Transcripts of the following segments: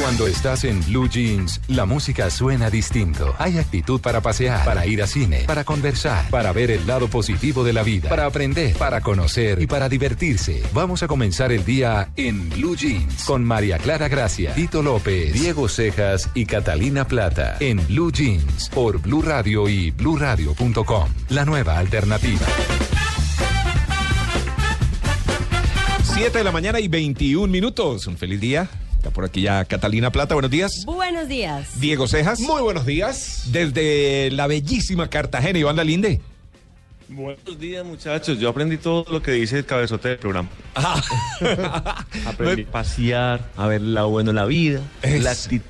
Cuando estás en Blue Jeans, la música suena distinto. Hay actitud para pasear, para ir a cine, para conversar, para ver el lado positivo de la vida, para aprender, para conocer y para divertirse. Vamos a comenzar el día en Blue Jeans con María Clara Gracia, Tito López, Diego Cejas y Catalina Plata. En Blue Jeans por Blue Radio y bluradio.com. La nueva alternativa. 7 de la mañana y 21 minutos. Un feliz día. Está por aquí ya Catalina Plata. Buenos días. Buenos días. Diego Cejas. Muy buenos días. Desde la bellísima Cartagena, Iván Dalinde. Buenos días, muchachos. Yo aprendí todo lo que dice el cabezote del programa. aprendí a pasear, a ver lo bueno la vida, Es- la actitud.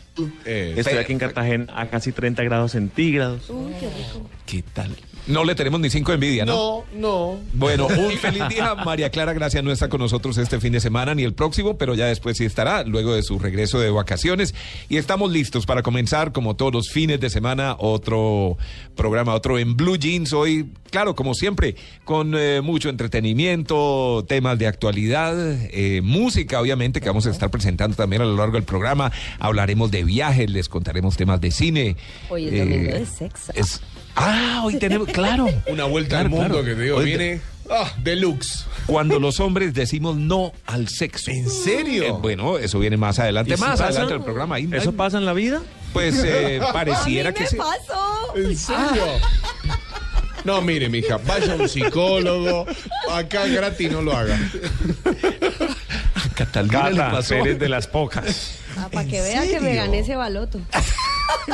Eh, Estoy aquí en Cartagena a casi 30 grados centígrados. Uy, qué rico. ¿Qué tal? No le tenemos ni cinco de envidia, ¿no? No, no. Bueno, un feliz día. María Clara Gracia no está con nosotros este fin de semana ni el próximo, pero ya después sí estará, luego de su regreso de vacaciones. Y estamos listos para comenzar, como todos los fines de semana, otro programa, otro en Blue Jeans. Hoy, claro, como siempre, con eh, mucho entretenimiento, temas de actualidad, eh, música, obviamente, que vamos a estar presentando también a lo largo del programa. Hablaremos de viajes, les contaremos temas de cine. Hoy es domingo de sexo. es- Ah, hoy tenemos, claro. Una vuelta Claro, al mundo claro. que te digo, Hoy- viene ah, deluxe. Cuando los hombres decimos no al sexo. ¿En serio? Eh, bueno, eso viene más adelante, ¿Y si más pasa? adelante del programa. Ahí- ¿Eso ahí- pasa en la vida? Pues eh, pareciera a mí que me sí. pasó. ¿En serio? No, mire, mija, vaya a un psicólogo. Acá gratis no lo haga. A Catalina le pasó. eres de las pocas. Para que ¿En vea que me gané ese baloto.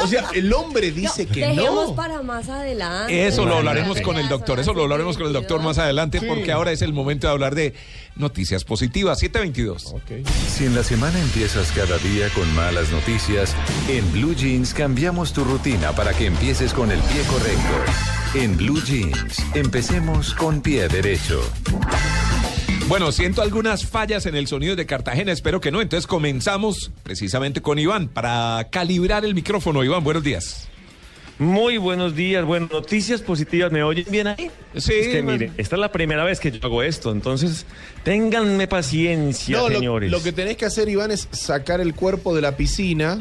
O sea, el hombre dice que Dejemos no. para más adelante. Eso lo hablaremos con el doctor, eso lo hablaremos con el doctor más adelante, Sí. porque ahora es el momento de hablar de noticias positivas. 722. Ok. Si en la semana empiezas cada día con malas noticias, en Blue Jeans cambiamos tu rutina para que empieces con el pie correcto. En Blue Jeans, empecemos con pie derecho. Bueno, siento algunas fallas en el sonido de Cartagena, espero que no. Entonces comenzamos precisamente con Iván para calibrar el micrófono. Iván, buenos días. Muy buenos días. Bueno, noticias positivas. ¿Me oyen bien ahí? Sí, Es que mire, esta es la primera vez que yo hago esto, entonces ténganme paciencia, No, lo, señores. lo que tenés que hacer, Iván, es sacar el cuerpo de la piscina,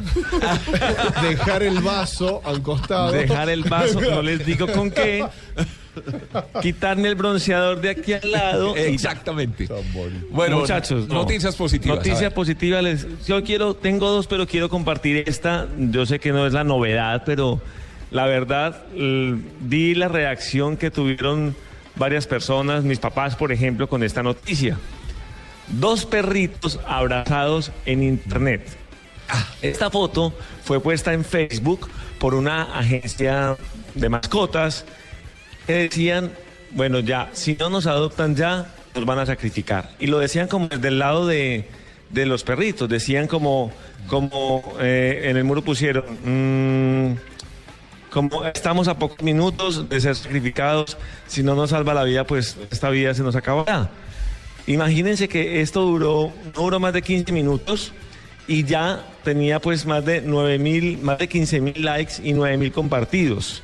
dejar el vaso al costado. Dejar el vaso, no les digo con qué. Quitarme el bronceador de aquí al lado. Exactamente. Bueno, muchachos, no. noticias positivas. Noticia a ver. positiva. Les, yo quiero, tengo dos, pero quiero compartir esta. Yo sé que no es la novedad, pero la verdad, vi la reacción que tuvieron varias personas, mis papás, por ejemplo, con esta noticia. Dos perritos abrazados en internet. Ah. Esta foto fue puesta en Facebook por una agencia de mascotas que decían, bueno, ya, si no nos adoptan ya, nos van a sacrificar. Y lo decían como desde el lado de, de los perritos, decían como, como eh, en el muro pusieron, mm, como estamos a pocos minutos de ser sacrificados, si no nos salva la vida, pues esta vida se nos acabará. Imagínense que esto duró, no duró más de 15 minutos y ya tenía pues más de 9 mil, más de 15 mil likes y 9 mil compartidos.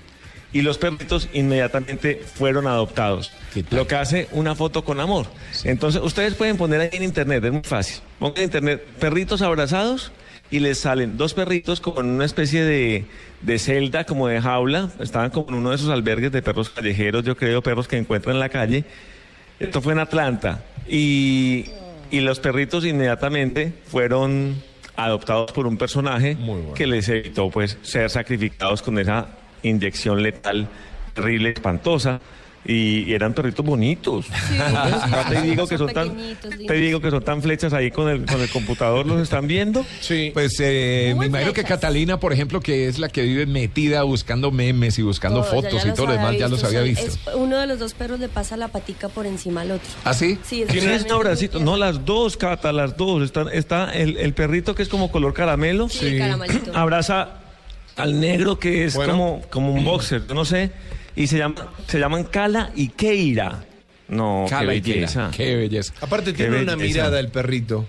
Y los perritos inmediatamente fueron adoptados. Lo que hace una foto con amor. Entonces, ustedes pueden poner ahí en internet, es muy fácil. Pongan en internet perritos abrazados y les salen dos perritos con una especie de, de celda, como de jaula. Estaban como en uno de esos albergues de perros callejeros, yo creo, perros que encuentran en la calle. Esto fue en Atlanta. Y, y los perritos inmediatamente fueron adoptados por un personaje bueno. que les evitó pues ser sacrificados con esa inyección letal terrible, espantosa. y, eran perritos bonitos. Te digo que son tan, te digo que son tan flechas ahí con el, con el computador, ¿los están viendo? Sí. Pues eh, me imagino que. Catalina, por ejemplo, que es la que vive metida buscando memes y buscando Todo, fotos ya y todo lo demás, ya los había visto. es- uno de los dos perros le pasa la patica por encima al otro. ¿Ah, sí? Sí, es ¿Tienes realmente un muy abracito? tierno. No, las dos, Cata, las dos. Está, está el, el perrito que es como color caramelo. Sí, el caramelito. Abraza al negro que es Bueno. como, como un boxer, yo no sé. Y se, llama, se llaman Cala y Keira. No, Cala qué y belleza. Qué belleza. Aparte Qué tiene una mirada el perrito.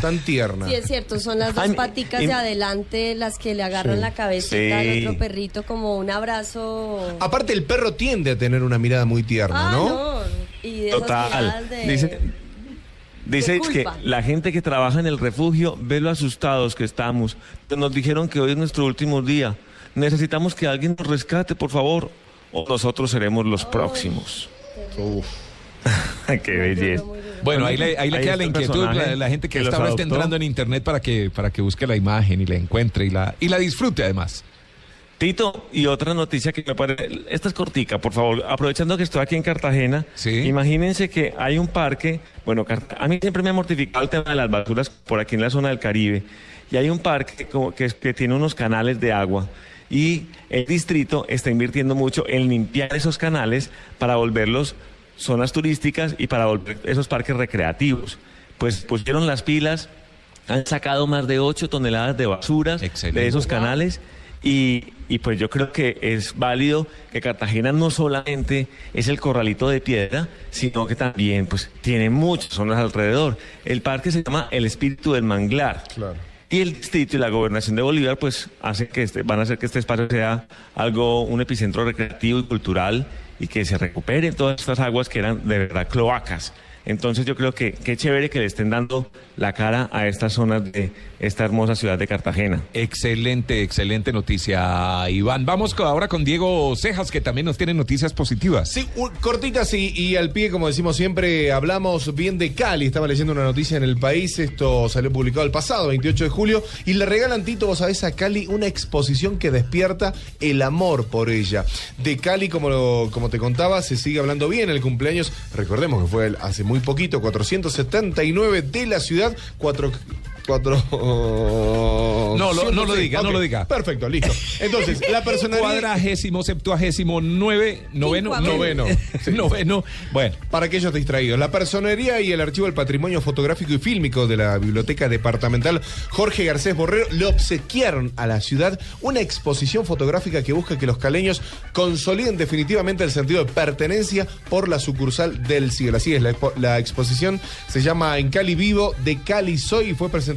Tan tierna. Sí, es cierto, son las dos Ay, paticas y- de adelante las que le agarran Sí. la cabecita al otro perrito como un abrazo. Aparte el perro tiende a tener una mirada muy tierna, Ah, ¿no? no. Y de esas Total. miradas de- Dice, dice que la gente que trabaja en el refugio ve lo asustados que estamos. Nos dijeron que hoy es nuestro último día. Necesitamos que alguien nos rescate, por favor. O nosotros seremos los próximos. Qué belleza. Bueno, ahí le, ahí le Ahí queda la inquietud, la, la gente que, que ahora está entrando en internet para que, para que busque la imagen y la encuentre y la, y la disfrute además. Tito, y otra noticia que me parece, esta es cortica, por favor, aprovechando que estoy aquí en Cartagena, Sí. imagínense que hay un parque, bueno, a mí siempre me ha mortificado el tema de las basuras por aquí en la zona del Caribe, y hay un parque como que, que tiene unos canales de agua, y el distrito está invirtiendo mucho en limpiar esos canales para volverlos zonas turísticas y para volver esos parques recreativos. Pues pusieron las pilas, han sacado más de 8 toneladas de basuras Excelente. de esos canales y, y pues yo creo que es válido que Cartagena no solamente es el corralito de piedra, sino que también pues tiene muchas zonas alrededor. El parque se llama El Espíritu del Manglar. Claro. Y el distrito y la gobernación de Bolívar pues hace que este, van a hacer que este espacio sea algo, un epicentro recreativo y cultural y que se recuperen todas estas aguas que eran de verdad cloacas. Entonces yo creo que qué chévere que le estén dando la cara a estas zonas de esta hermosa ciudad de Cartagena. Excelente, excelente noticia, Iván. Vamos ahora con Diego Cejas, que también nos tiene noticias positivas. Sí, cortitas y, y al pie, como decimos siempre, hablamos bien de Cali. Estaba leyendo una noticia en el país, esto salió publicado el pasado, 28 de julio, y le regalan, Tito, vos sabés, a Cali una exposición que despierta el amor por ella. De Cali, como, lo- como te contaba, se sigue hablando bien el cumpleaños, recordemos que fue el- hace muy poquito, 479 de la ciudad, cuatro... Cuatro... No, lo- no lo diga, no lo diga. Perfecto, listo. Entonces, la personalidad... Cuadragésimo, septuagésimo, nueve, noveno, noveno, Sí. noveno. Bueno, Para aquellos distraídos, la personería y el archivo del patrimonio fotográfico y fílmico de la Biblioteca Departamental Jorge Garcés Borrero le obsequiaron a la ciudad una exposición fotográfica que busca que los caleños consoliden definitivamente el sentido de pertenencia por la sucursal del siglo. Así es, la, expo- la exposición se llama En Cali Vivo de Cali Soy y fue presentada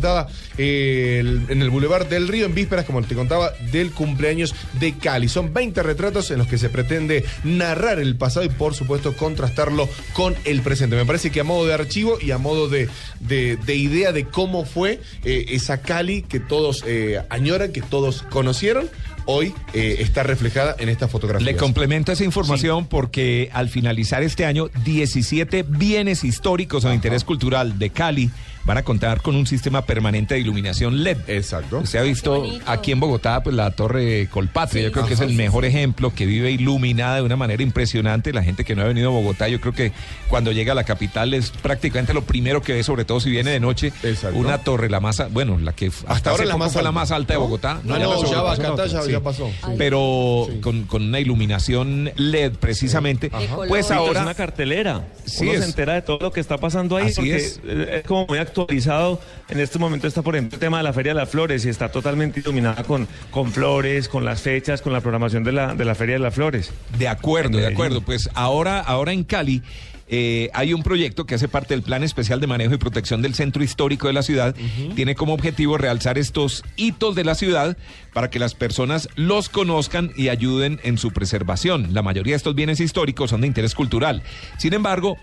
eh, el- en el Boulevard del Río en vísperas, como te contaba, del cumpleaños de Cali. Son 20 retratos en los que se pretende narrar el pasado y, por supuesto, contrastarlo con el presente. Me parece que a modo de archivo y a modo de, de- de idea de cómo fue eh, esa Cali que todos eh, añoran, que todos conocieron, hoy eh, está reflejada en esta fotografía. le complemento esa información porque al finalizar este año, 17 bienes históricos o de interés cultural de Cali van a contar con un sistema permanente de iluminación LED. Exacto. Se ha visto aquí en Bogotá, pues la Torre Colpatria, Sí, yo creo que es el sí, mejor sí. ejemplo que vive iluminada de una manera impresionante. La gente que no ha venido a Bogotá, yo creo que cuando llega a la capital es prácticamente lo primero que ve, sobre todo si viene de noche, Exacto. una torre, la más, a- bueno, la que hasta, Hasta ahora la más fue la alta, más alta de ¿no? Bogotá. Ah, ya no, la ya pasó. Pero Sí. con, con una iluminación LED precisamente, Ajá. pues color. Es ahora... una cartelera. Sí Uno es. se entera de todo lo que está pasando ahí Así porque es. es como muy actualizado. En este momento está, por ejemplo, el tema de la Feria de las Flores y está totalmente iluminada con, con flores, con las fechas, con la programación de la, de la Feria de las Flores. De acuerdo, de acuerdo. Pues ahora, ahora en Cali eh, hay un proyecto que hace parte del Plan Especial de Manejo y Protección del Centro Histórico de la ciudad. Tiene como objetivo realzar estos hitos de la ciudad para que las personas los conozcan y ayuden en su preservación. La mayoría de estos bienes históricos son de interés cultural. Sin embargo,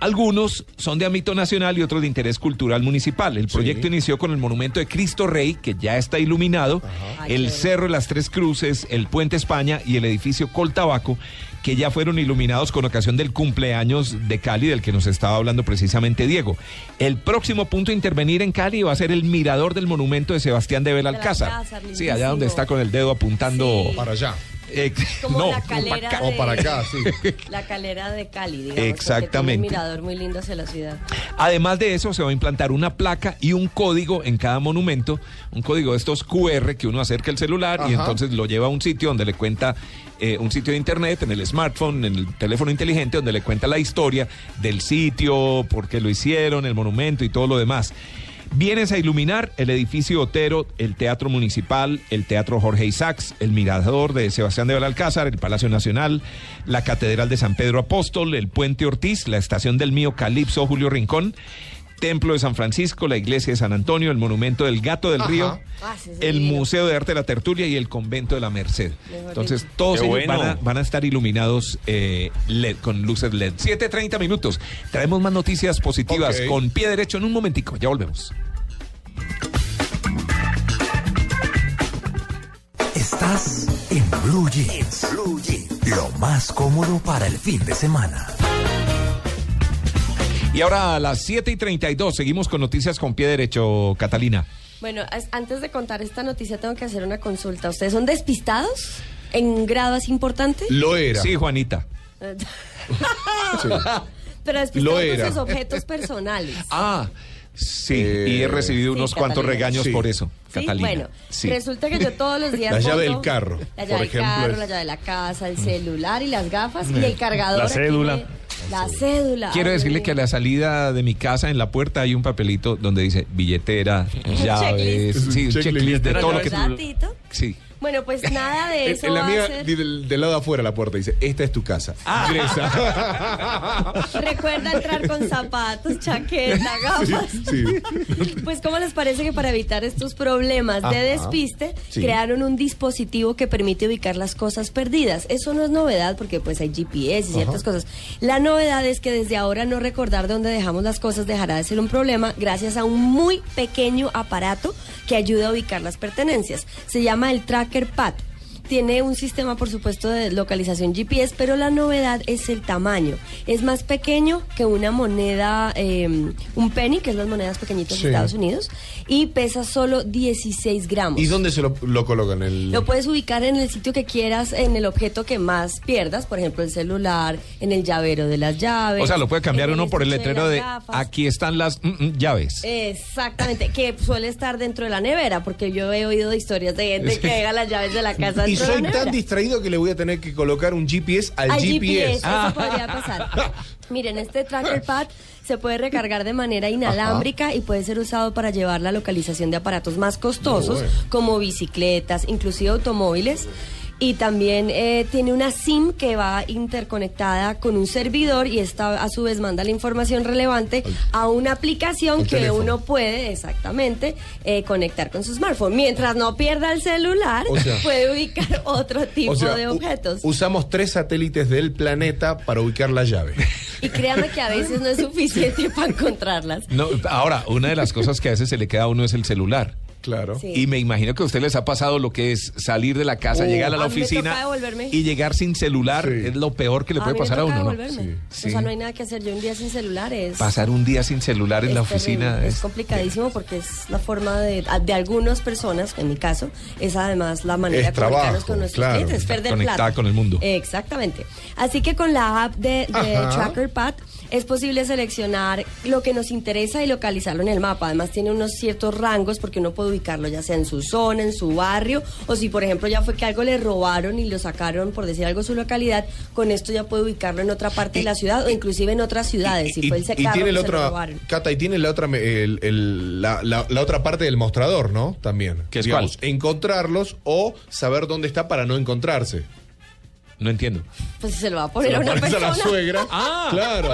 algunos son de ámbito nacional y otros de interés cultural municipal. El proyecto inició con el monumento de Cristo Rey, que ya está iluminado, el Cerro de las Tres Cruces, el Puente España y el edificio Coltabaco, que ya fueron iluminados con ocasión del cumpleaños de Cali, del que nos estaba hablando precisamente Diego. El próximo punto a intervenir en Cali va a ser el mirador del monumento de Sebastián de De la Belalcázar. Alcázar, Sí, allá donde está con el dedo apuntando Sí. Para allá. Eh, Como no, la calera acá, o de, para acá, sí. La calera de Cali, digamos. Exactamente. Tiene un mirador muy lindo hacia la ciudad. Además de eso, se va a implantar una placa y un código en cada monumento, un código de estos QR que uno acerca el celular y entonces lo lleva a un sitio donde le cuenta, eh, un sitio de internet, en el smartphone, en el teléfono inteligente, donde le cuenta la historia del sitio, por qué lo hicieron, el monumento y todo lo demás. Vienes a iluminar el edificio Otero, el Teatro Municipal, el Teatro Jorge Isaacs, el Mirador de Sebastián de Belalcázar, el Palacio Nacional, la Catedral de San Pedro Apóstol, el Puente Ortiz, la Estación del Mío Calipso Julio Rincón, Templo de San Francisco, la Iglesia de San Antonio, el Monumento del Gato del Ajá. Río, Ah, sí, sí, el. Museo de Arte de la Tertulia y el Convento de la Merced. Mejor Entonces, dicho. todos Qué ellos bueno. van a, van a estar iluminados eh, LED, con luces LED. 7.30 minutos. Traemos más noticias positivas con pie derecho en un momentico. Ya volvemos. Estás en Blue Jeans. Blue Jeans. Lo más cómodo para el fin de semana. Y ahora a las 7 y 32 seguimos con noticias con pie derecho, Catalina. Bueno, antes de contar esta noticia tengo que hacer una consulta. ¿Ustedes son despistados en grado así importante? Lo era. Sí, Juanita. Sí. Pero Lo despistados era. con sus objetos personales. Ah, sí. Eh, y he recibido sí, unos cuantos regaños Sí. por eso, Sí, Catalina. bueno, Sí. resulta que yo todos los días La llave del carro, la llave por del ejemplo, carro, es- la llave de la casa, el celular y las gafas y el cargador. La aquí cédula. de- La cédula. Quiero decirle que a la salida de mi casa, en la puerta, hay un papelito donde dice billetera, llaves, checklist. sí, un Checklist. checklist de todo lo que... Ratito. Sí. Bueno, pues nada de En, eso en la va amiga a ser. del, del lado de afuera de la puerta dice, esta es tu casa. Ah. Ingresa. Recuerda entrar con zapatos, chaqueta, gafas. sí. Pues, ¿cómo les parece que para evitar estos problemas de Ajá. despiste, Sí. crearon un dispositivo que permite ubicar las cosas perdidas? Eso no es novedad porque pues hay GPS y ciertas cosas. La novedad es que desde ahora no recordar dónde dejamos las cosas dejará de ser un problema gracias a un muy pequeño aparato que ayuda a ubicar las pertenencias. Se llama el Tracker Pad. Tiene un sistema, por supuesto, de localización GPS, pero la novedad es el tamaño. Es más pequeño que una moneda, eh, un penny, que es las monedas pequeñitas Sí. de Estados Unidos, y pesa solo 16 gramos. ¿Y dónde se lo, lo colocan? El... Lo puedes ubicar en el sitio que quieras, en el objeto que más pierdas, por ejemplo, el celular, en el llavero de las llaves. O sea, lo puede cambiar uno por el letrero de aquí están las mm, mm, llaves. Exactamente, que suele estar dentro de la nevera, porque yo he oído de historias de gente que deja las llaves de la casa Y soy tan distraído que le voy a tener que colocar un GPS al, Al GPS. eso podría pasar. Miren, este tracker pad se puede recargar de manera inalámbrica y puede ser usado para llevar la localización de aparatos más costosos, Bueno. como bicicletas, inclusive automóviles. Y también eh, tiene una SIM que va interconectada con un servidor y esta a su vez manda la información relevante a una aplicación que teléfono. uno puede exactamente eh, conectar con su smartphone. Mientras no pierda el celular, O sea- puede ubicar otro tipo O sea, de objetos. usamos tres satélites del planeta para ubicar la llave. Y créanme que a veces no es suficiente para encontrarlas. No, ahora, una de las cosas que a veces se le queda a uno es el celular. Claro. Sí. Y me imagino que a ustedes les ha pasado lo que es salir de la casa, Oh. llegar a la A oficina y llegar sin celular Sí. es lo peor que le puede me pasar a uno, ¿no? Sí. O sea, no hay nada que hacer. Yo un día sin celular es... Pasar un día sin celular en la terrible. oficina es, es... complicadísimo porque es la forma de, de algunas personas, en mi caso, es además la manera Es de comunicarnos con nuestros claro. clientes, es perder conectada plata. con el mundo. Exactamente. Así que con la app de, de. Tracker Pad es posible seleccionar lo que nos interesa y localizarlo en el mapa. Además tiene unos ciertos rangos porque uno puede ubicarlo ya sea en su zona, en su barrio, o si por ejemplo ya fue que algo le robaron y lo sacaron, por decir algo, su localidad, con esto ya puede ubicarlo en otra parte de la ciudad o inclusive en otras ciudades. Si y, fue el y tiene que la lo otra. Cata, y tiene la otra, me- el- el- la, la- la otra parte del mostrador, ¿no? También. ¿Qué es Digamos, cuál? Encontrarlos o saber dónde está para no encontrarse. No entiendo. Pues se lo va a poner a una pones a persona. la suegra. Ah. Claro.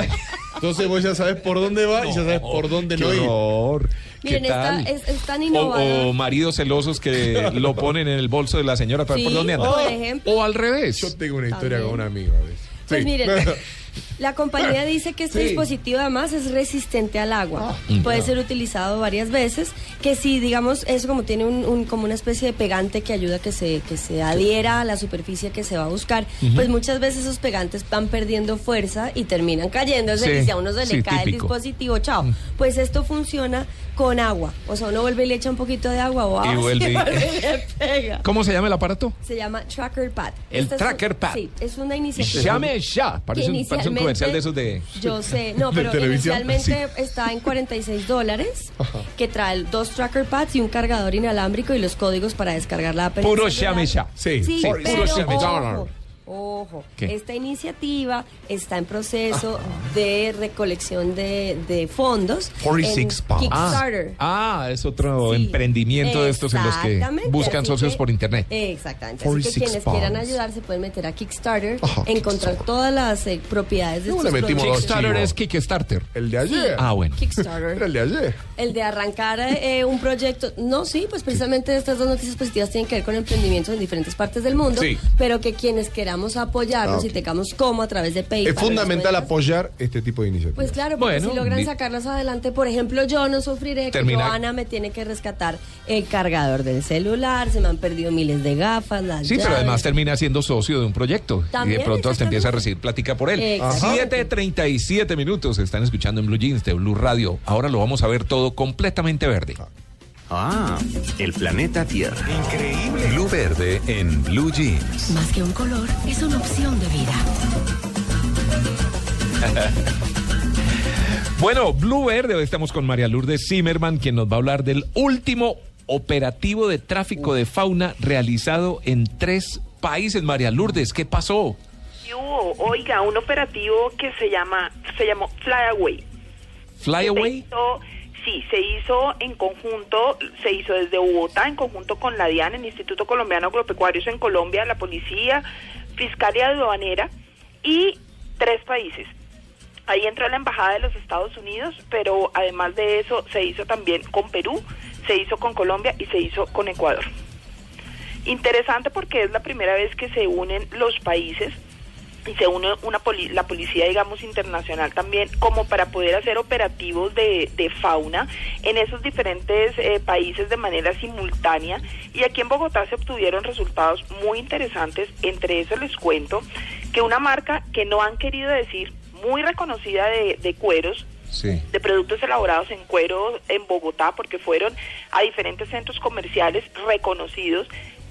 Entonces vos ya sabes por dónde va y ya sabes por dónde no ir. horror. ¿Qué Miren, esta es, es tan O, innovador. o maridos celosos que lo ponen en el bolso de la señora para ver por Sí, dónde anda. por ejemplo. O al revés. Yo tengo una historia También. con un amigo a veces. Pues Sí. miren, la compañía dice que este Sí. dispositivo además es resistente al agua. Ah. Puede ser utilizado varias veces. Que si, digamos, eso como tiene un, un- como una especie de pegante que ayuda a que se, que se adhiera a la superficie que se va a buscar, pues muchas veces esos pegantes van perdiendo fuerza y terminan cayéndose Sí, y si a uno se le sí, cae el dispositivo, chao. Pues esto funciona con agua. O sea, uno vuelve y le echa un poquito de agua o agua vuelve y- le pega. ¿Cómo se llama el aparato? Se llama Tracker Pad. El Esta es un- Tracker Pad. Sí, es una iniciativa. Llame ya. Parece un, parece un comercial de esos de. Yo sé, no, pero inicialmente está en 46 dólares, que trae dos tracker pads y un cargador inalámbrico y los códigos para descargar la app. Puro llame ya. Sí, Sí, sí, puro llame. Ojo, esta iniciativa está en proceso de recolección de, de fondos 46 en pounds. Kickstarter. Ah, es otro Sí, emprendimiento de estos en los que buscan así socios que- por internet. Exactamente. Así que 46 quienes quieran ayudar se pueden meter a Kickstarter, encontrar todas las eh, propiedades de Luego estos le metimos Kickstarter es Kickstarter. El de ayer. Ah, bueno. Kickstarter. Era el de ayer. El de arrancar eh, un proyecto. No, sí, pues precisamente estas dos noticias positivas tienen que ver con emprendimientos en diferentes partes del mundo, Sí. pero que quienes queramos apoyarnos Ah, y tengamos cómo a través de PayPal. Es fundamental apoyar este tipo de iniciativas. Pues claro, porque Bueno, si logran di- sacarlos adelante, por ejemplo, yo no sufriré Termina- que Joana me tiene que rescatar el cargador del celular, se me han perdido miles de gafas, las Sí, pero además termina siendo socio de un proyecto. y de pronto hasta empieza a recibir plática por él. Exactamente. 7.37 minutos están escuchando en Blue Jeans de Blue Radio. Ahora lo vamos a ver todo completamente verde. Ah, el planeta Tierra. Increíble. Blue Verde en Blue Jeans. Más que un color, es una opción de vida. Bueno, Blue Verde, hoy estamos con María Lourdes Zimmerman, quien nos va a hablar del último operativo de tráfico de fauna realizado en tres países. María Lourdes, ¿qué pasó? Hubo, oiga, un operativo que se llama, se llamó Flyaway. Fly Se Away. hizo- sí, se hizo en conjunto, se hizo desde Bogotá en conjunto con la DIAN, el Instituto Colombiano Agropecuarios en Colombia, la Policía, Fiscalía Aduanera y tres países. Ahí entró la Embajada de los Estados Unidos, pero además de eso se hizo también con Perú, se hizo con Colombia y se hizo con Ecuador. Interesante porque es la primera vez que se unen los países y se une una poli- la policía, digamos, internacional también, como para poder hacer operativos de, de fauna en esos diferentes eh, países de manera simultánea. Y aquí en Bogotá se obtuvieron resultados muy interesantes. Entre eso les cuento que una marca que no han querido decir, muy reconocida de, de cueros, Sí. de productos elaborados en cuero en Bogotá porque fueron a diferentes centros comerciales reconocidos.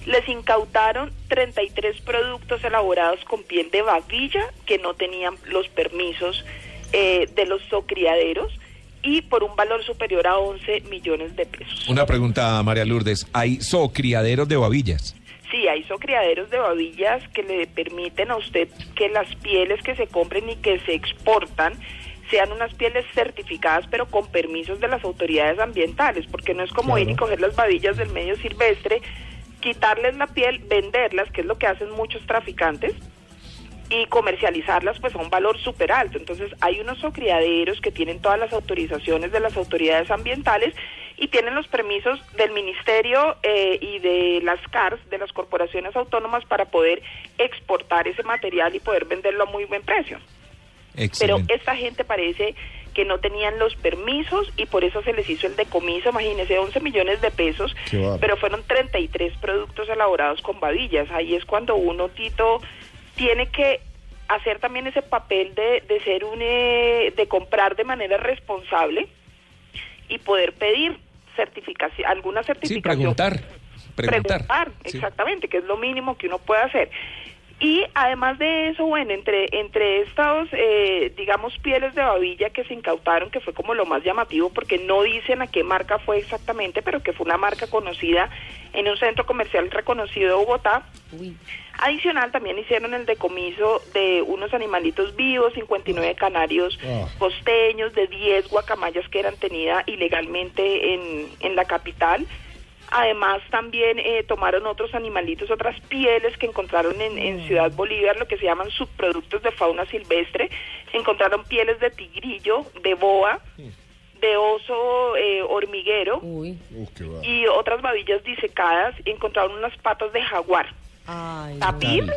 Les incautaron 33 productos elaborados con piel de babilla que no tenían los permisos eh, de los zocriaderos y por un valor superior a 11 millones de pesos. Una pregunta, María Lourdes. ¿Hay zoocriaderos de babillas? Sí, hay criaderos de babillas que le permiten a usted que las pieles que se compren y que se exportan sean unas pieles certificadas pero con permisos de las autoridades ambientales, porque no es como ir y coger las babillas del medio silvestre, quitarles la piel, venderlas, que es lo que hacen muchos traficantes, y comercializarlas pues a un valor súper alto. Entonces hay unos criaderos que tienen todas las autorizaciones de las autoridades ambientales y tienen los permisos del ministerio eh, y de las CARS, de las corporaciones autónomas, para poder exportar ese material y poder venderlo a muy buen precio. Pero esta gente parece que no tenían los permisos y por eso se les hizo el decomiso, imagínense, 11 millones de pesos, pero fueron 33 productos elaborados con babillas. Ahí es cuando uno, Tito, tiene que hacer también ese papel de, de ser un, eh, de comprar de manera responsable y poder pedir certificación, alguna Sí, certificación preguntar. Preguntar. Sí. exactamente, que es lo mínimo que uno puede hacer. Y además de eso, bueno, entre entre estos, eh, digamos, pieles de babilla que se incautaron, que fue como lo más llamativo, porque no dicen a qué marca fue exactamente, pero que fue una marca conocida en un centro comercial reconocido de Bogotá. Adicional, también hicieron el decomiso de unos animalitos vivos, 59 canarios Ah. costeños, de 10 guacamayas que eran tenidas ilegalmente en, en la capital. Además, también eh, tomaron otros animalitos, otras pieles que encontraron en, en Ciudad Bolívar, lo que se llaman subproductos de fauna silvestre. Encontraron pieles de tigrillo, de boa, de oso eh, hormiguero Uy. Y otras babillas disecadas. Encontraron unas patas de jaguar, Ay, tapir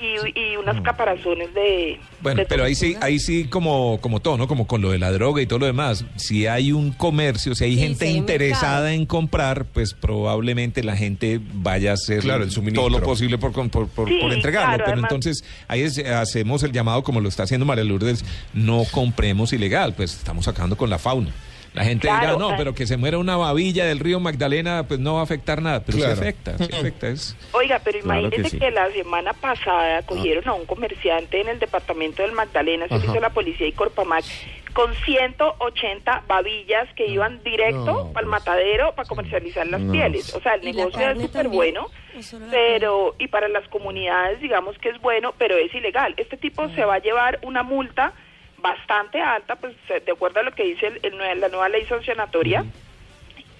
y, y unas caparazones de... Bueno, de pero ahí sí, ahí sí como, como todo, ¿no? Como con lo de la droga y todo lo demás. Si hay un comercio, si hay Sí, gente sí interesada en comprar, pues probablemente la gente vaya a hacer Claro, el suministro. todo lo posible por, con- por, por- Sí, por entregarlo. claro, pero además- entonces ahí es- hacemos el llamado, como lo está haciendo María Lourdes, no compremos ilegal, pues estamos acabando con la fauna. La gente Claro, dirá, no, ah. pero que se muera una babilla del río Magdalena, pues no va a afectar nada. Pero Claro. sí afecta, sí afecta. Es... Oiga, pero Claro imagínese que que, sí. la semana pasada cogieron a un comerciante en el departamento del Magdalena, Ajá. servicio de la policía y Corpamac, con 180 babillas que iban directo No, pues. para el matadero para comercializar las No. pieles. O sea, el ¿Y la negocio es súper bueno, ¿O solo la pero y para las comunidades digamos que es bueno, pero es ilegal. Este tipo se va a llevar una multa bastante alta, pues de acuerdo a lo que dice el- el la nueva ley sancionatoria.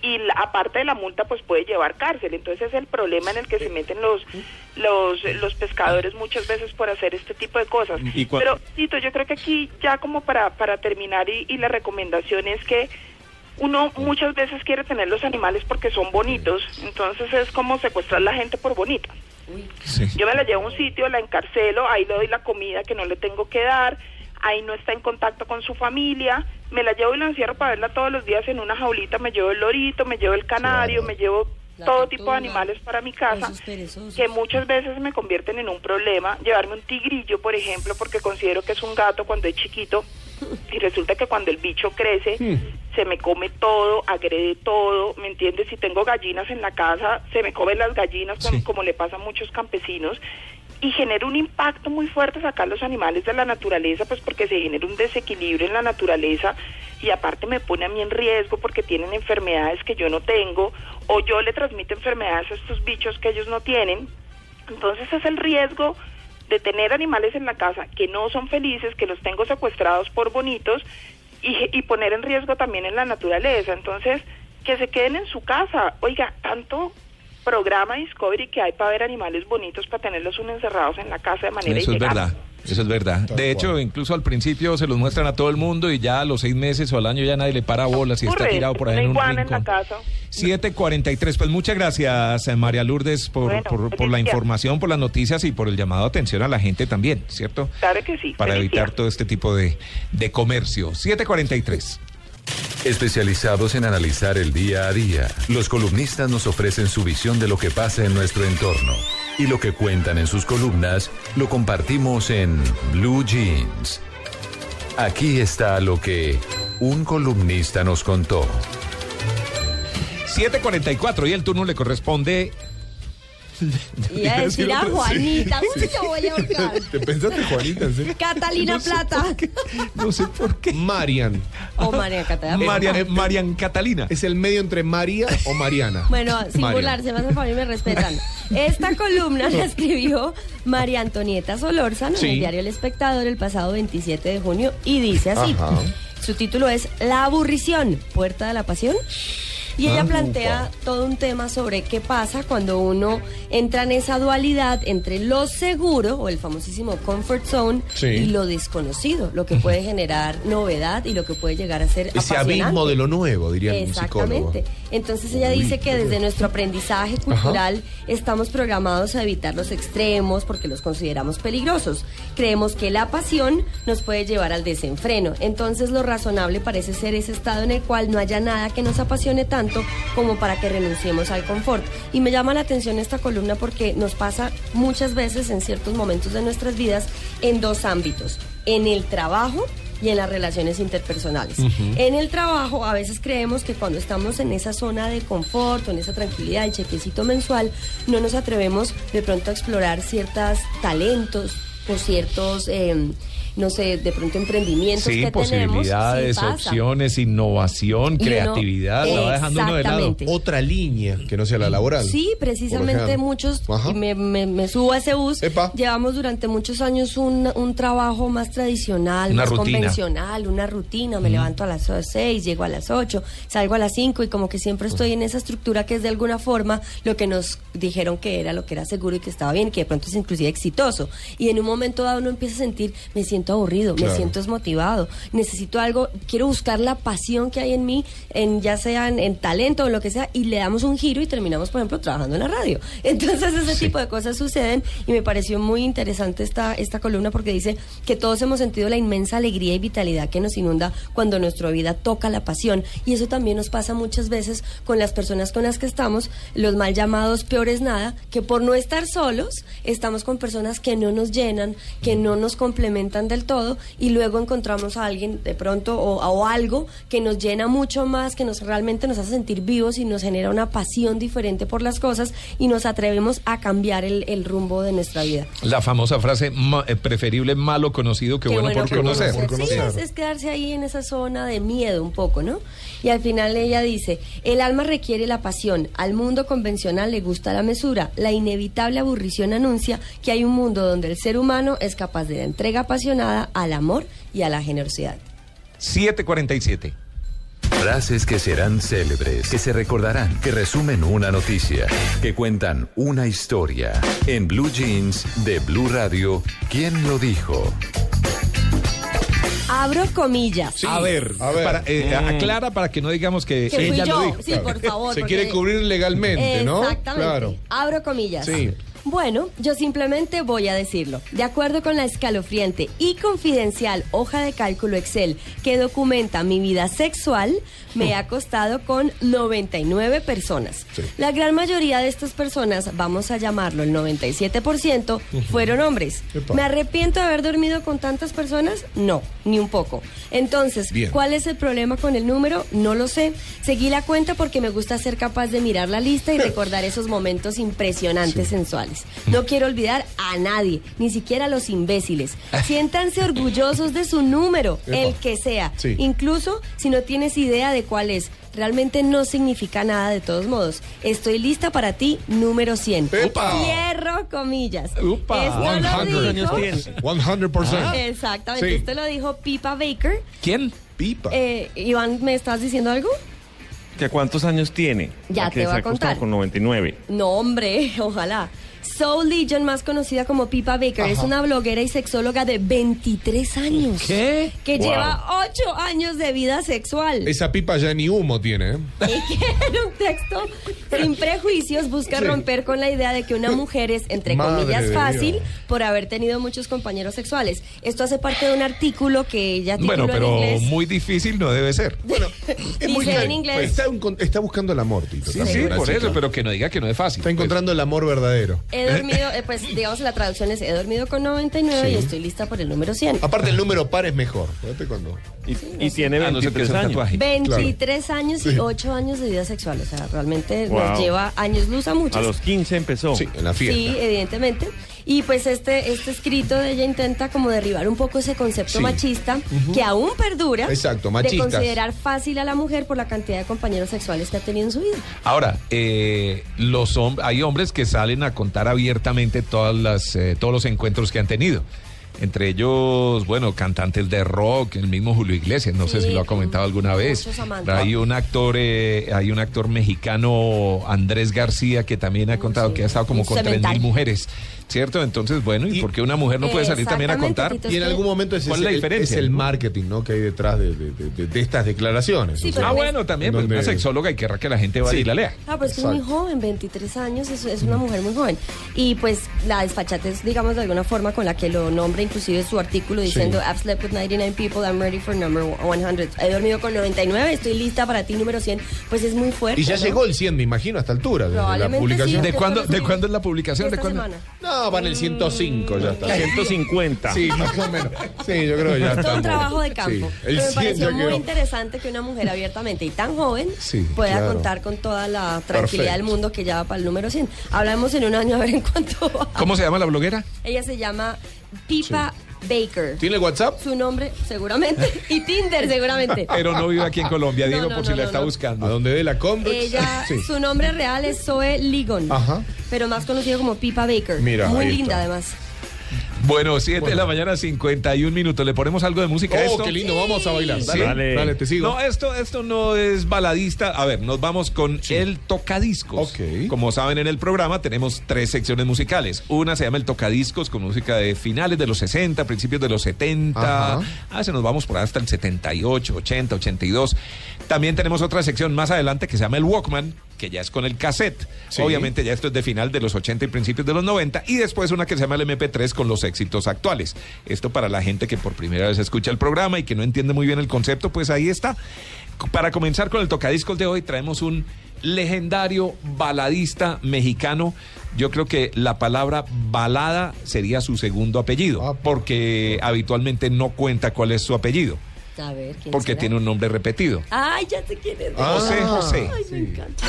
Y la- aparte de la multa, pues puede llevar cárcel. Entonces es el problema en el que se meten los los, los pescadores muchas veces por hacer este tipo de cosas. Y Pero, Tito, yo creo que aquí ya como para, para terminar y, y la recomendación es que uno muchas veces quiere tener los animales porque son bonitos, entonces es como secuestrar a la gente por bonita. Sí. Yo me la llevo a un sitio, la encarcelo, ahí le doy la comida que no le tengo que dar, ahí no está en contacto con su familia, me la llevo y la encierro para verla todos los días en una jaulita, me llevo el lorito, me llevo el canario, me llevo La todo tortuga, tipo de animales para mi casa, que muchas veces me convierten en un problema. Llevarme un tigrillo, por ejemplo, porque considero que es un gato cuando es chiquito, y resulta que cuando el bicho crece, se me come todo, agrede todo, ¿me entiendes? Si tengo gallinas en la casa, se me comen las gallinas, como le pasa a muchos campesinos, y genera un impacto muy fuerte sacar los animales de la naturaleza, pues porque se genera un desequilibrio en la naturaleza y aparte me pone a mí en riesgo porque tienen enfermedades que yo no tengo o yo le transmito enfermedades a estos bichos que ellos no tienen. Entonces es el riesgo de tener animales en la casa que no son felices, que los tengo secuestrados por bonitos y, y poner en riesgo también en la naturaleza. Entonces, que se queden en su casa. Oiga, tanto programa Discovery que hay para ver animales bonitos, para tenerlos uno encerrados en la casa de manera Eso es verdad. Eso es verdad. De hecho, incluso al principio se los muestran a todo el mundo y ya a los seis meses o al año ya nadie le para bolas y está tirado por ahí en un iguana en la rincón. casa. 743. Pues muchas gracias, eh, María Lourdes, por, Bueno, por, por la información, por las noticias y por el llamado de atención a la gente también, ¿cierto? Claro que sí. Para evitar todo este tipo de, de comercio. 743. Especializados en analizar el día a día, los columnistas nos ofrecen su visión de lo que pasa en nuestro entorno. Y lo que cuentan en sus columnas lo compartimos en Blue Jeans. Aquí está lo que un columnista nos contó. 744 y el turno le corresponde. Y a decir a Juanita, uy, te voy a ahorcar. ¿Te pensaste, Juanita? en serio? Catalina Plata. No sé por qué. Marian. O María Catalina. Marian, Marian Catalina. Es el medio entre María o Mariana. Bueno, sin Marian. burlarse, más por favor y me respetan. Esta columna la escribió María Antonieta Solórzano en Sí. el diario El Espectador el pasado 27 de junio y dice así. Ajá. Su título es La aburrición, puerta de la pasión. Y ella Ah, plantea todo un tema sobre qué pasa cuando uno entra en esa dualidad entre lo seguro o el famosísimo comfort zone Sí. y lo desconocido, lo que puede generar novedad y lo que puede llegar a ser Ese apasionante. abismo de lo nuevo, diría un. Exactamente. Entonces ella dice que desde nuestro aprendizaje cultural estamos programados a evitar los extremos porque los consideramos peligrosos. Creemos que la pasión nos puede llevar al desenfreno. Entonces lo razonable parece ser ese estado en el cual no haya nada que nos apasione tanto como para que renunciemos al confort. Y me llama la atención esta columna porque nos pasa muchas veces en ciertos momentos de nuestras vidas en dos ámbitos. En el trabajo y en las relaciones interpersonales. En el trabajo a veces creemos que cuando estamos en esa zona de confort, en esa tranquilidad, el chequecito mensual, no nos atrevemos de pronto a explorar ciertos talentos o ciertos, eh, no sé, de pronto emprendimientos Sí, que tenemos. posibilidades, Sí, pasa. opciones, innovación, Y uno- creatividad. la va dejando uno de lado. Otra línea que no sea la laboral. Sí, precisamente muchos, y me, me- me subo a ese bus, Epa. llevamos durante muchos años un, un trabajo más tradicional, Una más rutina. convencional, una rutina, me levanto a las 6, llego a las 8, salgo a las 5 y como que siempre estoy en esa estructura que es de alguna forma lo que nos dijeron que era, lo que era seguro y que estaba bien, que de pronto es inclusive exitoso. Y en un momento dado uno empieza a sentir, me siento aburrido, me siento desmotivado, necesito algo, quiero buscar la pasión que hay en mí, en ya sea en, en talento o lo que sea, y le damos un giro y terminamos, por ejemplo, trabajando en la radio. Entonces ese tipo de cosas suceden y me pareció muy interesante esta, esta columna porque dice que todos hemos sentido la inmensa alegría y vitalidad que nos inunda cuando nuestra vida toca la pasión. Y eso también nos pasa muchas veces con las personas con las que estamos, los mal llamados peores nada, que por no estar solos, estamos con personas que no nos llenan, que no nos complementan del todo y luego encontramos a alguien de pronto o, o algo que nos llena mucho más, que nos realmente nos hace sentir vivos y nos genera una pasión diferente por las cosas y nos atrevemos a cambiar el, el rumbo de nuestra vida. La famosa frase, ma- eh, preferible malo conocido que Qué bueno, por conocer. Sí, es, es quedarse ahí en esa zona de miedo un poco, ¿no? Y al final ella dice, el alma requiere la pasión, al mundo convencional le gusta la mesura, la inevitable aburrición anuncia que hay un mundo donde el ser humano es capaz de la entrega apasionada al amor y a la generosidad. 747. Frases que serán célebres, que se recordarán, que resumen una noticia, que cuentan una historia. En Blue Jeans de Blue Radio, ¿quién lo dijo? Abro comillas. A ver, para, eh, aclara para que no digamos que, Que fui ella yo, lo dijo. sí, por favor. Se porque- quiere cubrir legalmente, ¿no? Exactamente. Claro. Abro comillas. Sí. Bueno, yo simplemente voy a decirlo. De acuerdo con la escalofriante y confidencial hoja de cálculo Excel que documenta mi vida sexual, me he acostado con 99 personas. La gran mayoría de estas personas, vamos a llamarlo el 97%, fueron hombres. Epa. ¿Me arrepiento de haber dormido con tantas personas? No, ni un poco. Entonces, Bien. ¿cuál es el problema con el número? No lo sé. Seguí la cuenta porque me gusta ser capaz de mirar la lista y recordar esos momentos impresionantes sensuales. No quiero olvidar a nadie, ni siquiera a los imbéciles. Siéntanse orgullosos de su número, el que sea. Sí. Incluso si no tienes idea de cuál es. Realmente no significa nada de todos modos. Estoy lista para ti, número 100. Epa. Cierro comillas. Upa. Esto lo 100. dijo- 100%. Exactamente. Sí. Esto lo dijo Pipa Baker. ¿Quién? Pipa. Eh, Iván, ¿me estás diciendo algo? ¿Que cuántos años tiene? Ya te voy se a contar. con 99. No, hombre, ojalá. Soul Legion, más conocida como Pipa Baker, es una bloguera y sexóloga de 23 años. ¿Qué? Que Wow. lleva 8 años de vida sexual. Esa pipa ya ni humo tiene, ¿eh? Y que en un texto sin prejuicios busca Sí. romper con la idea de que una mujer es, entre Madre comillas, fácil Dios. por haber tenido muchos compañeros sexuales. Esto hace parte de un artículo que ella tituló Bueno, pero en inglés. muy difícil no debe ser. Es muy Dice en inglés. Está, un con- está buscando el amor, Tito. Sí, sí, por eso, pero que no diga que no es fácil. Está encontrando el amor verdadero. He dormido, eh, pues digamos la traducción es he dormido con 99 Sí. y estoy lista por el número 100. Aparte, el número par es mejor. Fíjate cuando. Y, y tiene Ah, no se 23 te hace años. tatuaje. 23 años y Sí. 8 años de vida sexual. O sea, realmente Wow. nos lleva años luz a muchos. A los 15 empezó. Sí, en la fiesta. Sí, evidentemente. Y pues este, este escrito de ella intenta como derribar un poco ese concepto Sí. machista que aún perdura Exacto, de considerar fácil a la mujer por la cantidad de compañeros sexuales que ha tenido en su vida. Ahora, eh, los hom- hay hombres que salen a contar abiertamente todas las, eh, todos los encuentros que han tenido. Entre ellos, bueno, cantantes de rock, el mismo Julio Iglesias, no sé si lo ha comentado alguna vez. Hay un actor, eh, hay un actor mexicano, Andrés García, que también ha contado sí. que ha estado como con tres mil mujeres, ¿cierto? Entonces, bueno, ¿y, Y- por qué una mujer no puede salir también a contar? Y en Es algún momento ese ¿Cuál es, es la el- diferencia, es el marketing ¿no? que hay detrás de, de- de- de estas declaraciones. Sí, O sea, Ah, es- bueno, también, pues, una sexóloga y querrá que la gente vaya Sí. y la lea. Ah, pues es es muy joven, 23 años, es, es una mujer muy joven. Y pues la desfachatez, digamos, de alguna forma con la que lo nombra, inclusive su artículo diciendo, Sí. I've slept with 99 people, I'm ready for number 100. He dormido con 99, estoy lista para ti, número 100. Pues es muy fuerte. Y ya ¿no? llegó el 100, me imagino, a esta altura. Desde la publicación. sí. ¿De cuándo, ¿De cuándo es la publicación? ¿De Esta cuándo? semana. No, va en el 105, ya está. 150. Sí, más o menos. Sí, yo creo que ya Es todo está. un trabajo de campo. Sí, el Pero me 100 pareció muy quedó. interesante que una mujer abiertamente y tan joven Sí, pueda claro. contar con toda la tranquilidad Perfecto. del mundo que ya va para el número 100. Hablamos en un año a ver en cuánto va. ¿Cómo se llama la bloguera? Ella se llama Pipa Baker. ¿Tiene WhatsApp? Su nombre, seguramente. Y Tinder, seguramente. Pero no vive aquí en Colombia, Diego, no, por no, si la no, está no. ¿A buscando. dónde ve la Converse? Ella, Sí. su nombre real es Zoe Ligon. Ajá. Pero más conocido como Pipa Baker. Mira, Muy linda, está. además. Bueno, 7 de la mañana, 51 minutos. ¿Le ponemos algo de música a Oh, esto? qué lindo, vamos a bailar. Dale, Sí. Dale. dale, te sigo. No, esto, esto no es baladista. A ver, nos vamos con el tocadiscos. Ok. Como saben, en el programa tenemos tres secciones musicales. Una se llama el tocadiscos, con música de finales de los 60, principios de los 70. Ajá. Ah, se nos vamos por hasta el 78, 80, 82. También tenemos otra sección más adelante que se llama el Walkman, que ya es con el cassette. Sí. Obviamente ya esto es de final de los 80 y principios de los 90. Y después una que se llama el MP3 con los éxitos actuales. Esto para la gente que por primera vez escucha el programa y que no entiende muy bien el concepto, pues ahí está. Para comenzar con el tocadiscos de hoy, traemos un legendario baladista mexicano Yo creo que la palabra balada sería su segundo apellido, porque habitualmente no cuenta cuál es su apellido, A ver, ¿quién porque será? tiene un nombre repetido. Ay, ya sé quién es. José José. Ay, me encanta.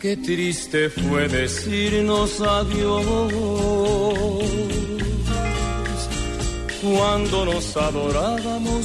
Qué triste fue decirnos adiós cuando nos adorábamos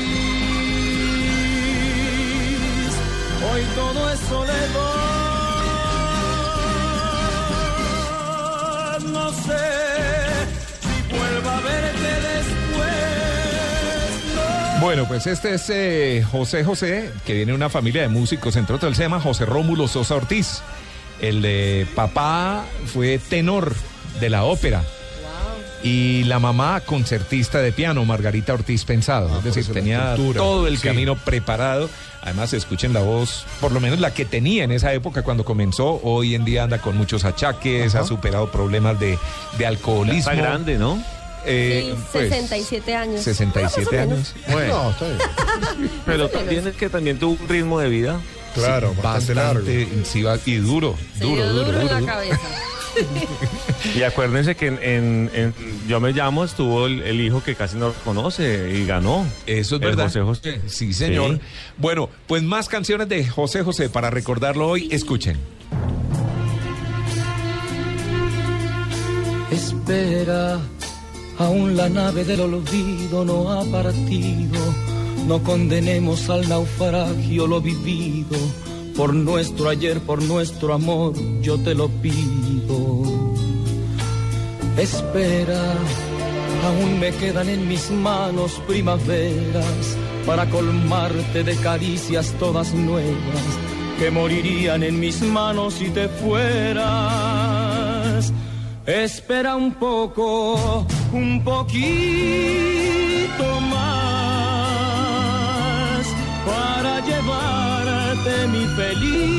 Hoy todo es soledad. No sé si vuelva a verte después. Bueno, pues este es eh, José José, que viene de una familia de músicos, entre otros, él se llama José Rómulo Sosa Ortiz. El de papá fue tenor de la ópera. Y la mamá concertista de piano, Margarita Ortiz Pensado. es decir, la tenía cultura. todo el Sí. camino preparado. Además, escuchen la voz, por lo menos la que tenía en esa época cuando comenzó. Hoy en día anda con muchos achaques, ha superado problemas de, de alcoholismo. Está grande, ¿no? Eh, Sí, pues, 67 años. 67 Ah, más o años. Bueno. No, está bien. Pero también es que también tuvo un ritmo de vida. Claro, bastante, largo. sí, va- y duro, duro, duro, duro en duro, la duro. cabeza. Y acuérdense que en, en- en Yo me llamo estuvo el, el hijo que casi no conoce y ganó. Eso es El verdad. José José. Sí, señor. Sí. Bueno, pues más canciones de José José para recordarlo hoy. Escuchen. Espera, aún la nave del olvido no ha partido. No condenemos al naufragio lo vivido. Por nuestro ayer, por nuestro amor, yo te lo pido. Espera, aún me quedan en mis manos primaveras para colmarte de caricias todas nuevas que morirían en mis manos si te fueras. Espera un poco, un poquito más mi felicidad.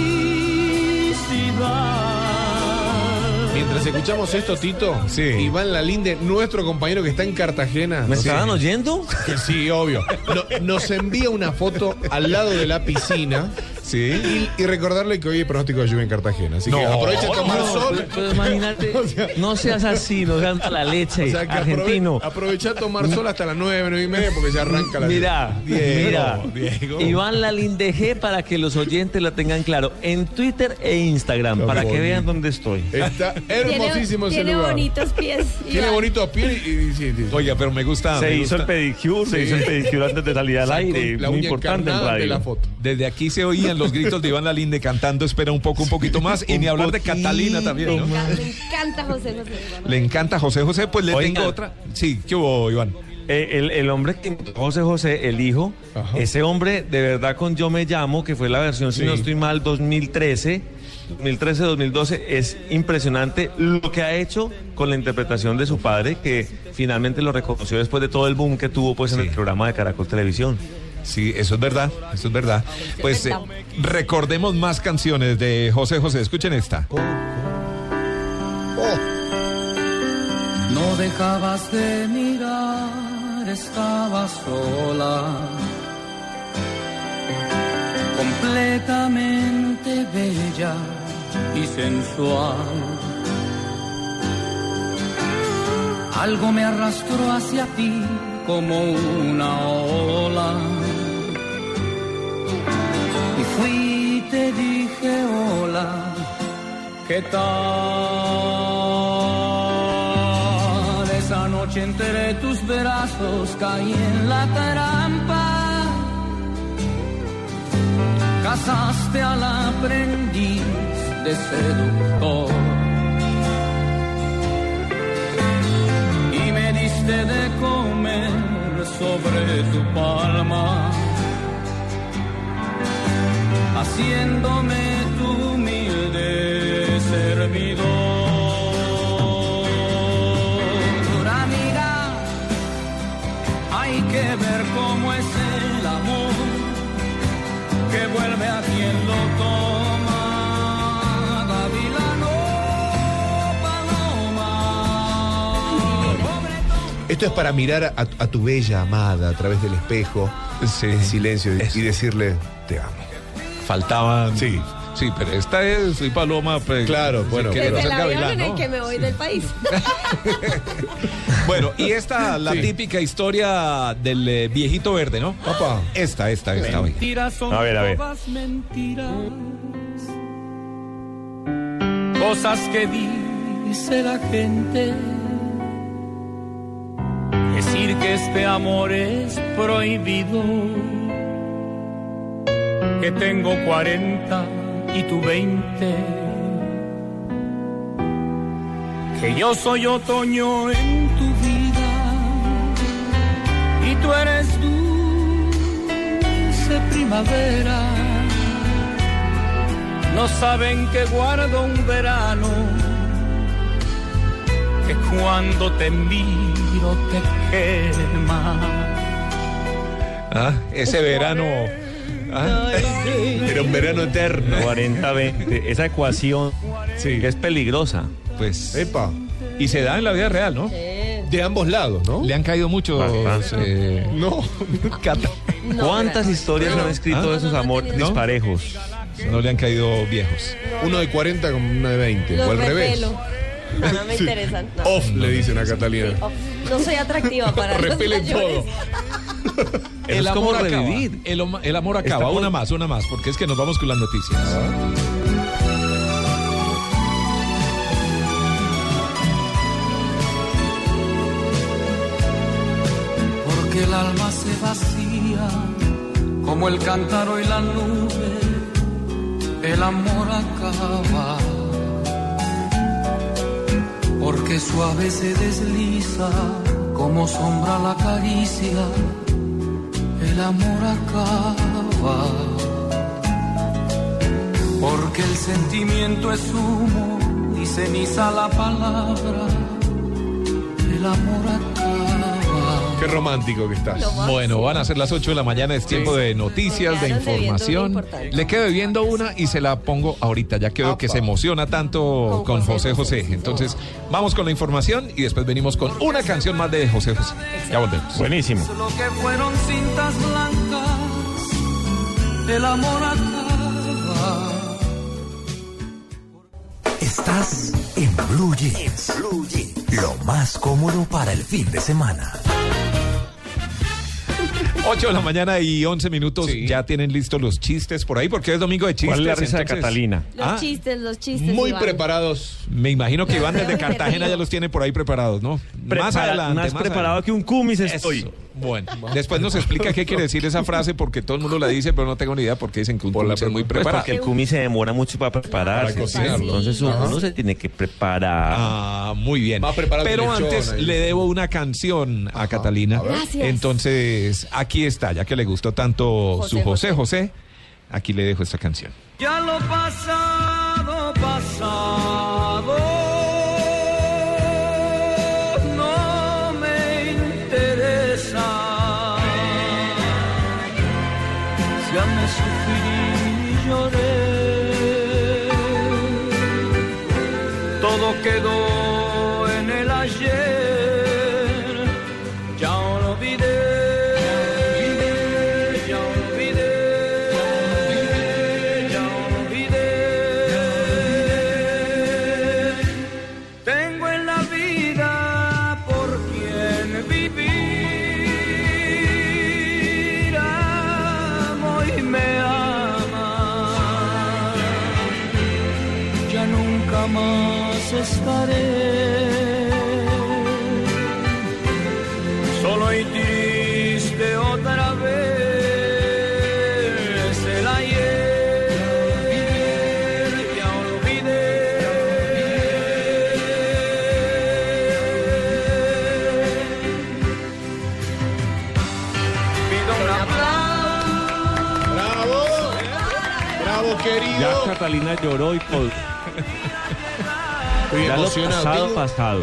Mientras escuchamos esto, Tito, Iván Lalinde, nuestro compañero que está en Cartagena. ¿Me Sí. estaban oyendo? Que sí, obvio. No- nos envía una foto al lado de la piscina. Sí. Y, y recordarle que hoy hay pronóstico de lluvia en Cartagena. Así que No, aprovecha a tomar No, sol. pues imagínate, no seas así, no seas la leche, O sea, que argentino. aprove- aprovecha a tomar sol hasta las 9, 9 y media porque ya arranca la Mira, Diego, mira, Diego. Iván Lalinde para que los oyentes lo tengan claro en Twitter e Instagram Qué para que bonito. vean dónde estoy. Está hermosísimo ese tiene lugar. bonitos pies. Tiene Iván. bonitos pies y, y- sí, sí. Oiga, pero me gusta. Se me hizo el gusta. pedicure, se Sí. hizo el pedicure antes de salir al aire, la muy uña importante en encarnada de radio. la foto. Desde aquí se oían los gritos de Iván Lalinde cantando Espera un poco, un poquito más. Y ni hablar de Catalina también, ¿no? encanta, José José. Le encanta José José, pues le tengo otra. Sí, ¿qué hubo, Iván? Eh, el, el hombre que José José, el hijo, Ajá. ese hombre de verdad con Yo Me Llamo, que fue la versión, si no estoy mal, 2013, 2013-2012, es impresionante lo que ha hecho con la interpretación de su padre, que finalmente lo reconoció después de todo el boom que tuvo pues en el programa de Caracol Televisión. Sí, eso es verdad, eso es verdad. Pues eh, recordemos más canciones de José José. Escuchen esta. No dejabas de mirar, estabas sola, completamente bella y sensual. Algo me arrastró hacia ti como una ola fui y te dije hola, ¿qué tal? Esa noche enteré tus brazos caí en la trampa, casaste al aprendiz de seductor. Y me diste de comer sobre tu palma haciéndome tu humilde servidor. Amiga, hay que ver cómo es el amor que vuelve a quien lo toma. Gavilano, paloma. Esto es para mirar a, a tu bella amada a través del espejo, en silencio, y, y decirle, te amo. Faltaban. Sí. Sí, pero esta es, soy Paloma. pues, Claro, bueno, que Desde el avión en el ¿no? que me voy del país. Bueno, y esta, la Sí. típica historia del eh, viejito verde, ¿no? Papá. Esta, esta, esta. Mentiras son A ver, a ver. todas mentiras. Cosas que dice la gente. Decir que este amor es prohibido. Que tengo 40 y tú 20. Que yo soy otoño en tu vida. Y tú eres dulce primavera. No saben que guardo un verano, que cuando te miro te quema. Ah, ese verano. Ah, Era un verano eterno. 40-20. Esa ecuación que es peligrosa. pues. Epa. Y se da en la vida real, ¿no? De ambos lados, ¿no? Le han caído muchos. Eh, No. cata- No, ¿Cuántas historias han escrito de esos no, no, amores no. disparejos? no le han caído viejos. Uno de 40 con una de 20. Los o al revés. No, no me Sí. interesan. no. Off, le dicen a Catalina. Off. No soy atractiva para los mayores. Eso El es como amor revivir. El, amor acaba. Estamos- Una más, una más, porque es que nos vamos con las noticias. Porque el alma se vacía como el cántaro y la nube, el amor acaba. Porque suave se desliza como sombra la caricia, el amor acaba. Porque el sentimiento es humo y ceniza la palabra, el amor acaba. Qué romántico que estás. Bueno, van a ser las 8 de la mañana, es tiempo de noticias, de información. Le quedo viendo una y se la pongo ahorita, ya que veo que se emociona tanto Con José José Entonces, vamos con la información y después venimos con una canción más de José José. Ya volvemos. Buenísimo. Lo que fueron cintas blancas, el amor acaba. Estás en Blue Jeans. Lo más cómodo para el fin de semana. 8 de la mañana y 11 minutos. Sí. Ya tienen listos los chistes por ahí, porque es domingo de chistes. ¿Cuál es la risa de Catalina? Los Ah. chistes, los chistes. Muy Iván. preparados. Me imagino que Iván desde Cartagena ya los tiene por ahí preparados, ¿no? más adelante. Más más preparado adelante. que un cumis Eso. Bueno, después nos explica qué quiere decir esa frase porque todo el mundo la dice, pero no tengo ni idea por qué dicen que un Por la cumis es muy pre- Pues preparado. porque el cumis se demora mucho para prepararse. Para cocinarlo. Entonces uno, uno se tiene que preparar. Ah, muy bien. Preparado Pero antes ahí. le debo una canción a Catalina. a. Gracias. Entonces, aquí está, ya que le gustó tanto José su José José. José, aquí le dejo esta canción. Ya lo pasado, pasado. Quedó Catalina lloró y todo. Estoy Ya lo emocionado. pasado, Tengo, pasado.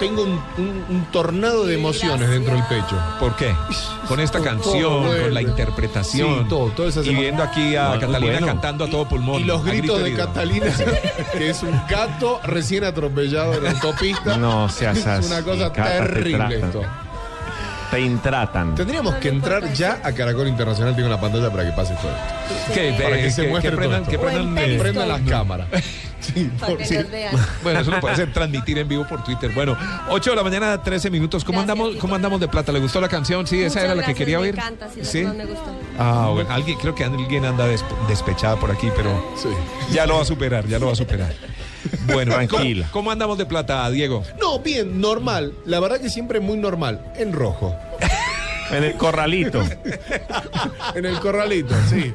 tengo un, un- un tornado de emociones dentro del pecho. ¿Por qué? Con esta Todo canción, con la interpretación. Sí, todo, esas y viendo aquí a Catalina bueno. cantando a todo pulmón. Y los gritos grito de. Catalina, que es un gato recién atropellado en la autopista. No seas Es una cosa terrible esto. Te intratan. Tendríamos que entrar ya a Caracol Internacional. Tengo la pantalla para que pase todo esto. ¿Qué? Para que se que- muestre que todo prendan- esto. que prendan, O en Periscope. Prendan las cámaras. Sí, Para por- que sí. nos vean. Bueno, eso lo puede ser transmitir en vivo por Twitter. Bueno, 8 de la mañana, 13 minutos. ¿Cómo Gracias, andamos, Tito. ¿Cómo andamos de plata? ¿Le gustó la canción? Sí, esa era la que quería me oír. encanta, sí, me gusta. Ah, bueno, alguien, creo que alguien anda des- despechada por aquí, pero Sí. ya lo va a superar, ya lo va a superar. Bueno, Tranquila. ¿cómo, cómo andamos de plata, Diego? No, bien, normal. La verdad que siempre muy normal. En rojo. En el corralito. En el corralito, sí.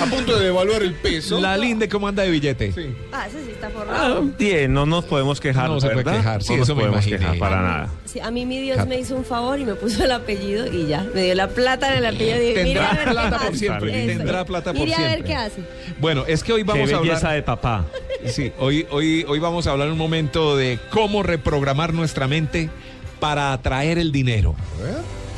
A punto de devaluar el peso. La Linde, ¿cómo anda de billete? Sí. Ah, ese sí está Ah, forrado. bien, no nos podemos quejar, No se puede ¿verdad? quejar, sí, no nos eso me podemos imaginé. quejar para nada. Sí, a mí mi Dios me hizo un favor y me puso el apellido y ya. Me dio la plata en el apellido y dije, Tendrá a ver qué plata pasa. por siempre, Eso. tendrá plata por Mire a ver siempre. qué hace. Bueno, es que hoy Qué vamos a belleza hablar. de papá. Sí, hoy, hoy, hoy vamos a hablar un momento de cómo reprogramar nuestra mente para atraer el dinero.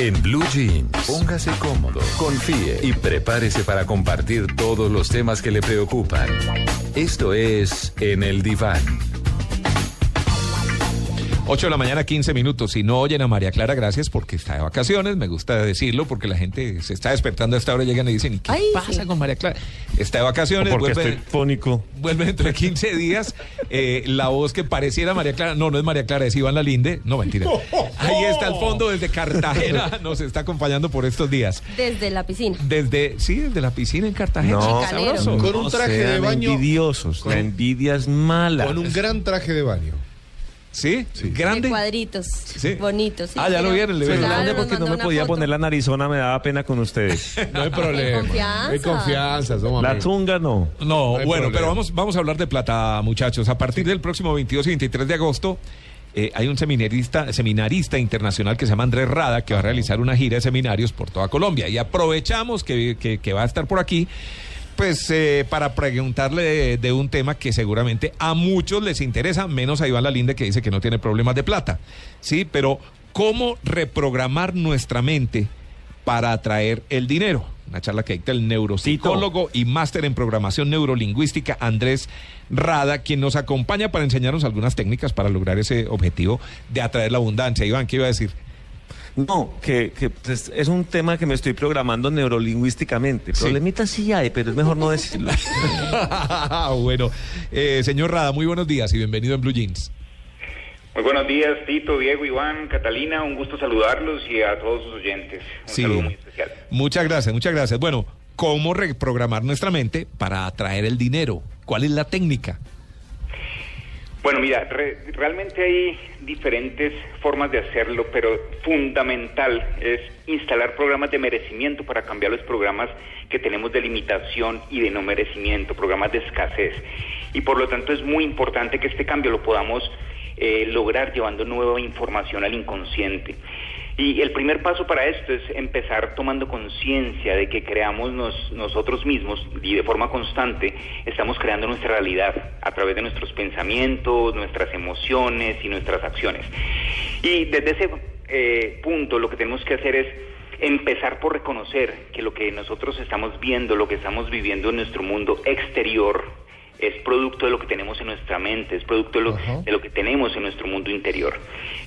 En Blue Jeans, póngase cómodo, confíe y prepárese para compartir todos los temas que le preocupan. Esto es En el Diván. 8 de la mañana, 15 minutos. Si no oyen a María Clara, gracias porque está de vacaciones. Me gusta decirlo porque la gente se está despertando a esta hora y llegan y dicen, ¿y qué Ay, pasa sí. con María Clara? Está de vacaciones, Porque vuelve, estoy fónico. vuelve dentro de 15 días. Eh, la voz que pareciera María Clara, no, no es María Clara, es Iván Lalinde. No, mentira. Ahí está al fondo desde Cartagena, nos está acompañando por estos días. Desde la piscina. Desde, sí, desde la piscina en Cartagena. No. Con un traje sean de baño. envidiosos. Con- La envidia es mala. Con un gran traje de baño. ¿Sí? De Grande. cuadritos. Sí. Bonitos. sí, Ah, ya lo vieron, le Claro, vieron. Grande porque no me podía foto. poner la narizona, me daba pena con ustedes. No hay problema. confianza. Hay confianza, somos La tunga no. No, bueno, problema. pero vamos, vamos a hablar de plata, muchachos. A partir del próximo 22 y 23 de agosto eh, hay un seminarista, seminarista internacional que se llama Andrés Rada que va a realizar una gira de seminarios por toda Colombia. Y aprovechamos que, que- que va a estar por aquí. Pues eh, para preguntarle de, de un tema que seguramente a muchos les interesa, menos a Iván Lalinde que dice que no tiene problemas de plata. Sí, pero ¿cómo reprogramar nuestra mente para atraer el dinero? Una charla que dicta el neuropsicólogo y máster en programación neurolingüística Andrés Rada, quien nos acompaña para enseñarnos algunas técnicas para lograr ese objetivo de atraer la abundancia. Iván, ¿qué iba a decir? No, que, que, pues, es un tema que me estoy programando neurolingüísticamente. Sí. Problemitas sí hay, pero es mejor no decirlo. bueno, eh, señor Rada, muy buenos días y bienvenido en Blue Jeans. Muy buenos días, Tito, Diego, Iván, Catalina. Un gusto saludarlos y a todos sus oyentes. Un Sí. saludo muy especial. Muchas gracias, muchas gracias. Bueno, ¿cómo reprogramar nuestra mente para atraer el dinero? ¿Cuál es la técnica? Bueno, mira, re- realmente hay diferentes formas de hacerlo, pero fundamental es instalar programas de merecimiento para cambiar los programas que tenemos de limitación y de no merecimiento, programas de escasez. Y por lo tanto es muy importante que este cambio lo podamos eh, lograr llevando nueva información al inconsciente. Y el primer paso para esto es empezar tomando conciencia de que creamos nos- nosotros mismos y de forma constante estamos creando nuestra realidad a través de nuestros pensamientos, nuestras emociones y nuestras acciones. Y desde ese eh, punto lo que tenemos que hacer es empezar por reconocer que lo que nosotros estamos viendo, lo que estamos viviendo en nuestro mundo exterior, es producto de lo que tenemos en nuestra mente, es producto de lo, de lo que tenemos en nuestro mundo interior.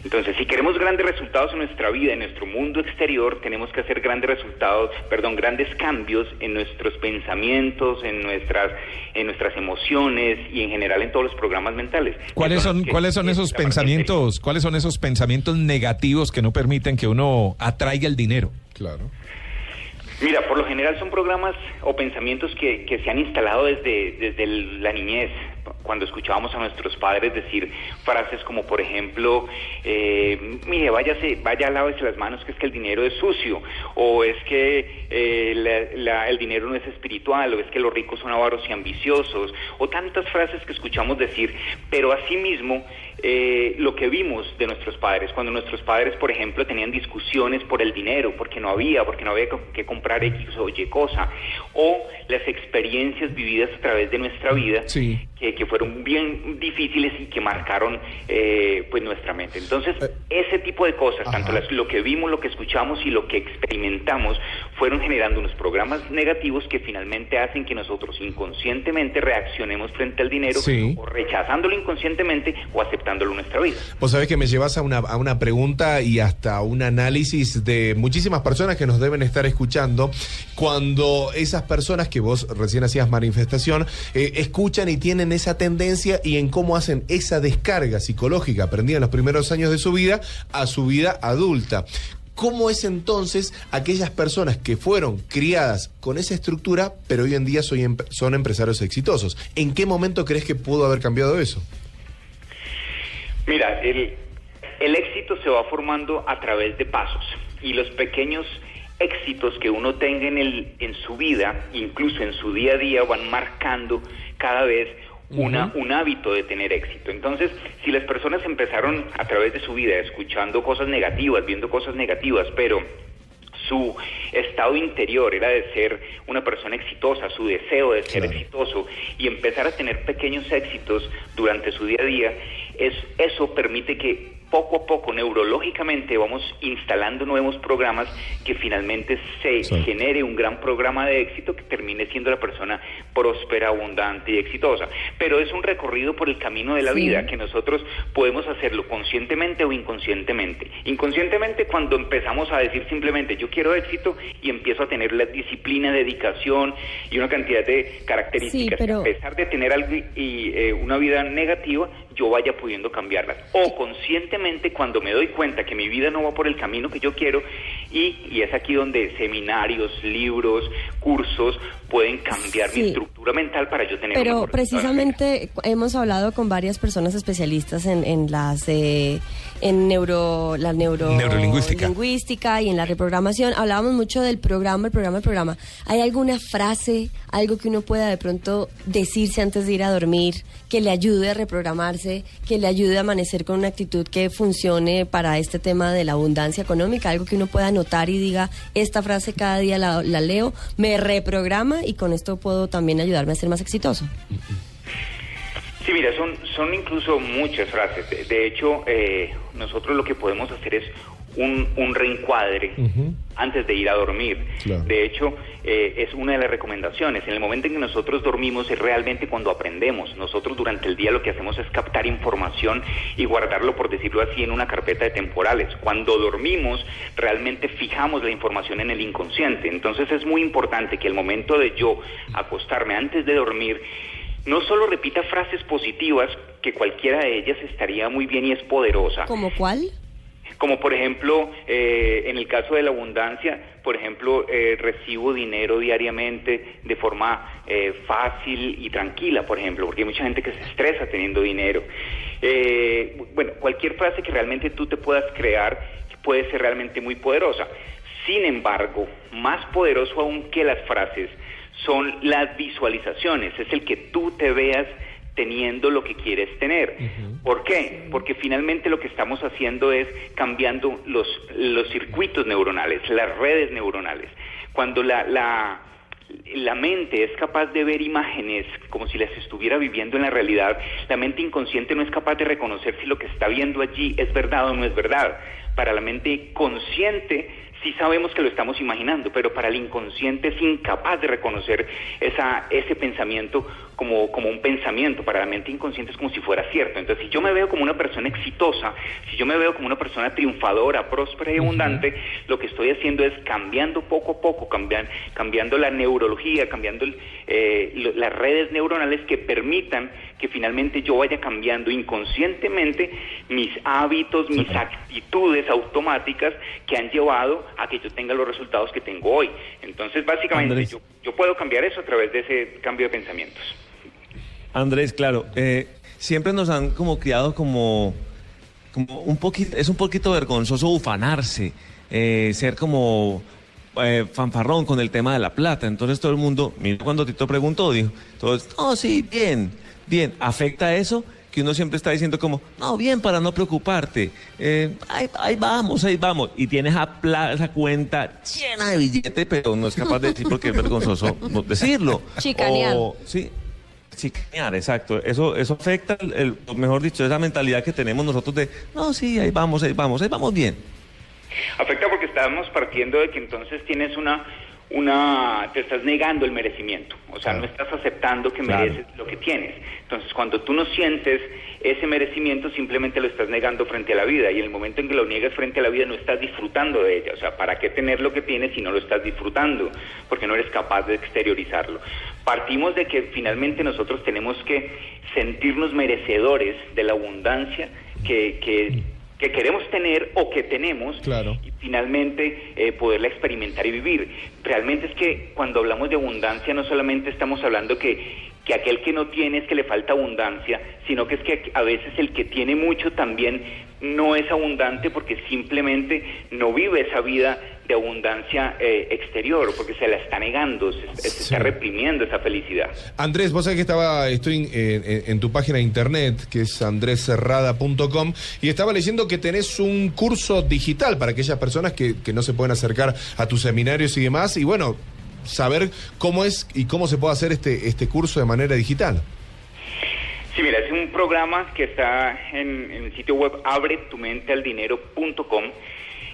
Entonces, si queremos grandes resultados en nuestra vida, en nuestro mundo exterior, tenemos que hacer grandes resultados, perdón, grandes cambios en nuestros pensamientos, en nuestras, en nuestras emociones y en general en todos los programas mentales. ¿Cuáles son, ¿cuáles son es esos pensamientos, cuáles son esos pensamientos negativos que no permiten que uno atraiga el dinero? Claro. Mira, por lo general son programas o pensamientos que, que se han instalado desde, desde la niñez, cuando escuchábamos a nuestros padres decir frases como, por ejemplo, eh, mire, váyase, vaya, lávese las manos, que es que el dinero es sucio, o es que eh, la- el dinero no es espiritual, o es que los ricos son avaros y ambiciosos, o tantas frases que escuchamos decir, pero asimismo, eh, lo que vimos de nuestros padres, cuando nuestros padres, por ejemplo, tenían discusiones por el dinero, porque no había, porque no había que comprar X o Y cosa, o las experiencias vividas a través de nuestra vida, que, que fueron bien difíciles y que marcaron eh, pues nuestra mente. Entonces, ese tipo de cosas, tanto las- lo que vimos, lo que escuchamos y lo que experimentamos, fueron generando unos programas negativos que finalmente hacen que nosotros inconscientemente reaccionemos frente al dinero, Sí. o rechazándolo inconscientemente o aceptándolo en nuestra vida. Vos sabés que me llevas a una, a una pregunta y hasta un análisis de muchísimas personas que nos deben estar escuchando cuando esas personas que vos recién hacías manifestación eh, escuchan y tienen esa tendencia y en cómo hacen esa descarga psicológica aprendida en los primeros años de su vida a su vida adulta. ¿Cómo es entonces aquellas personas que fueron criadas con esa estructura, pero hoy en día em- son empresarios exitosos? ¿En qué momento crees que pudo haber cambiado eso? Mira, el, el éxito se va formando a través de pasos y los pequeños éxitos que uno tenga en, el, en su vida, incluso en su día a día, van marcando cada vez una, un hábito de tener éxito. Entonces, si las personas empezaron a través de su vida escuchando cosas negativas, viendo cosas negativas, pero su estado interior era de ser una persona exitosa, su deseo de ser exitoso y empezar a tener pequeños éxitos durante su día a día, es, eso permite que poco a poco neurológicamente vamos instalando nuevos programas que finalmente se genere un gran programa de éxito que termine siendo la persona próspera, abundante y exitosa. Pero es un recorrido por el camino de la Sí. vida que nosotros podemos hacerlo conscientemente o inconscientemente. Inconscientemente cuando empezamos a decir simplemente yo quiero éxito y empiezo a tener la disciplina, dedicación y una cantidad de características que pero- a pesar de tener algo y, y, eh, una vida negativa, yo vaya pudiendo cambiarlas. O conscientemente cuando me doy cuenta que mi vida no va por el camino que yo quiero y, y es aquí donde seminarios, libros, cursos pueden cambiar mi Sí. estructura mental para yo tener Pero mejor precisamente hemos hablado con varias personas especialistas en, en las eh, en neuro la neuro Neurolingüística. lingüística y en la reprogramación. Hablábamos mucho del programa, el programa, el programa. ¿Hay alguna frase, algo que uno pueda de pronto decirse antes de ir a dormir que le ayude a reprogramarse, que le ayude a amanecer con una actitud que funcione para este tema de la abundancia económica? Algo que uno pueda anotar y diga, esta frase cada día la, la leo, me reprograma y con esto puedo también ayudarme a ser más exitoso. Sí, mira, son, son incluso muchas frases. De, de hecho, eh, nosotros lo que podemos hacer es un, un reencuadre antes de ir a dormir. Claro. De hecho, eh, es una de las recomendaciones. En el momento en que nosotros dormimos es realmente cuando aprendemos. Nosotros durante el día lo que hacemos es captar información y guardarlo, por decirlo así, en una carpeta de temporales. Cuando dormimos, realmente fijamos la información en el inconsciente. Entonces es muy importante que el momento de yo acostarme antes de dormir, no solo repita frases positivas, que cualquiera de ellas estaría muy bien y es poderosa, ¿Como cuál? como por ejemplo, eh, en el caso de la abundancia, por ejemplo, eh, recibo dinero diariamente de forma eh, fácil y tranquila, por ejemplo, porque hay mucha gente que se estresa teniendo dinero. Eh, bueno, cualquier frase que realmente tú te puedas crear puede ser realmente muy poderosa. Sin embargo, más poderoso aún que las frases son las visualizaciones, es el que tú te veas teniendo lo que quieres tener. ¿Por qué? Porque finalmente lo que estamos haciendo es cambiando los, los circuitos neuronales, las redes neuronales. Cuando la, la, la mente es capaz de ver imágenes como si las estuviera viviendo en la realidad, la mente inconsciente no es capaz de reconocer si lo que está viendo allí es verdad o no es verdad. Para la mente consciente sí sabemos que lo estamos imaginando, pero para el inconsciente es incapaz de reconocer esa, ese pensamiento como, como un pensamiento, para la mente inconsciente es como si fuera cierto. Entonces, si yo me veo como una persona exitosa, si yo me veo como una persona triunfadora, próspera y abundante, lo que estoy haciendo es cambiando poco a poco, cambian- cambiando la neurología, cambiando el, eh, lo- las redes neuronales que permitan que finalmente yo vaya cambiando inconscientemente mis hábitos, mis actitudes automáticas que han llevado a que yo tenga los resultados que tengo hoy. Entonces, básicamente, yo, yo puedo cambiar eso a través de ese cambio de pensamientos. Andrés, claro, eh, siempre nos han como criado como, como un poquito, es un poquito vergonzoso ufanarse, eh, ser como eh, fanfarrón con el tema de la plata. Entonces todo el mundo, mira cuando Tito preguntó, dijo, todos, oh sí, bien, bien, ¿afecta eso? Que uno siempre está diciendo como, no, bien, para no preocuparte, eh, ahí, ahí vamos, ahí vamos, y tienes esa, esa cuenta llena de billete, pero no es capaz de decir porque es vergonzoso decirlo. Chicanear. O- sí, Chicanear, exacto. Eso, eso afecta, el, mejor dicho, esa mentalidad que tenemos nosotros de, no, sí, ahí vamos, ahí vamos, ahí vamos bien. Afecta porque estamos partiendo de que entonces tienes una, una, te estás negando el merecimiento, o sea, no estás aceptando que Claro. mereces lo que tienes. Entonces, cuando tú no sientes ese merecimiento, simplemente lo estás negando frente a la vida y en el momento en que lo niegas frente a la vida no estás disfrutando de ella. O sea, ¿para qué tener lo que tienes si no lo estás disfrutando? Porque no eres capaz de exteriorizarlo. Partimos de que finalmente nosotros tenemos que sentirnos merecedores de la abundancia que, que, que queremos tener o que tenemos Claro. y finalmente eh, poderla experimentar y vivir. Realmente es que cuando hablamos de abundancia no solamente estamos hablando que, que aquel que no tiene es que le falta abundancia, sino que es que a veces el que tiene mucho también no es abundante porque simplemente no vive esa vida de abundancia eh, exterior, porque se la está negando, se, se está reprimiendo esa felicidad. Andrés, vos sabés que estaba, estoy en, en- en tu página de internet, que es andrescerrada.com, y estaba leyendo que tenés un curso digital para aquellas personas que, que no se pueden acercar a tus seminarios y demás, y bueno, saber cómo es y cómo se puede hacer este, este curso de manera digital. Sí, mira, es un programa que está en, en el sitio web abretumentealdinero.com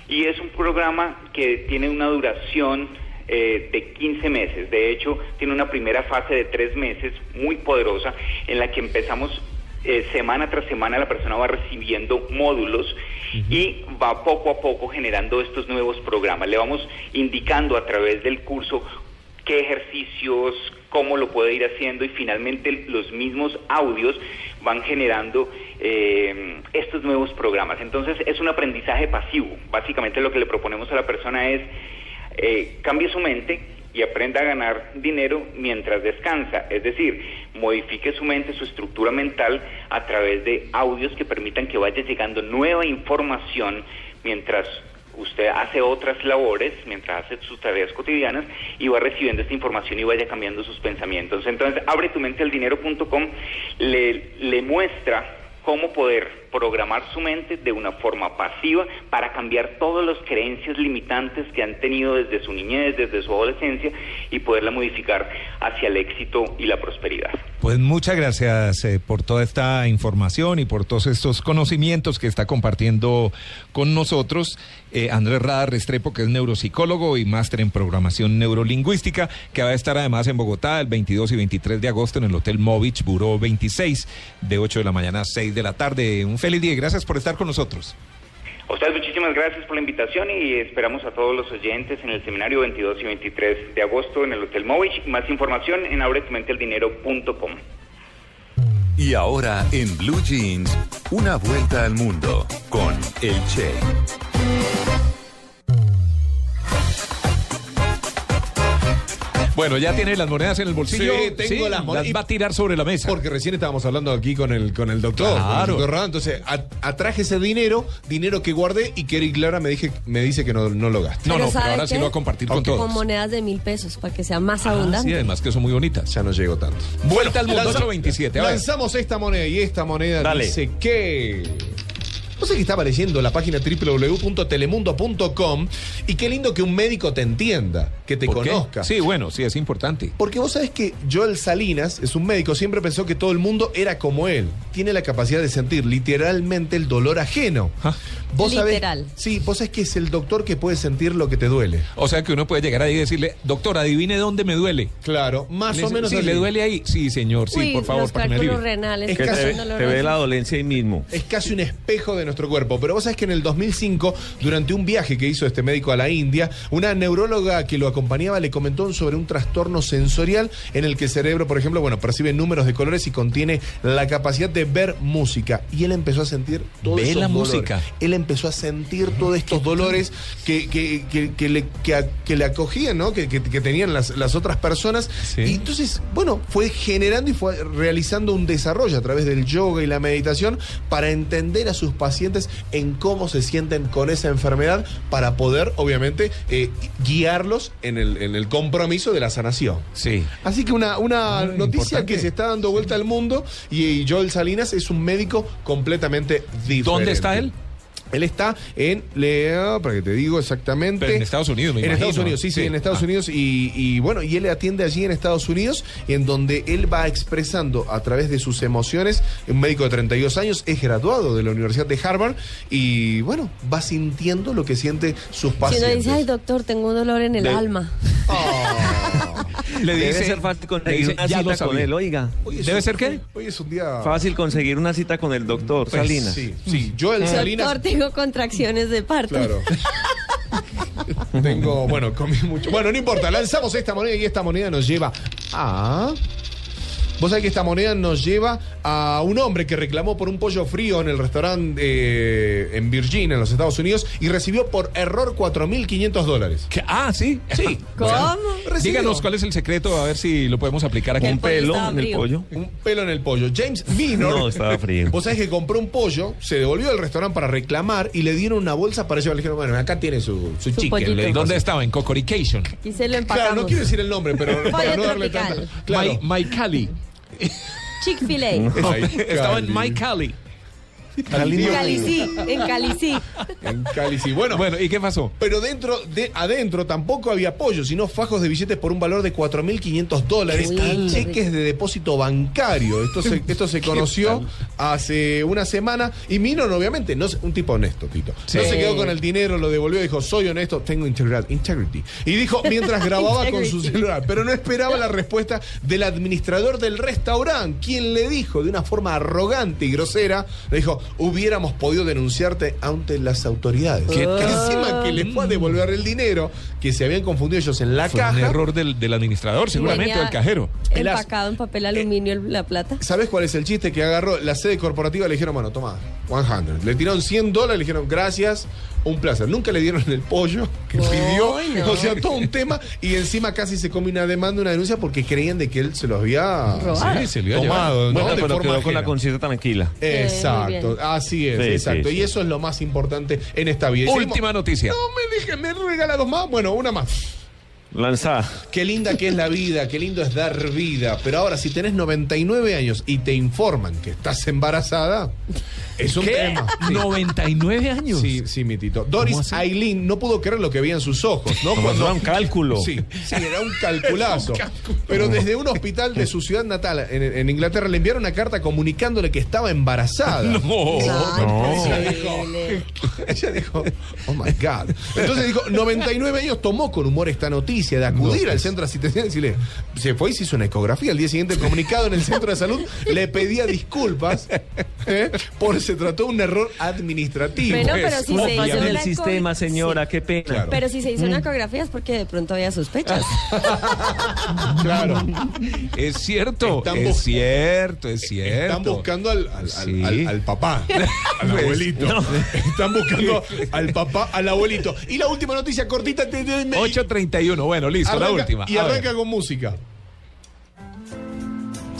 y es un programa que tiene una duración eh, de 15 meses. De hecho, tiene una primera fase de tres meses muy poderosa en la que empezamos eh, semana tras semana la persona va recibiendo módulos y va poco a poco generando estos nuevos programas. Le vamos indicando a través del curso qué ejercicios, cómo lo puede ir haciendo y finalmente los mismos audios van generando eh, estos nuevos programas. Entonces es un aprendizaje pasivo. Básicamente lo que le proponemos a la persona es eh, cambie su mente y aprenda a ganar dinero mientras descansa. Es decir, modifique su mente, su estructura mental a través de audios que permitan que vaya llegando nueva información mientras usted hace otras labores, mientras hace sus tareas cotidianas y va recibiendo esta información y vaya cambiando sus pensamientos. Entonces, abre tu mente al dinero.com, le, le muestra cómo poder programar su mente de una forma pasiva para cambiar todas las creencias limitantes que han tenido desde su niñez, desde su adolescencia y poderla modificar hacia el éxito y la prosperidad. Pues muchas gracias eh, por toda esta información y por todos estos conocimientos que está compartiendo con nosotros eh, Andrés Rada Restrepo, que es neuropsicólogo y máster en programación neurolingüística, que va a estar además en Bogotá el 22 y 23 de agosto en el Hotel Movich Buró 26, de 8 de la mañana a 6 de la tarde. Un feliz día y gracias por estar con nosotros. A ustedes muchísimas gracias por la invitación y esperamos a todos los oyentes en el seminario 22 y 23 de agosto en el Hotel Movich. Más información en abretumentealdinero.com. Y ahora en Blue Jeans, una vuelta al mundo con el Che. Bueno, ya tiene las monedas en el bolsillo. Sí, tengo las monedas. va a tirar sobre la mesa. Porque recién estábamos hablando aquí con el, con el doctor. con el Claro. doctor Rada. Entonces, a- atraje ese dinero, dinero que guardé y que Eric Clara me, dije, me dice que no, no lo gaste. No, no, pero ¿sabe ahora sí lo va a compartir con todos. Con monedas de mil pesos para que sea más Ah, abundante. sí, además que son muy bonitas. Ya no llego tanto. Vuelta al mundo Lanza- 827. A ver. Lanzamos esta moneda y esta moneda Dale. dice que. No sé que estaba leyendo la página www.telemundo.com y qué lindo que un médico te entienda, que te ¿Por qué? conozca. Sí, bueno, sí, es importante. Porque vos sabés que Joel Salinas es un médico, siempre pensó que todo el mundo era como él. Tiene la capacidad de sentir literalmente el dolor ajeno. Vos sabés- Literal. sí, vos sabés que es el doctor que puede sentir lo que te duele. O sea que uno puede llegar ahí y decirle, doctor, adivine dónde me duele. Claro, más Le o menos Sí, así. le duele ahí. Sí, señor, sí, Uy, por favor, los para que me cálculos renales. Es Que casi te, ve- te ve la dolencia ahí mismo. Es casi un espejo de nuestro cuerpo. Pero vos sabés que en el 2005, durante un viaje que hizo este médico a la India, una neuróloga que lo acompañaba le comentó sobre un trastorno sensorial en el que el cerebro, por ejemplo, bueno, percibe números de colores y contiene la capacidad de ver música. Y él empezó a sentir todos Ve esos la dolores. música. Él empezó a sentir todos estos dolores que, que, que- que le, que, le acogían, ¿no? Que, tenían las, las otras personas. Sí. Y entonces, bueno, fue generando y fue realizando un desarrollo a través del yoga y la meditación para entender a sus pacientes en cómo se sienten con esa enfermedad para poder, obviamente, eh, guiarlos en el, en el compromiso de la sanación. Sí. Así que una, una Muy noticia importante. que se está dando vuelta al mundo y, y Joel Salinas es un médico completamente diferente. ¿Dónde está él? Él está en, Lea, para que te digo exactamente. Pero en Estados Unidos, me En imagino. Estados Unidos, sí, sí, Sí. en Estados Ah. Unidos. Y, y bueno, y él atiende allí en Estados Unidos, en donde él va expresando a través de sus emociones. Un médico de 32 años, es graduado de la Universidad de Harvard. Y bueno, va sintiendo lo que siente sus Si uno pacientes. dice, ay doctor, tengo un dolor en el De- alma. Le Debe dice, ser fácil le conseguir dice, una "Ya lo cita con sabía". él, oiga. Hoy ¿Debe un- ser qué? Hoy es un día. Fácil conseguir una cita con el doctor Pues, Salinas. Sí, sí. Joel Salinas. Doctor, tengo contracciones de parto. Claro. Tengo, bueno, comí mucho. Bueno, no importa, lanzamos esta moneda y esta moneda nos lleva a. Vos sabés que esta moneda nos lleva a un hombre que reclamó por un pollo frío en el restaurante eh, en Virginia, en los Estados Unidos, y recibió por error 4.500 dólares. ¿Qué? Ah, sí. Sí. ¿Cómo? Recibió Díganos cuál es el secreto, a ver si lo podemos aplicar aquí. El Un pelo en el pollo. Un pelo en el pollo. James Minor. No, estaba frío. Vos sabés que compró un pollo, se devolvió al restaurante para reclamar y le dieron una bolsa para llevar. Le dijeron, bueno, acá tiene su, su, chicken. le dijo ¿Dónde estaba? En Cocorication. Y se lo Claro, empacamos. no quiero decir el nombre, pero para no darle tanta. Claro. My, My Cali. Chick-fil-A. Estaba en Cali. Cali. En Cali sí, en Cali sí. En Cali, sí. Bueno, Bueno, ¿y qué pasó? pero dentro de adentro tampoco había pollo, sino fajos de billetes por un valor de 4.500 dólares ¿Qué y cheques de depósito bancario. Esto se, esto se conoció hace una semana y Minor, obviamente, no es un tipo honesto, Tito. Sí. No se quedó con el dinero, lo devolvió y dijo, soy honesto, tengo integridad, integrity. Y dijo, mientras grababa con su celular, pero no esperaba la respuesta del administrador del restaurante, quien le dijo de una forma arrogante y grosera, le dijo, hubiéramos podido denunciarte ante las autoridades. ¿Qué Que? Encima que le fue a devolver el dinero, que se habían confundido ellos en la Fue caja. un error del, del administrador, seguramente, Venía del cajero. Empacado en papel aluminio la plata. ¿Sabes cuál es el chiste? Que agarró la sede corporativa, le dijeron, bueno, toma, 100. Le tiraron 100 dólares, le dijeron, gracias, un placer. Nunca le dieron el pollo que pidió, o sea, todo un tema, y encima casi se come una demanda, una denuncia, porque creían de que él se los había. Sí, se lo tomado, ¿no? Bueno, de pero forma quedó con la conciencia tranquila. Exacto, así es, Sí, exacto. sí, Y eso es lo más importante en esta vida. Última noticia. No me dije, me regala dos más. Bueno, una más. Lanzada. Qué linda que es la vida, qué lindo es dar vida. Pero ahora, si tenés 99 años y te informan que estás embarazada, es un ¿Qué? tema. Sí. 99 años. Sí, sí, mi tito. Doris? Aileen no pudo creer lo que veía en sus ojos, ¿no? Como fuera un cálculo. Sí, sí, era un calculazo. Pero desde un hospital de su ciudad natal, en, en Inglaterra, le enviaron una carta comunicándole que estaba embarazada. No. Ay, Ella dijo, ella dijo, oh my God. Entonces dijo, 99 años tomó con humor esta noticia de acudir No, al pues. centro asistencial y decirle, se fue y se hizo una ecografía. Al día siguiente, el comunicado en el centro de salud le pedía disculpas ¿eh? por se trató de un error administrativo. Bueno, pero si ¿Cómo se hizo el una sistema, señora? Sí. Qué pena. Claro. Pero si se hizo una ecografía es porque de pronto había sospechas. Claro. Es cierto, Están es cierto, es cierto. Están buscando al, al- al- Sí. al- al papá, al Pues, abuelito. no. Están buscando al papá, al abuelito. Y la última noticia cortita. te- te- me- 8.31, bueno, listo, la última. Y arranca con música.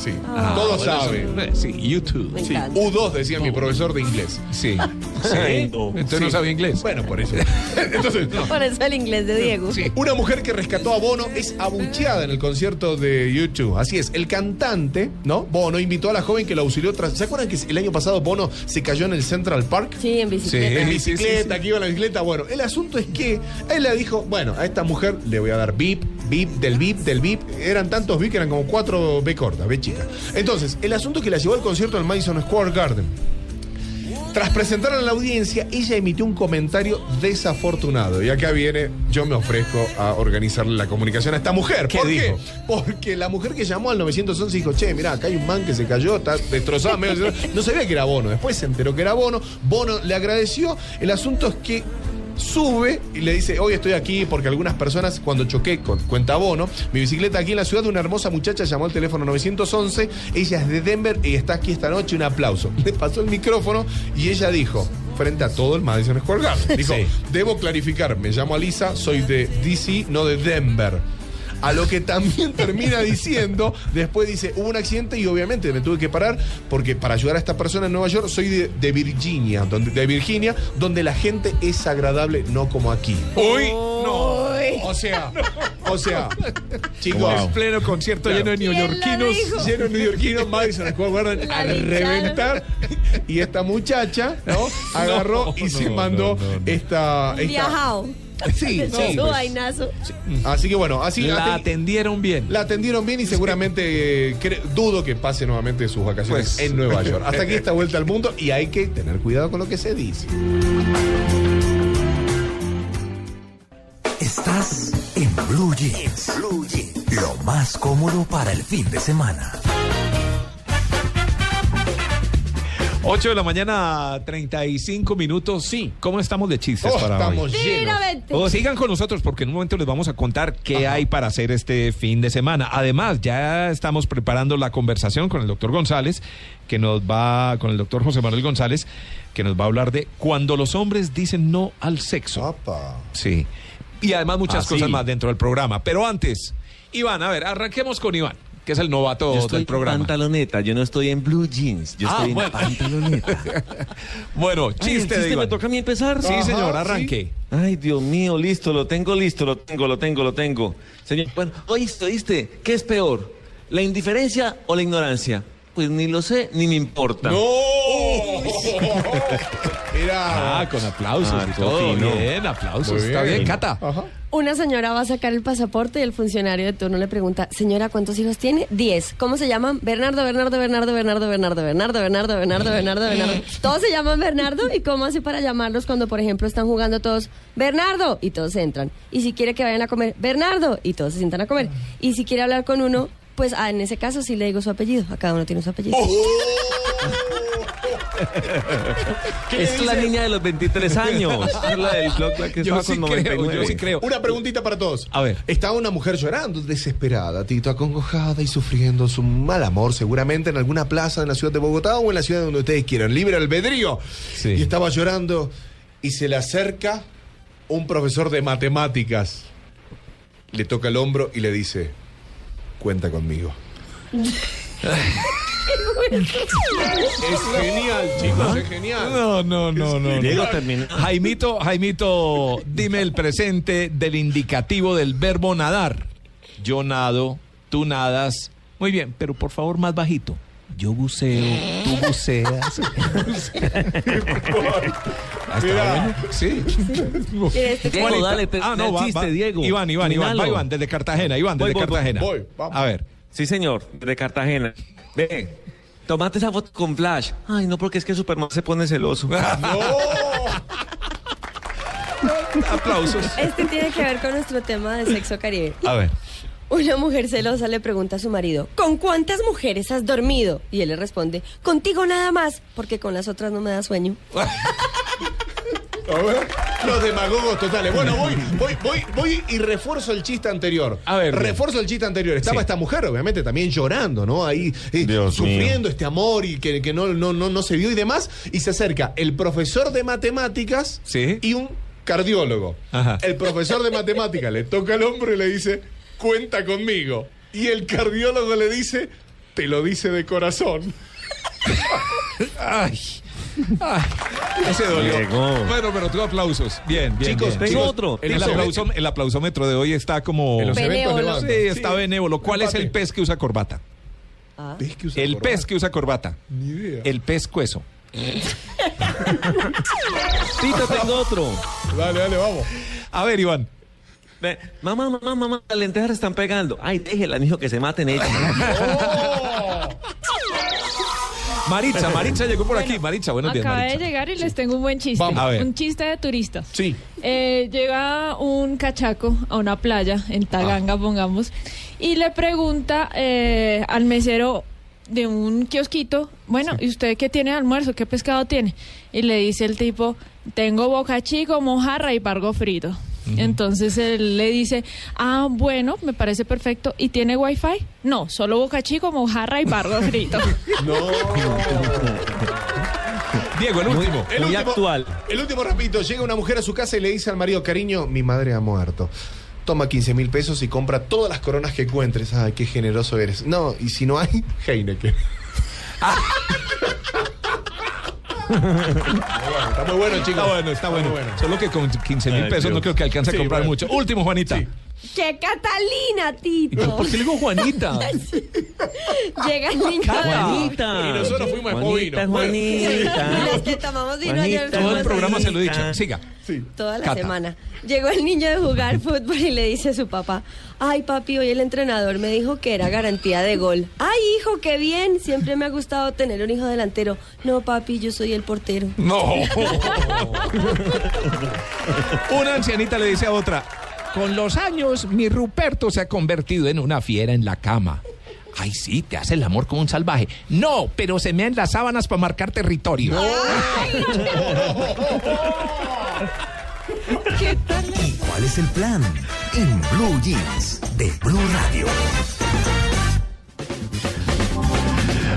Sí, Ah, todos bueno, saben. eso- Sí, YouTube. Sí, encanta. U2 decía mi profesor de inglés. Sí. ¿Sí? no. Entonces no sabía inglés. Bueno, por eso. Entonces, Por eso el inglés de Diego. Sí. Una mujer que rescató a Bono es abucheada en el concierto de YouTube. Así es, el cantante, ¿no? Bono invitó a la joven que lo auxilió tras. ¿Se acuerdan que el año pasado Bono se cayó en el Central Park? Sí, en bicicleta. En Sí, bicicleta, sí, sí. que iba en la bicicleta. Bueno, el asunto es que él le dijo, bueno, a esta mujer le voy a dar VIP, VIP, del VIP, del VIP. Eran tantos VIP que eran como cuatro B cortas, B chicas. Entonces, el asunto que la llevó al concierto en el Madison Square Garden. Tras presentar a la audiencia, ella emitió un comentario desafortunado. Y acá viene, yo me ofrezco a organizarle la comunicación a esta mujer. ¿Qué ¿Por dijo? Porque la mujer que llamó al 911 dijo, che, mirá, acá hay un man que se cayó, está destrozado. medio- no sabía que era Bono. Después se enteró que era Bono. Bono le agradeció. El asunto es que sube y le dice, hoy estoy aquí porque algunas personas cuando choqué, con, cuenta Bono, mi bicicleta aquí en la ciudad, una hermosa muchacha llamó al teléfono 911, ella es de Denver y está aquí esta noche, un aplauso. Le pasó el micrófono y ella dijo, frente a todo el Madison Square Garden, dijo, Sí. debo clarificar, me llamo Alisa, soy de DC, no de Denver. A lo que también termina diciendo, después dice, hubo un accidente y obviamente me tuve que parar porque para ayudar a esta persona en Nueva York soy de, de Virginia, donde, de Virginia, donde la gente es agradable, no como aquí. Uy, no. O sea, O sea, chicos, en pleno concierto Claro. lleno de ¿Quién lo neoyorquinos. lleno de neoyorquinos, Madison Square Garden a reventar. Y esta muchacha, ¿no? Agarró y se mandó no, no, no. esta, esta- Viajado. Sí, De sí, su pues. vainazo. Así que bueno, así La atendieron bien. La atendieron bien y seguramente eh, dudo que pase nuevamente sus vacaciones Pues- en Nueva York. Hasta aquí esta vuelta al mundo y hay que tener cuidado con lo que se dice. Estás en Blue Jeans. Blue Jeans. Lo más cómodo para el fin de semana. 8 de la mañana, 35 minutos. Sí, ¿cómo estamos de chistes Oh, para estamos hoy? llenos. Oh, sigan con nosotros porque en un momento les vamos a contar qué hay para hacer este fin de semana. Además, ya estamos preparando la conversación con el doctor González, que nos va, con el doctor José Manuel González, que nos va a hablar de cuando los hombres dicen no al sexo. Apa. Sí. Y además muchas Ah, cosas sí. más dentro del programa. Pero antes, Iván, a ver, arranquemos con Iván, que es el novato Yo estoy del en programa. pantaloneta, yo no estoy en blue jeans, yo Ah, estoy en bueno. pantaloneta. Bueno, Ay, ¿el chiste de chiste Iván. me toca a mí empezar? Sí, Ajá, señor, sí. arranque. Ay, Dios mío, listo, lo tengo listo, lo tengo, lo tengo, lo tengo. Señor, bueno, oíste, oíste, ¿qué es peor? ¿La indiferencia o la ignorancia? Pues ni lo sé, ni me importa. ¡No! Mira. Ah, con aplausos Ah, y todo. Bien, aplausos. Muy Está bien, bien. Cata. Ajá. Una señora va a sacar el pasaporte y el funcionario de turno le pregunta, señora, ¿cuántos hijos tiene? Diez. ¿Cómo se llaman? Bernardo, Bernardo, Bernardo, Bernardo, Bernardo, Bernardo, Bernardo, Bernardo, Bernardo, Bernardo. Todos se llaman Bernardo y cómo hace para llamarlos cuando, por ejemplo, están jugando todos Bernardo y todos entran. Y si quiere que vayan a comer Bernardo y todos se sientan a comer. Y si quiere hablar con uno, pues ah, en ese caso sí le digo su apellido. A cada uno tiene su apellido. Es la niña de los 23 años. Es la del blog la que Yo sí con creo, 99. yo sí creo. Una preguntita para todos. A ver. Estaba una mujer llorando, desesperada, Tito, acongojada y sufriendo su mal amor, seguramente en alguna plaza en la ciudad de Bogotá o en la ciudad donde ustedes quieran. Libre albedrío. Sí. Y estaba llorando y se le acerca un profesor de matemáticas. Le toca el hombro y le dice, cuenta conmigo. es genial, chicos, es genial. No, no, no, no. Diego no. Jaimito, Jaimito, dime el presente del indicativo del verbo nadar. Yo nado, tú nadas. Muy bien, pero por favor más bajito. Yo buceo, tú buceas. ¿Hasta bueno? Sí. Este Diego, dale, te- ah, no, va, chiste, va. Diego. Iván, Iván, Iván, va Iván, desde Cartagena, Iván, desde Voy, voy, voy, Cartagena. voy, vamos. A ver. Sí, señor, de Cartagena. Ve, tomate esa foto con flash. Ay, no, porque es que Superman se pone celoso. Aplausos. Este tiene que ver con nuestro tema de sexo caribe. A ver. Una mujer celosa le pregunta a su marido, ¿con cuántas mujeres has dormido? Y él le responde, contigo nada más, porque con las otras no me da sueño. A ver, los demagogos totales. Bueno, voy, voy, voy, voy y refuerzo el chiste anterior. A ver, refuerzo el chiste anterior. Estaba Sí. esta mujer, obviamente, también llorando, ¿no? Ahí eh, sufriendo este amor y que, que no, no, no, no se vio y demás. Y se acerca el profesor de matemáticas Sí. y un cardiólogo. Ajá. El profesor de matemáticas le toca el hombro y le dice, cuenta conmigo. Y el cardiólogo le dice, te lo dice de corazón. Ay. Ay, ese dolió. Diego. Bueno, pero tú aplausos. Bien, bien. Chicos, bien. tengo otro. El, Eso. aplauso, el aplausómetro de hoy está como. En los eventos. Sí, está benévolo. ¿Cuál es el pez que usa corbata? ¿Ves que usa El corbata? pez que usa corbata. Ni idea. El pez cueso. Tito, tengo otro. Dale, dale, vamos. A ver, Iván. Ve, mamá, mamá, mamá, las lentejas están pegando. Ay, déjela, hijo, que se maten ellas. Maritza, Maritza llegó por aquí. Maritza, buenos días, Acabé de llegar y les tengo un buen chiste. Vamos. A ver. Un chiste de turista. Sí. Eh, llega un cachaco a una playa en Taganga, Ah. pongamos, y le pregunta eh, al mesero de un kiosquito, bueno, ¿y usted qué tiene de almuerzo? ¿Qué pescado tiene? Y le dice el tipo, tengo boca chico, mojarra y pargo frito. Entonces él le dice, ah, bueno, me parece perfecto. ¿Y tiene wifi? No, solo boca chico, mojarra y pargo frito. Diego, el último. El Muy último, actual. El último, rapidito. Llega una mujer a su casa y le dice al marido, cariño, mi madre ha muerto. Toma 15 mil pesos y compra todas las coronas que encuentres. Ay, qué generoso eres. No, y si no hay, Heineken. Está muy bueno, chicos. Está bueno, está bueno. Solo que con 15 mil pesos no creo que alcance a comprar bueno. mucho. Último, Juanita. ¡Qué Catalina, ¿Y Tito! por qué le digo Juanita? Llega el niño Juanita. Y nosotros fuimos a Juanita, Povino. Juanita. Los que tomamos vino ayer Todo el programa se lo he dicho. Siga. toda la Cata. semana. Llegó el niño de jugar fútbol y le dice a su papá, ay papi, hoy el entrenador me dijo que era garantía de gol. Ay hijo, qué bien, siempre me ha gustado tener un hijo delantero. No papi, yo soy el portero. No. Una ancianita le dice a otra, con los años mi Ruperto se ha convertido en una fiera en la cama. Ay, sí, te hace el amor como un salvaje. No, pero se me en las sábanas para marcar territorio. ¿Cuál es el plan? En Blue Jeans de Blue Radio.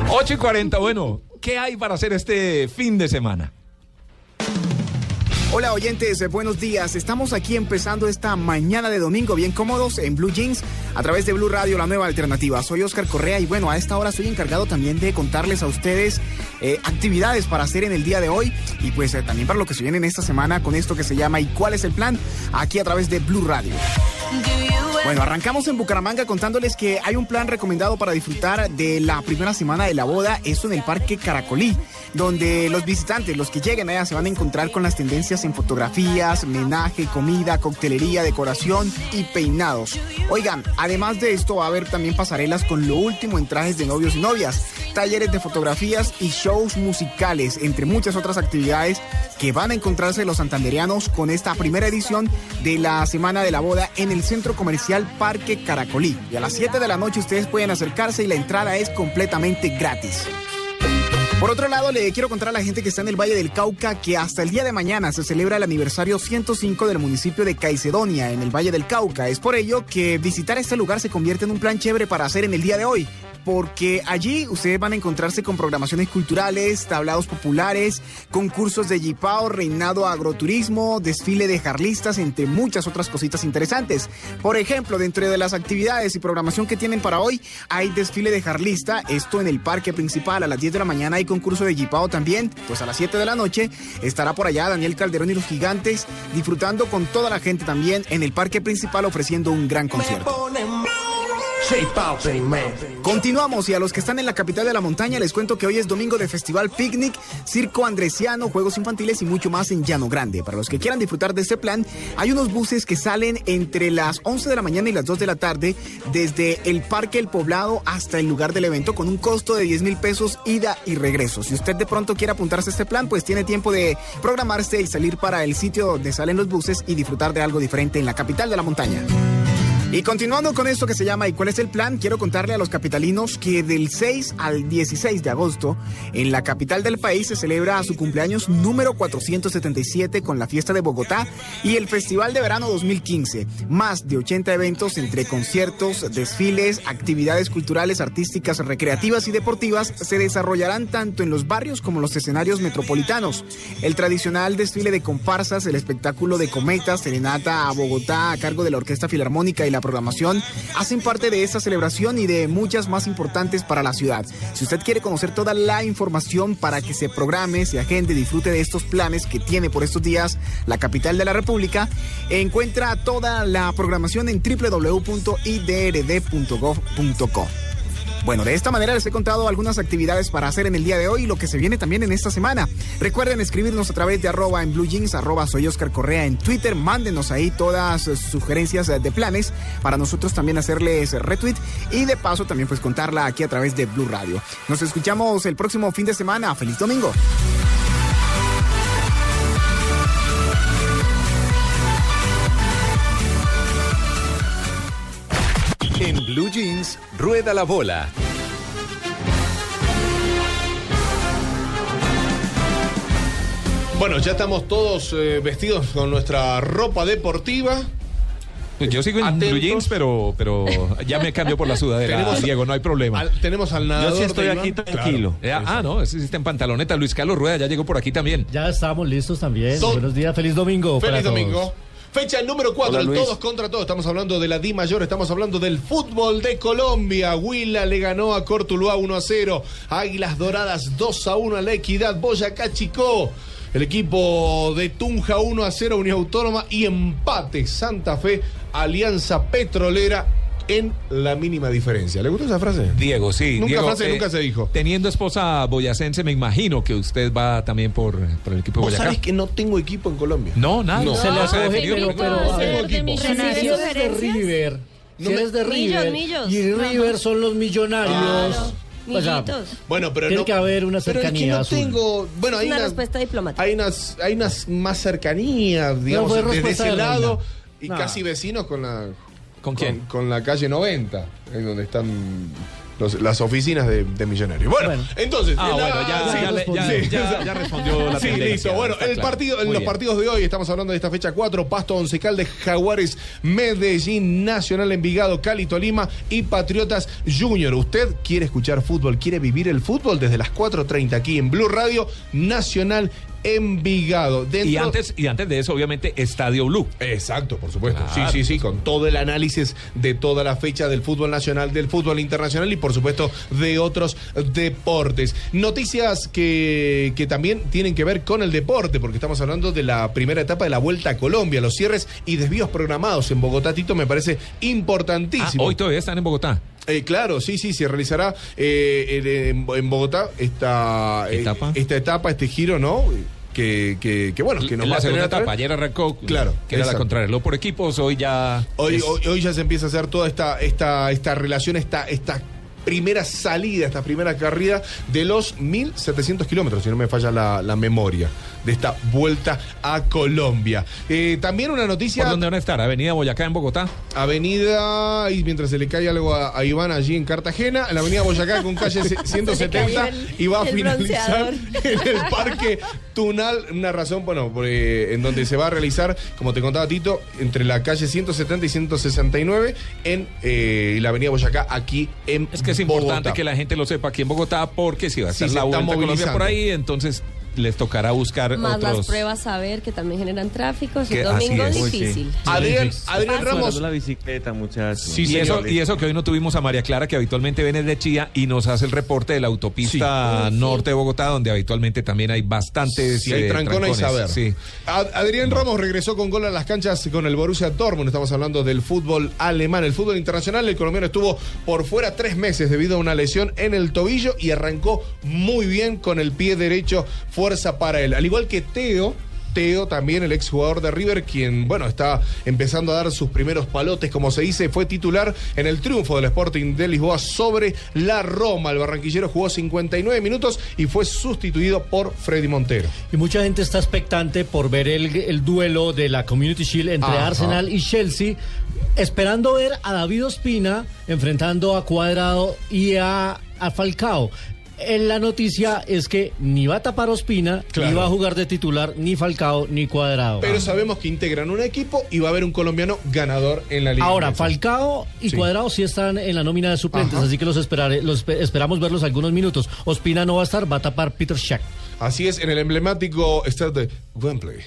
8 y 40, bueno, ¿qué hay para hacer este fin de semana? Hola oyentes, eh, buenos días. Estamos aquí empezando esta mañana de domingo bien cómodos en Blue Jeans a través de Blue Radio, la nueva alternativa. Soy Oscar Correa y bueno, a esta hora estoy encargado también de contarles a ustedes eh, actividades para hacer en el día de hoy y pues eh, también para lo que se viene en esta semana con esto que se llama ¿Y cuál es el plan? Aquí a través de Blue Radio. Bueno, arrancamos en Bucaramanga contándoles que hay un plan recomendado para disfrutar de la primera semana de la boda, esto en el Parque Caracolí, donde los visitantes, los que lleguen allá, se van a encontrar con las tendencias en fotografías, menaje, comida, coctelería, decoración y peinados. Oigan, además de esto va a haber también pasarelas con lo último en trajes de novios y novias, talleres de fotografías y shows musicales, entre muchas otras actividades que van a encontrarse los santanderianos con esta primera edición de la Semana de la Boda en el Centro Comercial Parque Caracolí. Y a las 7 de la noche ustedes pueden acercarse y la entrada es completamente gratis. Por otro lado, le quiero contar a la gente que está en el Valle del Cauca que hasta el día de mañana se celebra el aniversario 105 del municipio de Caicedonia, en el Valle del Cauca. Es por ello que visitar este lugar se convierte en un plan chévere para hacer en el día de hoy. Porque allí ustedes van a encontrarse con programaciones culturales, tablados populares, concursos de jipao, reinado agroturismo, desfile de jarlistas, entre muchas otras cositas interesantes. Por ejemplo, dentro de las actividades y programación que tienen para hoy, hay desfile de jarlista, esto en el parque principal a las 10 de la mañana hay concurso de jipao también, pues a las 7 de la noche estará por allá Daniel Calderón y los gigantes disfrutando con toda la gente también en el parque principal ofreciendo un gran concierto. Continuamos y a los que están en la capital de la montaña les cuento que hoy es domingo de festival picnic, circo andresiano, juegos infantiles y mucho más en Llano Grande. Para los que quieran disfrutar de este plan, hay unos buses que salen entre las 11 de la mañana y las 2 de la tarde desde el Parque El Poblado hasta el lugar del evento con un costo de 10 mil pesos ida y regreso. Si usted de pronto quiere apuntarse a este plan, pues tiene tiempo de programarse y salir para el sitio donde salen los buses y disfrutar de algo diferente en la capital de la montaña. Y continuando con esto que se llama ¿Y cuál es el plan? Quiero contarle a los capitalinos que del 6 al 16 de agosto en la capital del país se celebra su cumpleaños número 477 con la fiesta de Bogotá y el Festival de Verano 2015. Más de 80 eventos entre conciertos, desfiles, actividades culturales, artísticas, recreativas y deportivas se desarrollarán tanto en los barrios como en los escenarios metropolitanos. El tradicional desfile de comparsas, el espectáculo de cometas, serenata a Bogotá a cargo de la Orquesta Filarmónica y la programación hacen parte de esta celebración y de muchas más importantes para la ciudad. Si usted quiere conocer toda la información para que se programe, se agende, disfrute de estos planes que tiene por estos días la capital de la República, encuentra toda la programación en www.idrd.gov.co. Bueno, de esta manera les he contado algunas actividades para hacer en el día de hoy y lo que se viene también en esta semana. Recuerden escribirnos a través de arroba en blue arroba soy Oscar Correa en Twitter. Mándenos ahí todas sus sugerencias eh, de planes para nosotros también hacerles retweet y de paso también pues contarla aquí a través de Blue Radio. Nos escuchamos el próximo fin de semana. Feliz domingo. Blue Jeans, rueda la bola. Bueno, ya estamos todos eh, vestidos con nuestra ropa deportiva. Yo sigo en Atentos. blue jeans, pero, pero ya me cambio por la sudadera, Tenemos- Diego, no hay problema. Al- tenemos al nadador. sí estoy aquí Iván. tranquilo. Claro. Eh, ah, no, ese está en pantaloneta. Luis Carlos Rueda ya llegó por aquí también. Ya estamos listos también. So- Buenos días, feliz domingo. para Feliz todos. Fecha número 4, Hola, el Luis. todos contra todos. Estamos hablando de la Di Mayor, estamos hablando del fútbol de Colombia. Huila le ganó a Cortuluá 1 a 0. Águilas Doradas 2 a 1 a la Equidad. Boyacá Chicó. El equipo de Tunja 1 a 0 a Unión Autónoma. Y empate Santa Fe, Alianza Petrolera en la mínima diferencia. ¿Le gustó esa frase? Diego, sí. Nunca Diego, frase, eh, nunca se dijo. Teniendo esposa boyacense, me imagino que usted va también por, por el equipo de ¿Vos Boyacá. sabés que no tengo equipo en Colombia? No, nada. No. Se le No, se acoge, definió, pero, pero- pero, de mis si eres de. River, No si me- eres de River millos. y River son los millonarios, o sea, Millitos. Bueno, pero Tiene no, que haber una pero es que cercanía no azul. tengo, bueno, hay Una una, respuesta diplomática. hay unas, hay unas más cercanías, digamos, desde respuesta ese de lado y No. casi vecinos con la, ¿Con quién? Con, la calle 90, en donde están los- las oficinas de, de Millonarios. Bueno, Bueno. entonces, Ah, en la- bueno, ya, sí, ya, le- ya- sí, ya- ya respondió la Sí, tendencia, listo. Bueno, está el claro. partido, en Muy los bien. partidos de hoy estamos hablando de esta fecha 4, Pasto Once Caldes, Jaguares, Medellín, Nacional Envigado, Cali, Tolima y Patriotas Junior. Usted quiere escuchar fútbol, quiere vivir el fútbol desde las 4.30 aquí en Blue Radio Nacional Envigado. Dentro- Y antes, y antes de eso, obviamente, Estadio Blue. Exacto, por supuesto. Claro. Sí, sí, sí, con todo el análisis de toda la fecha del fútbol nacional, del fútbol internacional y por supuesto de otros deportes. Noticias que, que también tienen que ver con el deporte, porque estamos hablando de la primera etapa de la Vuelta a Colombia, los cierres y desvíos programados en Bogotá, Tito, me parece Ah, importantísimo. hoy todavía están en Bogotá. Eh, claro, sí, sí, se realizará eh, en, en Bogotá esta eh, ¿Etapa? esta etapa, este giro, ¿no? Que, que, que, bueno, que nos En va la a segunda etapa, ayer arrancó, Claro, que era la contrarreloj por equipos, hoy ya... Hoy, es- hoy, hoy ya se empieza a hacer toda esta, esta, esta relación, esta, esta primera salida, esta primera carrera de los 1.700 kilómetros, si no me falla la, la memoria, de esta vuelta a Colombia. Eh, también una noticia... ¿Por dónde van a estar? Avenida Boyacá en Bogotá. Avenida, y mientras se le cae algo a, a Iván allí en Cartagena, en la avenida Boyacá con calle ce- 170 el- y va a finalizar bronceador. en el Parque Tunal, una razón, bueno, por, eh, en donde se va a realizar, como te contaba Tito, entre la calle 170 y 169 en eh, la avenida Boyacá, aquí en Es que es importante Bogotá. que la gente lo sepa aquí en Bogotá porque si va a estar se la vuelta a Colombia por ahí, entonces les tocará buscar Más las otros... pruebas saber que también generan tráfico. Que es domingo así es. Uy, sí. difícil. Adrián, Adrián. Ramos, la bicicleta, muchachos. Sí, y, eso, y eso que hoy no tuvimos a María Clara, que habitualmente viene de Chía y nos hace el reporte de la autopista Sí. norte de Bogotá, donde habitualmente también hay bastantes hay eh, trancón, hay saber. Sí. Ad- Adrián Ramos regresó con gol a las canchas con el Borussia Dortmund. Estamos hablando del fútbol alemán, el fútbol internacional. El colombiano estuvo por fuera tres meses debido a una lesión en el tobillo y arrancó muy bien con el pie derecho. Fuerza para él. Al igual que Teo. Teo, también el exjugador de River, quien, bueno, está empezando a dar sus primeros palotes, como se dice, fue titular en el triunfo del Sporting de Lisboa sobre la Roma. El barranquillero jugó 59 minutos y fue sustituido por Freddy Montero. Y mucha gente está expectante por ver el, el duelo de la Community Shield entre Ajá. Arsenal y Chelsea, esperando ver a David Ospina enfrentando a Cuadrado y a, a Falcao. En la noticia es que ni va a tapar Ospina, Claro. ni va a jugar de titular ni Falcao ni Cuadrado. Pero sabemos que integran un equipo y va a haber un colombiano ganador en la liga. Ahora. Falcao y Sí. Cuadrado sí están en la nómina de suplentes, Ajá. así que los, esperaré, los espe- esperamos verlos algunos minutos. Ospina no va a estar, va a tapar Peter Schack. Así es, en el emblemático estadio de Wembley.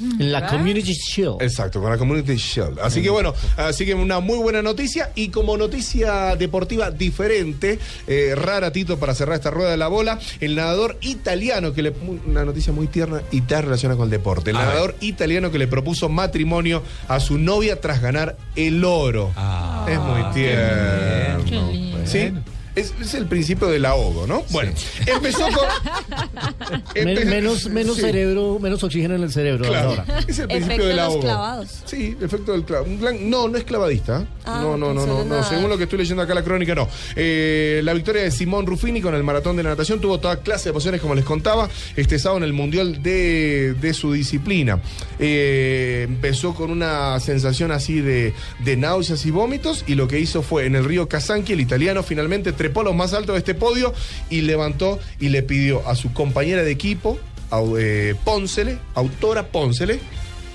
En la Community Shield. Exacto, con la Community Shield. Así que bueno, así que una muy buena noticia y como noticia deportiva diferente, eh, rara Tito para cerrar esta rueda de la bola, el nadador italiano que le una noticia muy tierna y está relacionada con el deporte. El A ver. nadador italiano que le propuso matrimonio a su novia tras ganar el oro. Ah, es muy tierno. Qué lindo. ¿Sí? Es, es el principio del ahogo, ¿no? Bueno, empezó con. Empe- menos menos sí. cerebro, menos oxígeno en el cerebro. Claro, ahora. es el Efecto principio de del los ahogo. clavados. Sí, efecto del clavo. Un plan- No, no es clavadista. Ah, no, no, no, no. Según lo que estoy leyendo acá la crónica, no. Eh, la victoria de Simón Ruffini con el maratón de la natación tuvo toda clase de posiciones, como les contaba, este sábado en el mundial de, de su disciplina. Eh, empezó con una sensación así de, de náuseas y vómitos, y lo que hizo fue en el río Kazanki, el italiano finalmente trepó a los más altos de este podio y levantó y le pidió a su compañera de equipo, a, eh, Póncele, autora Póncele,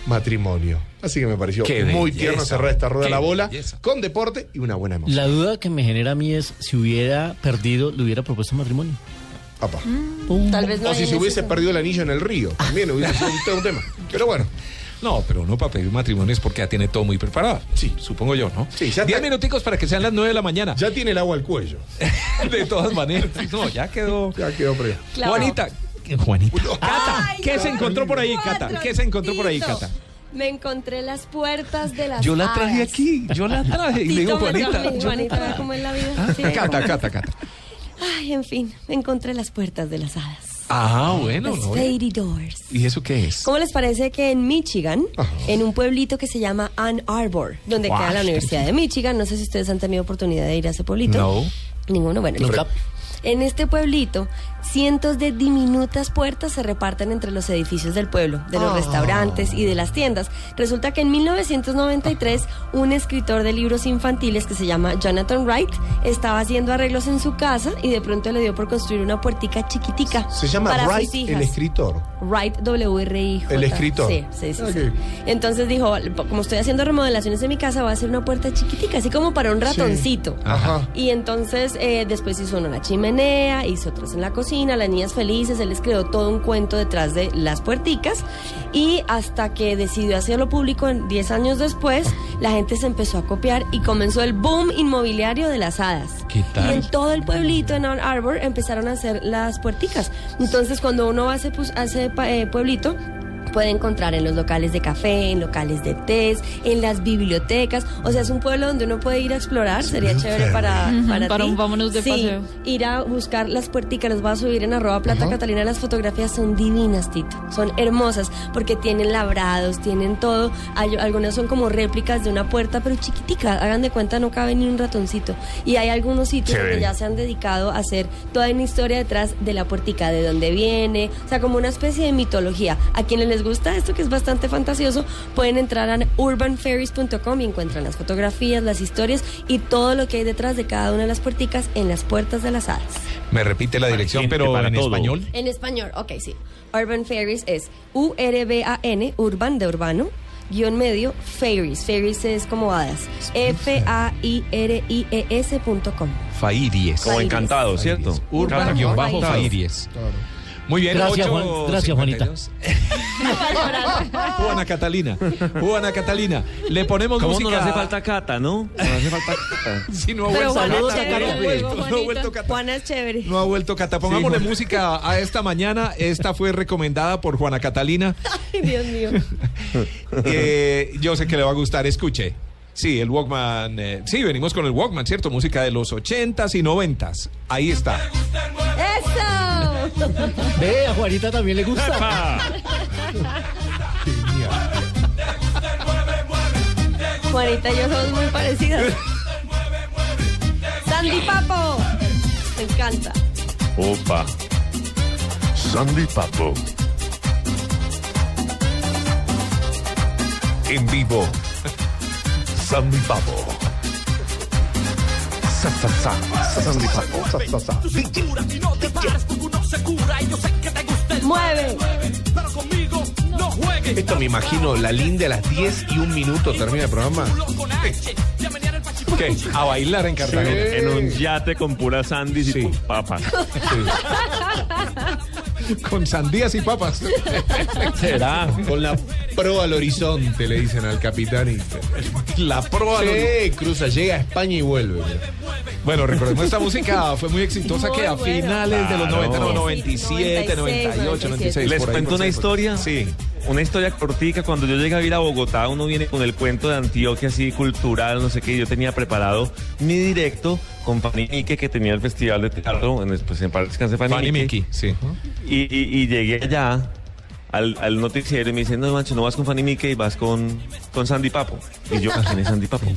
matrimonio. Así que me pareció Qué muy belleza, tierno cerrar esta rueda a la bola belleza. con deporte y una buena emoción. La duda que me genera a mí es si hubiera perdido, le hubiera propuesto matrimonio. Apa. Tal vez no o si se hubiese ese- perdido el anillo en el río. También hubiese sido un tema. Pero bueno. No, pero uno para pedir matrimonio es porque ya tiene todo muy preparado. Sí. Supongo yo, ¿no? Sí, ya Diez está- minuticos para que sean las nueve de la mañana. Ya tiene el agua al cuello. De todas maneras. No, ya quedó. Ya quedó pre. Claro. Juanita. Juanita. Cata, Ay, ¿qué no, se encontró por ahí, Cata? ¿Qué se encontró por ahí. Cata? Me encontré las puertas de las Yo la traje hadas. aquí, yo la traje. Y le digo, Juanita. Juanita. ¿cómo es la vida? Ah, Sí. Cata, Cata, Cata. Ay, en fin, me encontré las puertas de las hadas. Ah, bueno. Fairy Doors. ¿Y eso qué es? ¿Cómo les parece que en Michigan, en un pueblito que se llama Ann Arbor, donde Guau. queda la Universidad de Michigan, no sé si ustedes han tenido oportunidad de ir a ese pueblito? No. Ninguno, bueno. Nunca. En este pueblito, cientos de diminutas puertas se reparten entre los edificios del pueblo, de los Ah. restaurantes y de las tiendas. Resulta que en 1993, un escritor de libros infantiles que se llama Jonathan Wright estaba haciendo arreglos en su casa y de pronto le dio por construir una puertica chiquitica. Se llama para Wright, sus hijas. el escritor. Wright W-R-I-J. El escritor. Sí, sí, sí, Ok. sí. Entonces dijo, como estoy haciendo remodelaciones en mi casa, voy a hacer una puerta chiquitica, así como para un ratoncito. Ajá. Y entonces eh, después hizo la chimenea, hizo otros en la cocina, las niñas felices, él les creó todo un cuento detrás de las puerticas y hasta que decidió hacerlo público en 10 años después, la gente se empezó a copiar y comenzó el boom inmobiliario de las hadas. ¿Qué tal? Y en todo el pueblito, en Ann Arbor, empezaron a hacer las puerticas. Entonces cuando uno va a ese, a ese pa- eh, pueblito, puede encontrar en los locales de café, en locales de té, en las bibliotecas. O sea, es un pueblo donde uno puede ir a explorar. Sería chévere para, para, para ti. un vámonos de Sí, paseo. Ir a buscar las puerticas, las voy a subir en arroba plata Catalina. Las fotografías son divinas, Tito. Son hermosas porque tienen labrados, tienen todo. Hay- algunas son como réplicas de una puerta, pero chiquitica. Hagan de cuenta, no cabe ni un ratoncito. Y hay algunos sitios donde ya se han dedicado a hacer toda una historia detrás de la puertica, de dónde viene, o sea, como una especie de mitología. A quienes les gusta esto, que es bastante fantasioso, pueden entrar a urbanferries.com y encuentran las fotografías, las historias y todo lo que hay detrás de cada una de las puerticas en las puertas de las hadas. Me repite la dirección, pero para en todo. español. En español, ok, sí. Urban Fairies es U-R-B-A-N, urban de urbano, guion medio, fairies. Fairies es como hadas. F-A-I-R-I-E-S punto com. Fairies. Como encantado, ¿cierto? Urban guion bajo Fairies. Fairies. Muy bien, Gracias, Juan- gracias, Juanita. 52. Juana Catalina. Juana Catalina. Le ponemos ¿Cómo música. no le hace falta cata, no? No hace falta cata. Si no ha Pero vuelto Juana saludos es a chévere, Carlos luego, No ha Juanita. vuelto Cata. Juana es chévere. No ha vuelto Cata. Pongámosle música a esta mañana. Esta fue recomendada por Juana Catalina. Ay, Dios mío. Eh, yo sé que le va a gustar. Escuche. Sí, el Walkman. eh, sí, venimos con el Walkman, ¿cierto? Música de los 80s y 90s. Ahí está. ¡Eso! Ve, a Juanita también le gusta. ¡Epa! Juanita y yo somos muy parecidas. Sandy Papo. Me encanta. Opa. Sandy Papo. En vivo. Sandy Papo. Sa, sa, sa. Sandy Papo. Sa, sa, sa. Mueve. Esto me imagino, la linda a las 10 y un minuto termina el programa. ¿Qué? A bailar en Cartagena. En un yate con puras sandys y papas. Con sandías y papas. ¿Será? Con la pro al horizonte, le dicen al capitán. Y... La proa. Sí, cruza, llega a España y vuelve. Bueno, recordemos esta música fue muy exitosa Muy que a finales de los Claro. 90, no, 97, 98, 96. ¿Les ahí, cuento una ahí. historia? Sí. Una historia cortica. Cuando yo llegué a ir a Bogotá, uno viene con el cuento de Antioquia, así cultural, no sé qué. Yo tenía preparado mi directo con Fanny Mickey, que tenía el festival de teatro, en, pues, en Parque Descanse Fanny, Fanny Mickey. Mickey, sí. Y, y- y llegué allá al, al noticiero y me dicen, no, Mancho, no vas con Fanny Mickey, vas con, con Sandy Papo. Y yo, ¿quién es Sandy Papo?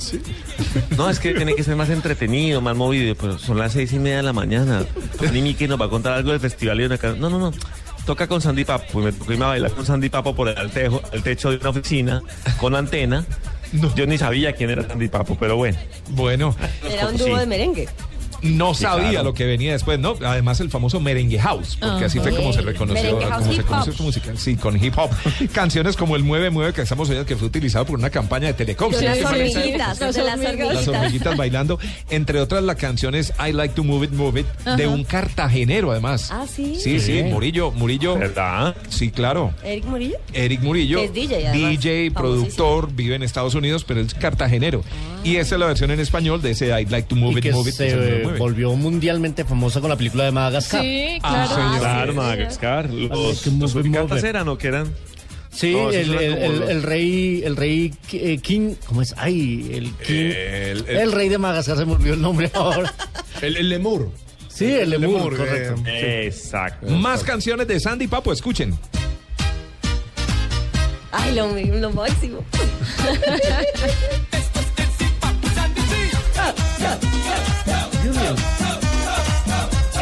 No, es que tiene que ser más entretenido, más movido, pero son las seis y media de la mañana. Fanny Mickey nos va a contar algo del festival y una No, no, no. Toca con Sandy Papo. Y me tocó irme a bailar con Sandy Papo por el altejo, el techo de una oficina con antena. Yo ni sabía quién era Sandy Papo, pero bueno. Bueno. Era un dúo Sí. de merengue. No Sí, sabía claro. lo que venía después, ¿no? Además el famoso merengue house, porque así fue como se reconoció, como se conoció su música, sí, con hip hop. Canciones como el Mueve Mueve que estamos oyendo que fue utilizado por una campaña de Telecom. De ¿sí? las ¿Qué fue en esa hormiguitas, de las hormiguitas. Las hormiguitas bailando. Entre otras, la canción es I Like to Move It, Move It, de un cartagenero, además. Ah, sí. Sí, sí, Sí. Murillo, Murillo. ¿Verdad? Sí, claro. Eric Murillo. Eric Murillo, es DJ, además, DJ, productor, vive en Estados Unidos, pero es cartagenero. Y esa es la versión en español de ese I Like to Move Y It, Move It. Eh, volvió mundialmente famosa con la película de Madagascar. Sí, Ah, claro. señor. Claro, Madagascar. Los, los eran o que eran. Sí, No, el, el- el- los- el rey, el rey eh, King, ¿cómo es? Ay, el King, El- el, el- rey de Madagascar se me olvidó el nombre ahora. El, el lemur. Sí, el lemur, lemur, correcto. Exacto. Más canciones de Sandy Papo, escuchen. Ay, lo, lo máximo.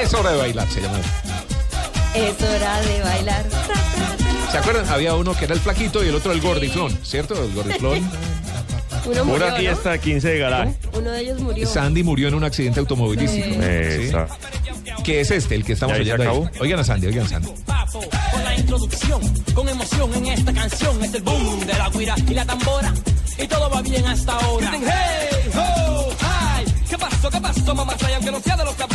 Es hora de bailar, se llama. Es hora de bailar. ¿Se acuerdan? Había uno que era el flaquito y el otro el gordiflón, ¿cierto? El gordiflón. Uno murió, Pura ¿no? fiesta, 15 de garaje. Uno de ellos murió. Sandy murió en un accidente automovilístico. Sí. ¿sí? Que es este, el que estamos ¿Ya ahí se oyendo ahí. acabó? Oigan a Sandy, oigan a Sandy. Con la introducción, con emoción en esta canción es el boom de la guira y la tambora y todo va bien hasta ahora. Dicen, hey, ho,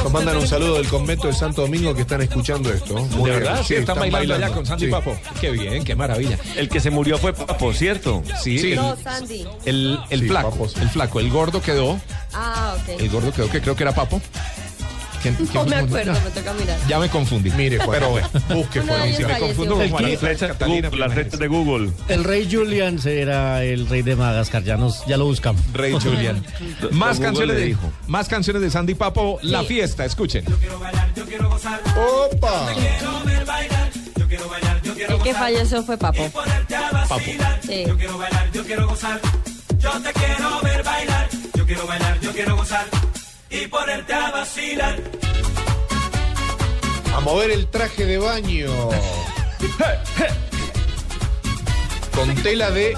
Nos mandan un saludo del convento de Santo Domingo que están escuchando esto. Muy ¿De bien. verdad? Sí, están, bailando, allá con Sandy Sí. Papo. Qué bien, qué maravilla. El que se murió fue Papo, ¿cierto? Sí, Sí. el, No, Sandy. el, el Sí, flaco, Papo, sí. el flaco, el gordo quedó, Ah, ok. el gordo quedó que creo que era Papo. ¿Quién- No quién- me acuerdo, me toca mirar. Ya me confundí. Mire, Juan, pero bueno. busque, Si me falleció. confundo con Flechas, Catalina, las flechas de Google. El rey Julian era el rey de Madagascar, ya, nos, ya lo buscamos. Rey Julian. Más Google canciones de dijo. más canciones de Sandy Papo, La Fiesta, escuchen. ¡Opa! El que falleció fue Papo. Papo. Sí. Yo quiero gozar, yo te quiero ver bailar, yo quiero bailar, yo quiero gozar y ponerte a vacilar. A mover el traje de baño. Con tela de.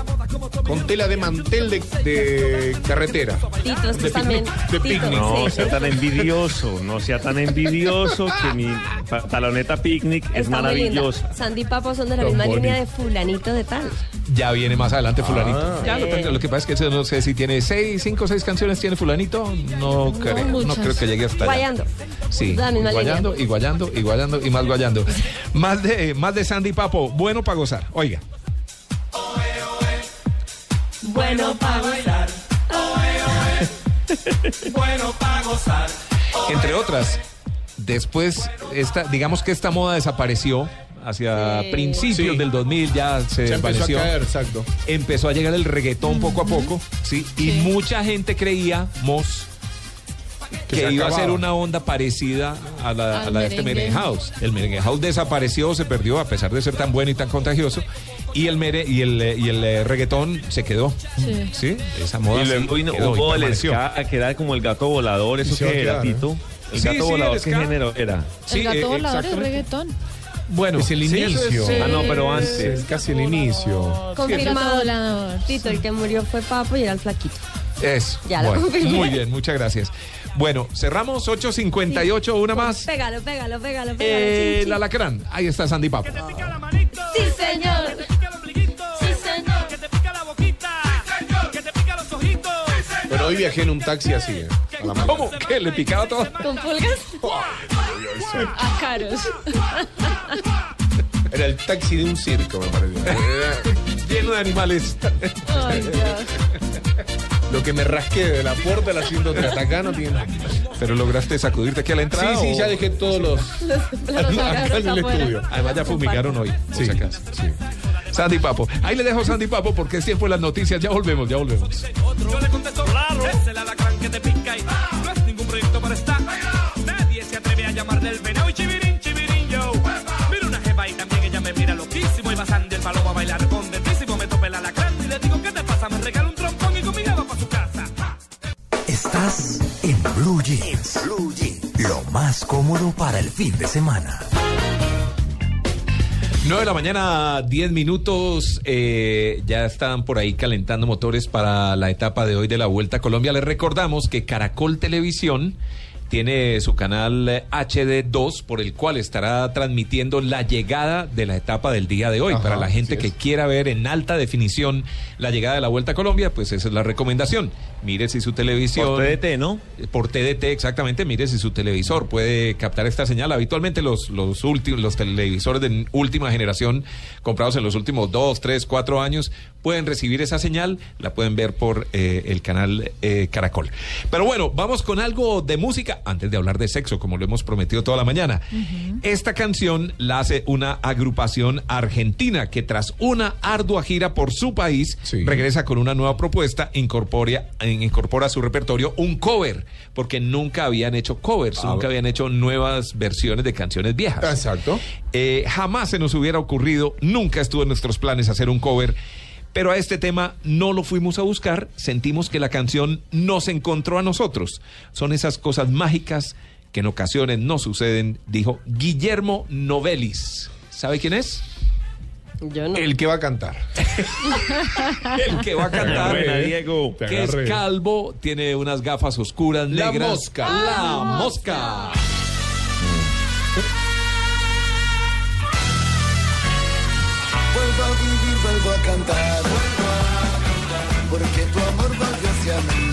Con tela de mantel de, de carretera. Tito, es que De también. picnic, de picnic. No sí. sea tan envidioso, no sea tan envidioso que mi pantaloneta picnic es Está maravillosa. Sandy y Papo son de la misma línea de fulanito de tal. Ya viene más adelante fulanito. Ah. Ya lo, Sí. lo que pasa es que no sé si tiene seis, cinco o seis canciones tiene fulanito. No, creo, no muchas. creo que llegue hasta allá. Guayando. Sí, La misma guayando y guayando y guayando y más guayando. más de más de Sandy Papo, bueno para gozar. Oiga. Bueno, para bailar, bueno para gozar. Entre otras, después esta, digamos que esta moda desapareció hacia Sí. principios Sí. del 2000 ya se, Se empezó a desvaneció. caer, exacto. empezó a llegar el reggaetón poco a poco, ¿sí? Y mucha gente creíamos Que que, se iba a ser una onda parecida a la, a la de este merengue house. El merengue house desapareció, se perdió a pesar de ser tan bueno y tan contagioso. Y el mere, y el, eh, y el eh, reggaetón se quedó. Sí. Sí, esa moda Y sí luego vino- quedó hubo el permaneció. ska, que era como el gato volador, ¿eso qué era, ¿eh? Tito? El Sí, gato sí, volador, el ¿qué género era? Sí, el gato eh, volador es reggaetón. Bueno, Es el sí, inicio. es, Ah, no, pero Es antes. casi el inicio. Confirmado. Gato volador. Tito, el que murió fue Papo y era el flaquito. Eso. Ya lo Bueno, confirmé. muy bien, muchas gracias. Bueno, cerramos 8.58, una más. Pégalo, pégalo, pégalo, pégalo. Eh, chin, chin. el alacrán. Ahí está Sandy Papo. Sí, señor. Sí, señor. Que te pica la boquita, que te pica los ojitos. Pero hoy viajé en un taxi así, ¿eh? La. ¿Cómo? ¿Qué? ¿Le picaba todo? ¿Con pulgas? A caros. Era el taxi de un circo, me pareció. Era Lleno de animales. Ay, Dios. Lo que me rasqué de la puerta al asiento de acá no tiene. Pero lograste sacudirte aquí a la Sí, entrada. sí, o- ya dejé todos los. Los acá en el estudio. Además ya fumigaron hoy, por Sí, si acaso. sí. Sandy Papo. Ahí le dejo Sandy Papo porque es tiempo de las noticias. Ya volvemos, ya volvemos. Yo le contesto, claro, es el alacrán que te pica Estás en Blue Jeans. Blue Jeans. Lo más cómodo para el fin de semana. 9 de la mañana, 10 minutos. eh, ya están por ahí calentando motores para la etapa de hoy de la Vuelta a Colombia. Les recordamos que Caracol Televisión tiene su canal eh, HD2 por el cual estará transmitiendo la llegada de la etapa del día de hoy. Ajá, para la gente que es. quiera ver en alta definición la llegada de la Vuelta a Colombia, pues esa es la recomendación. Mire si su televisión... Por TDT, ¿no? Por TDT, exactamente. Mire si su televisor puede captar esta señal. Habitualmente los, los últimos, los televisores de última generación, comprados en los últimos dos, tres, cuatro años, pueden recibir esa señal. La pueden ver por eh, el canal eh, Caracol. Pero bueno, vamos con algo de música antes de hablar de sexo, como lo hemos prometido toda la mañana. Esta canción la hace una agrupación argentina que tras una ardua gira por su país regresa con una nueva propuesta, incorpora, incorpora a su repertorio un cover, porque nunca habían hecho covers, Ah, nunca habían hecho nuevas versiones de canciones viejas. Exacto. Eh, jamás se nos hubiera ocurrido, nunca estuvo en nuestros planes hacer un cover. Pero a este tema no lo fuimos a buscar, sentimos que la canción nos encontró a nosotros. Son esas cosas mágicas que en ocasiones no suceden, dijo Guillermo Novelis. ¿Sabe quién es? Yo no. El que va a cantar. El que va a cantar. Buena, Diego. Te Que es agarré. calvo, tiene unas gafas oscuras, La negras. mosca. La mosca. Vuelvo a vivir, vuelvo a cantar. Porque tu amor volvió hacia mí.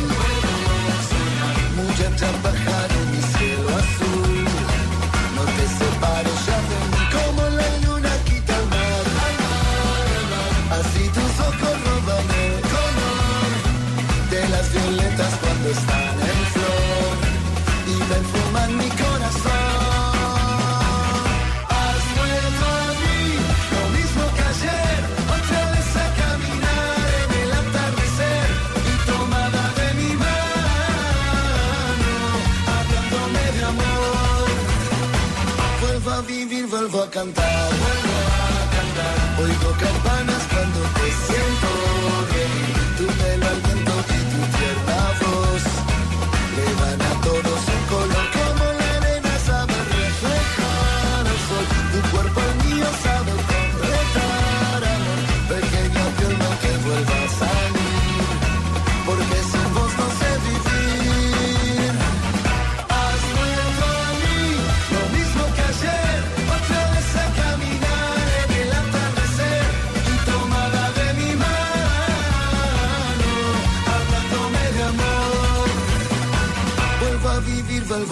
Cantar,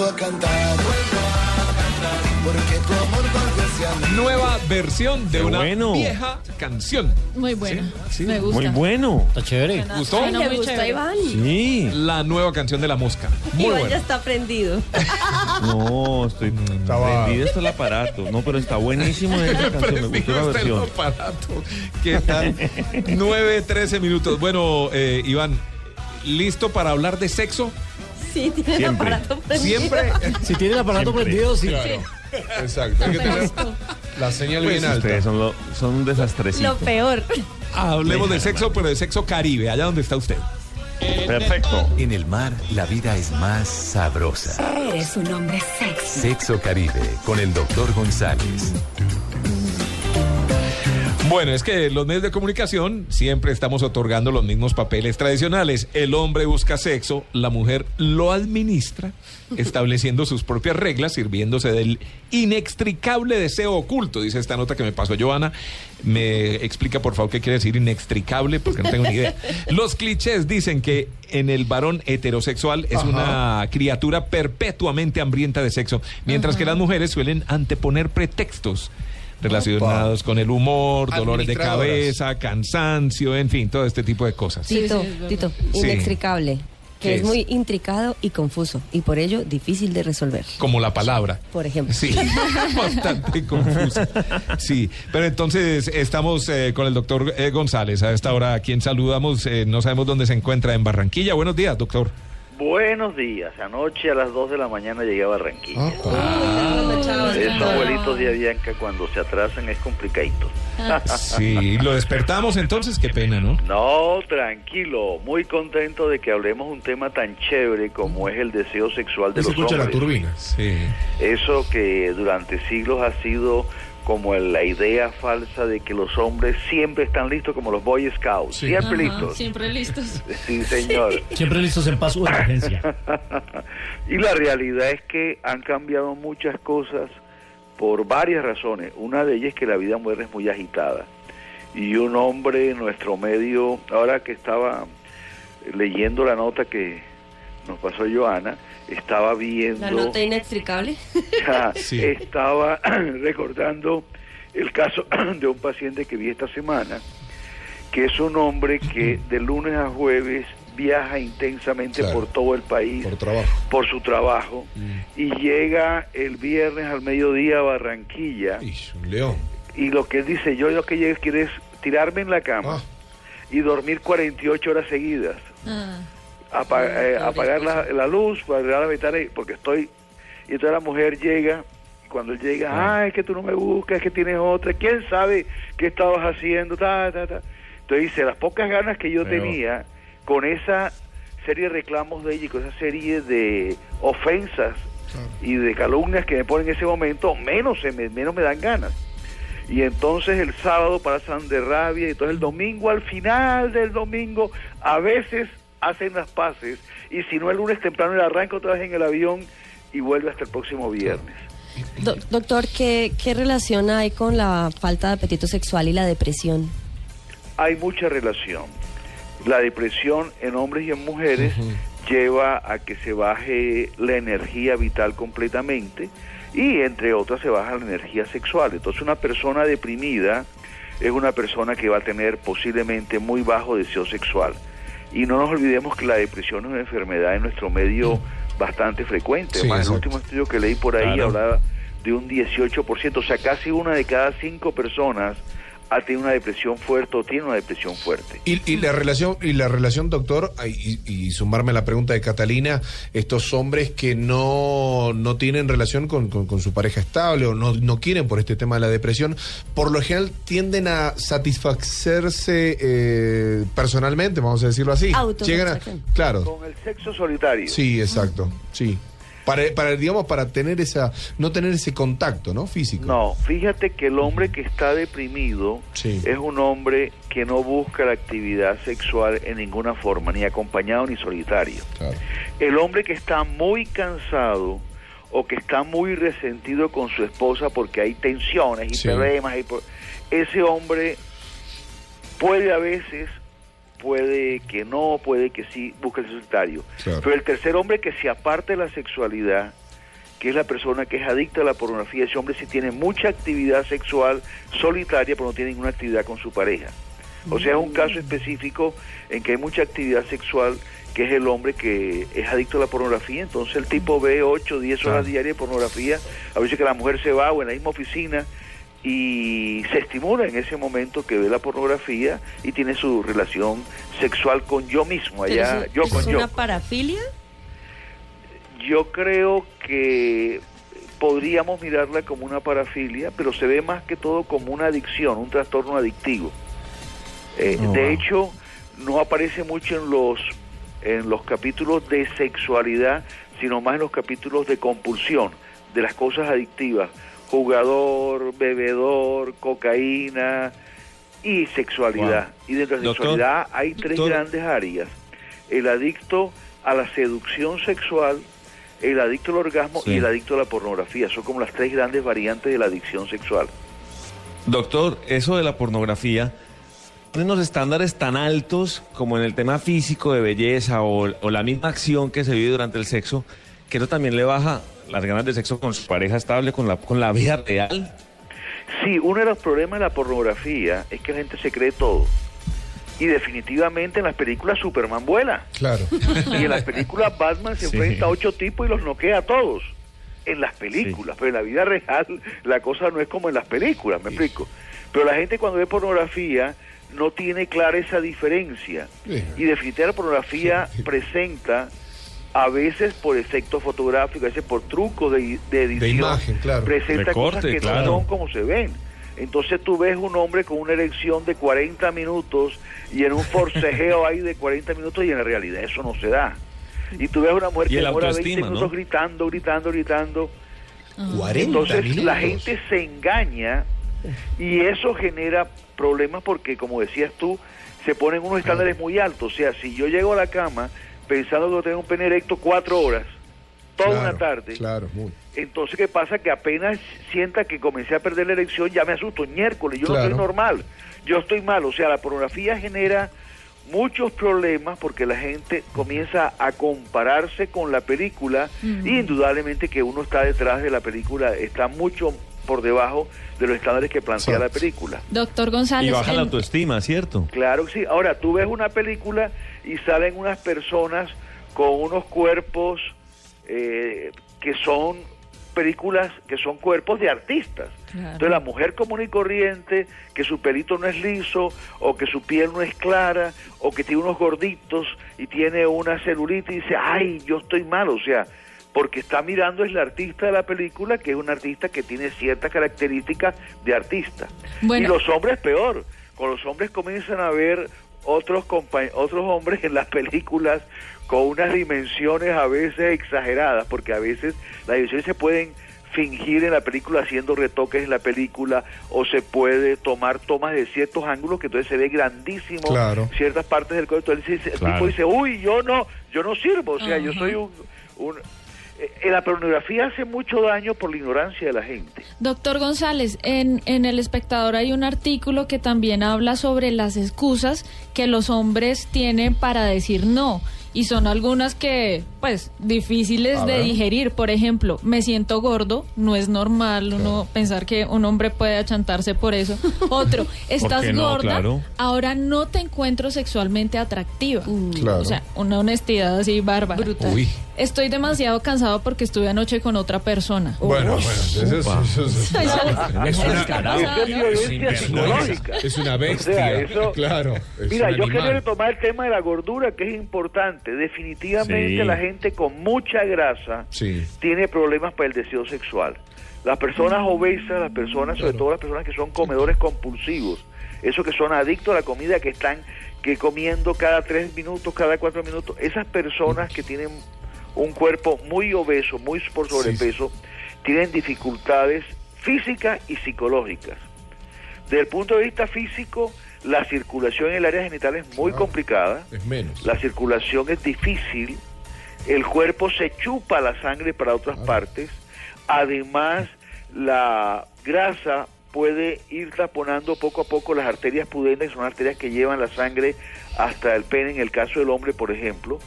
a cantar, vuelvo a cantar, porque tu amor volvió hacia mí. Nueva versión de Qué una bueno. vieja canción. Muy buena. Sí, Me gusta. Muy bueno. Está chévere. ¿Gustó? Ay, le muy gustó chévere. Iván. Sí. La nueva canción de la mosca. Muy Iván ya está prendido. No, estoy Estaba- prendido está el aparato. No, pero está buenísimo esa canción. Me gustó la el versión. aparato. ¿Qué tal? 9, 13 minutos. Bueno, eh, Iván, ¿listo para hablar de sexo? Sí, tiene el aparato prendido. Siempre. Si tiene el aparato Siempre. prendido, sí. Claro. Exacto. Hay que tener la señal Pues bien alta. ustedes son, lo- son un desastrecito. Lo peor. Hablemos de sexo, pero de sexo caribe, allá donde está usted. Perfecto. En el mar, la vida es más sabrosa. Eres un hombre sexy. Sexo Caribe, con el doctor González. Bueno, es que los medios de comunicación siempre estamos otorgando los mismos papeles tradicionales. El hombre busca sexo, la mujer lo administra, estableciendo sus propias reglas, sirviéndose del inextricable deseo oculto, dice esta nota que me pasó Joana. Me explica por favor qué quiere decir inextricable, porque no tengo ni idea. Los clichés dicen que en el varón heterosexual es Ajá. una criatura perpetuamente hambrienta de sexo, mientras que las mujeres suelen anteponer pretextos relacionados con el humor, dolores de cabeza, cansancio, en fin, todo este tipo de cosas. Tito, Tito, Sí. inextricable. ¿Qué Que es es? muy intricado y confuso. Y por ello difícil de resolver. Como la palabra. Por ejemplo. Sí, bastante confuso. Sí, pero entonces estamos eh, con el doctor eh, González. A esta hora, ¿a quién saludamos? Eh, no sabemos dónde se encuentra, en Barranquilla. Buenos días, doctor. Buenos días. Anoche a las 2 de la mañana llegué a Barranquilla. Ah. Esos vuelitos de Avianca cuando se atrasan es complicadito. Sí, lo despertamos entonces, qué pena, ¿no? No, tranquilo. Muy contento de que hablemos un tema tan chévere como es el deseo sexual de Se los escucha la hombres. turbina. Sí. Eso que durante siglos ha sido como la idea falsa de que los hombres siempre están listos como los Boy Scouts. Siempre Ajá, listos. Siempre listos. Sí, señor. Siempre listos en paso de emergencia. y la realidad es que han cambiado muchas cosas por varias razones. Una de ellas es que la vida moderna es muy agitada. Y un hombre en nuestro medio, ahora que estaba leyendo la nota que nos pasó Joana, estaba viendo... La nota inextricable. Ya, estaba recordando el caso de un paciente que vi esta semana, que es un hombre que de lunes a jueves viaja intensamente Claro. por todo el país Por trabajo. por su trabajo y llega el viernes al mediodía a Barranquilla Un león. y lo que él dice, yo lo que llego quiero es tirarme en la cama y dormir 48 horas seguidas. Apa- eh, apagar la, la luz, apagar la ventana, porque estoy... Y entonces la mujer llega, y cuando él llega, ah, es que tú no me buscas, es que tienes otra, ¿quién sabe qué estabas haciendo? Ta, ta, ta. Entonces dice, las pocas ganas que yo tenía con esa serie de reclamos de ella y con esa serie de ofensas y de calumnias que me ponen en ese momento, menos, se me, menos me dan ganas. Y entonces el sábado pasan de rabia y entonces el domingo, al final del domingo, a veces hacen las paces y si no el lunes temprano él arranca otra vez en el avión y vuelve hasta el próximo viernes. Do- doctor, ¿qué, ¿qué relación hay con la falta de apetito sexual y la depresión? Hay mucha relación. La depresión en hombres y en mujeres lleva a que se baje la energía vital completamente y entre otras se baja la energía sexual. Entonces una persona deprimida es una persona que va a tener posiblemente muy bajo deseo sexual. Y no nos olvidemos que la depresión es una enfermedad en nuestro medio bastante frecuente. Sí, Además, el último estudio que leí por ahí Claro. hablaba de un 18%, o sea, casi una de cada cinco personas ha tenido una depresión fuerte o tiene una depresión fuerte. Y, y la relación, y la relación, doctor, y, y sumarme a la pregunta de Catalina, estos hombres que no, no tienen relación con, con- con su pareja estable o no, no quieren por este tema de la depresión, por lo general tienden a satisfacerse eh, personalmente, vamos a decirlo así. Llegan a, claro. Con el sexo solitario. Sí, exacto, sí. Para, para, digamos, para tener esa, no tener ese contacto, ¿no? Físico. No, fíjate que el hombre que está deprimido Sí. es un hombre que no busca la actividad sexual en ninguna forma, ni acompañado ni solitario. El hombre que está muy cansado o que está muy resentido con su esposa porque hay tensiones y Sí. problemas, hay pro- ese hombre puede a veces, puede que no, puede que sí, busca el solitario. Claro. Pero el tercer hombre que se aparte de la sexualidad, que es la persona que es adicta a la pornografía, ese hombre sí tiene mucha actividad sexual solitaria, pero no tiene ninguna actividad con su pareja. O sea, es un caso específico en que hay mucha actividad sexual, que es el hombre que es adicto a la pornografía, entonces el tipo ve 8, 10 horas diarias de pornografía, a veces que la mujer se va o en la misma oficina y se estimula en ese momento que ve la pornografía y tiene su relación sexual con yo mismo, ¿Pero allá, eso- yo eso con ¿Es yo. una parafilia? Yo creo que podríamos mirarla como una parafilia, pero se ve más que todo como una adicción, un trastorno adictivo. Eh, Oh, de wow. hecho, no aparece mucho en los en los capítulos de sexualidad, sino más en los capítulos de compulsión, de las cosas adictivas, jugador, bebedor, cocaína y sexualidad. Wow. Y dentro de la Doctor, sexualidad hay tres doctor. grandes áreas. El adicto a la seducción sexual, el adicto al orgasmo Sí. y el adicto a la pornografía. Son como las tres grandes variantes de la adicción sexual. Doctor, eso de la pornografía, ¿tiene unos estándares tan altos como en el tema físico de belleza o, o la misma acción que se vive durante el sexo, que eso también le baja las ganas de sexo con su pareja estable, con la, con la vida real? Sí, uno de los problemas de la pornografía es que la gente se cree todo. Y definitivamente en las películas Superman vuela. Claro. Y en las películas Batman se Sí. enfrenta a ocho tipos y los noquea a todos. En las películas, pero en la vida real la cosa no es como en las películas, me explico. Pero la gente cuando ve pornografía no tiene clara esa diferencia. Y definitivamente la pornografía presenta a veces por efecto fotográfico, a veces por trucos de, de edición, De imagen, claro. presenta cosas que claro. no son como se ven. Entonces tú ves un hombre con una erección de 40 minutos y en un forcejeo ahí de 40 minutos y en la realidad eso no se da. Y tú ves una mujer que demora 20 autoestima, minutos ¿no? gritando, gritando, gritando. 40 Entonces minutos. la gente se engaña y eso genera problemas porque, como decías tú, se ponen unos estándares muy altos. O sea, si yo llego a la cama pensando que voy a tener un pene erecto cuatro horas, toda Claro, una tarde, Claro, muy. entonces, ¿qué pasa? Que apenas sienta que comencé a perder la erección, ya me asusto, miércoles, yo no estoy normal, yo estoy mal. O sea, la pornografía genera muchos problemas porque la gente comienza a compararse con la película y indudablemente que uno está detrás de la película, está mucho por debajo de los estándares que plantea la película. Doctor González. Y baja la autoestima, ¿cierto? Claro que sí. Ahora, tú ves una película y salen unas personas con unos cuerpos eh, que son películas, que son cuerpos de artistas. Entonces la mujer común y corriente, que su pelito no es liso, o que su piel no es clara, o que tiene unos gorditos y tiene una celulitis y dice, ay, yo estoy mal, o sea, porque está mirando es la artista de la película, que es un artista que tiene ciertas características de artista. Bueno. Y los hombres peor, con los hombres comienzan a ver otros otros hombres en las películas con unas dimensiones a veces exageradas, porque a veces las dimensiones se pueden fingir en la película haciendo retoques en la película o se puede tomar tomas de ciertos ángulos que entonces se ve grandísimo Claro. ciertas partes del cuerpo entonces el Claro. tipo dice uy yo no yo no sirvo o sea yo soy un, un- la pornografía hace mucho daño por la ignorancia de la gente Doctor González, en, en El Espectador hay un artículo que también habla sobre las excusas que los hombres tienen para decir no. Y son algunas que, pues, difíciles A de ver. digerir. Por ejemplo, me siento gordo, no es normal uno pensar que un hombre puede achantarse por eso. Otro, estás no? gorda, Claro. ahora no te encuentro sexualmente atractiva. Claro. O sea, una honestidad así bárbara. Uy. Estoy demasiado cansado porque estuve anoche con otra persona. Bueno, bueno, eso es, eso es- una- es. Es O bestia. sea, eso- claro. es Mira, un yo animal. quería retomar el tema de la gordura, que es importante. Definitivamente Sí. la gente con mucha grasa Sí. tiene problemas para el deseo sexual. Las personas obesas, las personas, sobre todo las personas que son comedores compulsivos, esos que son adictos a la comida, que están que comiendo cada tres minutos, cada cuatro minutos, esas personas que tienen un cuerpo muy obeso, muy por sobrepeso, tienen dificultades físicas y psicológicas. Desde el punto de vista físico, la circulación en el área genital es muy complicada. Es menos. La circulación es difícil. El cuerpo se chupa la sangre para otras partes. Además, la grasa puede ir taponando poco a poco las arterias pudentes, que son arterias que llevan la sangre hasta el pene, en el caso del hombre, por ejemplo.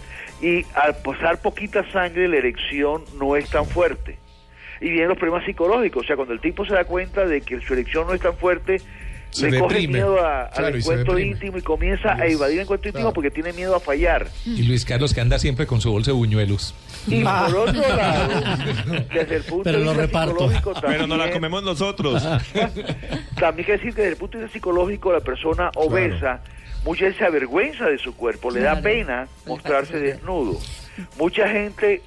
Y al pasar poquita sangre, la erección no es tan fuerte. Y vienen los problemas psicológicos, o sea, cuando el tipo se da cuenta de que su erección no es tan fuerte, Se le coge miedo a- al Claro, encuentro íntimo y comienza a evadir el encuentro íntimo porque tiene miedo a fallar. Y Luis Carlos que anda siempre con su bolsa de buñuelos. Y por otro lado, desde el punto Pero de lo vista reparto. psicológico Pero no la también- comemos nosotros. También hay que decir que desde el punto de vista psicológico la persona obesa muchas veces se avergüenza de su cuerpo, le da Claro. pena mostrarse desnudo. Mucha gente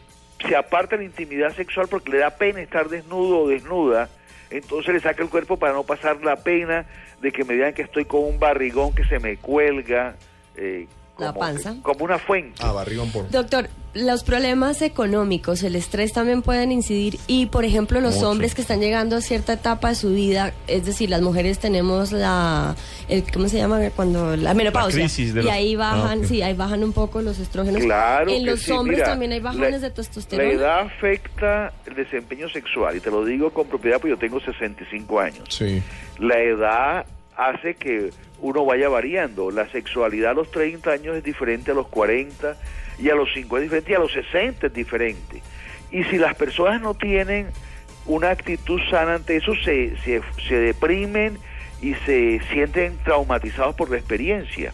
se aparta de la intimidad sexual porque le da pena estar desnudo o desnuda, entonces le saca el cuerpo para no pasar la pena de que me digan que estoy con un barrigón que se me cuelga. eh, La como, panza. como una fuente. Ah, barrigón por. Doctor, los problemas económicos, el estrés también pueden incidir y, por ejemplo, los Mucho. hombres que están llegando a cierta etapa de su vida, es decir, las mujeres tenemos la, el, ¿cómo se llama? Cuando la menopausia. La crisis de y ahí bajan, Ah, ok. sí, ahí bajan un poco los estrógenos. Claro en que los sí, hombres mira, también hay bajones la- de La testosterona. edad afecta el desempeño sexual y te lo digo con propiedad porque yo tengo 65 años. Sí. La edad hace que uno vaya variando. La sexualidad a los 30 años es diferente a los 40 y a los 50 es diferente y a los 60 es diferente. Y si las personas no tienen una actitud sana ante eso, se, se, se deprimen y se sienten traumatizados por la experiencia.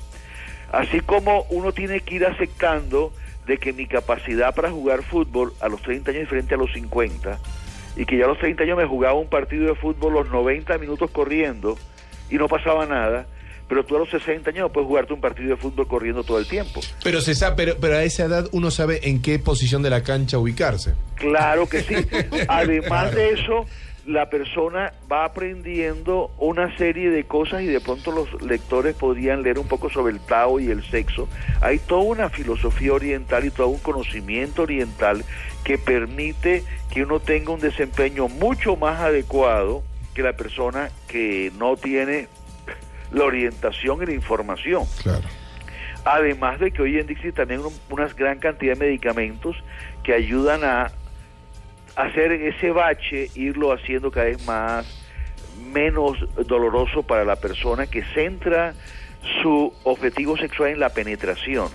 Así como uno tiene que ir aceptando de que mi capacidad para jugar fútbol a los 30 años es diferente a los 50 y que ya a los 30 años me jugaba un partido de fútbol los 90 minutos corriendo y no pasaba nada, pero tú a los 60 años no puedes jugarte un partido de fútbol corriendo todo el tiempo. Pero se sabe, pero, pero a esa edad uno sabe en qué posición de la cancha ubicarse. Claro que sí. Además de eso, la persona va aprendiendo una serie de cosas y de pronto los lectores podrían leer un poco sobre el Tao y el sexo. Hay toda una filosofía oriental y todo un conocimiento oriental que permite que uno tenga un desempeño mucho más adecuado que la persona que no tiene la orientación y la información. Además de que hoy en día existe también un- una gran cantidad de medicamentos que ayudan a hacer ese bache, irlo haciendo cada vez más, menos doloroso para la persona que centra su objetivo sexual en la penetración,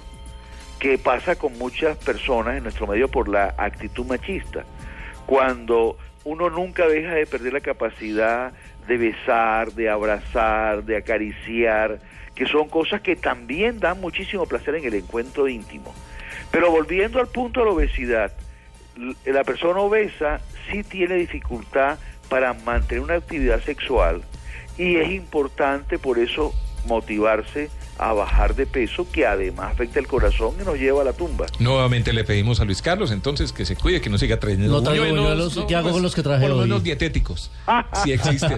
que pasa con muchas personas en nuestro medio por la actitud machista. Cuando uno nunca deja de perder la capacidad de besar, de abrazar, de acariciar, que son cosas que también dan muchísimo placer en el encuentro íntimo. Pero volviendo al punto de la obesidad, la persona obesa sí tiene dificultad para mantener una actividad sexual y es importante por eso motivarse a bajar de peso que además afecta el corazón y nos lleva a la tumba. Nuevamente le pedimos a Luis Carlos entonces que se cuide, que no siga trayendo No traigo buñuelos, ¿qué hago con los que traje Por lo hoy? menos dietéticos, si existen.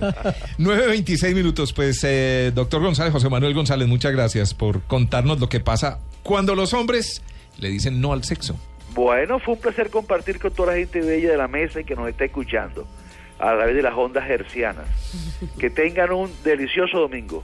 9.26 minutos, pues eh, doctor González, José Manuel González, muchas gracias por contarnos lo que pasa cuando los hombres le dicen no al sexo. Bueno, fue un placer compartir con toda la gente bella de la mesa y que nos está escuchando a través de las ondas hercianas. Que tengan un delicioso domingo.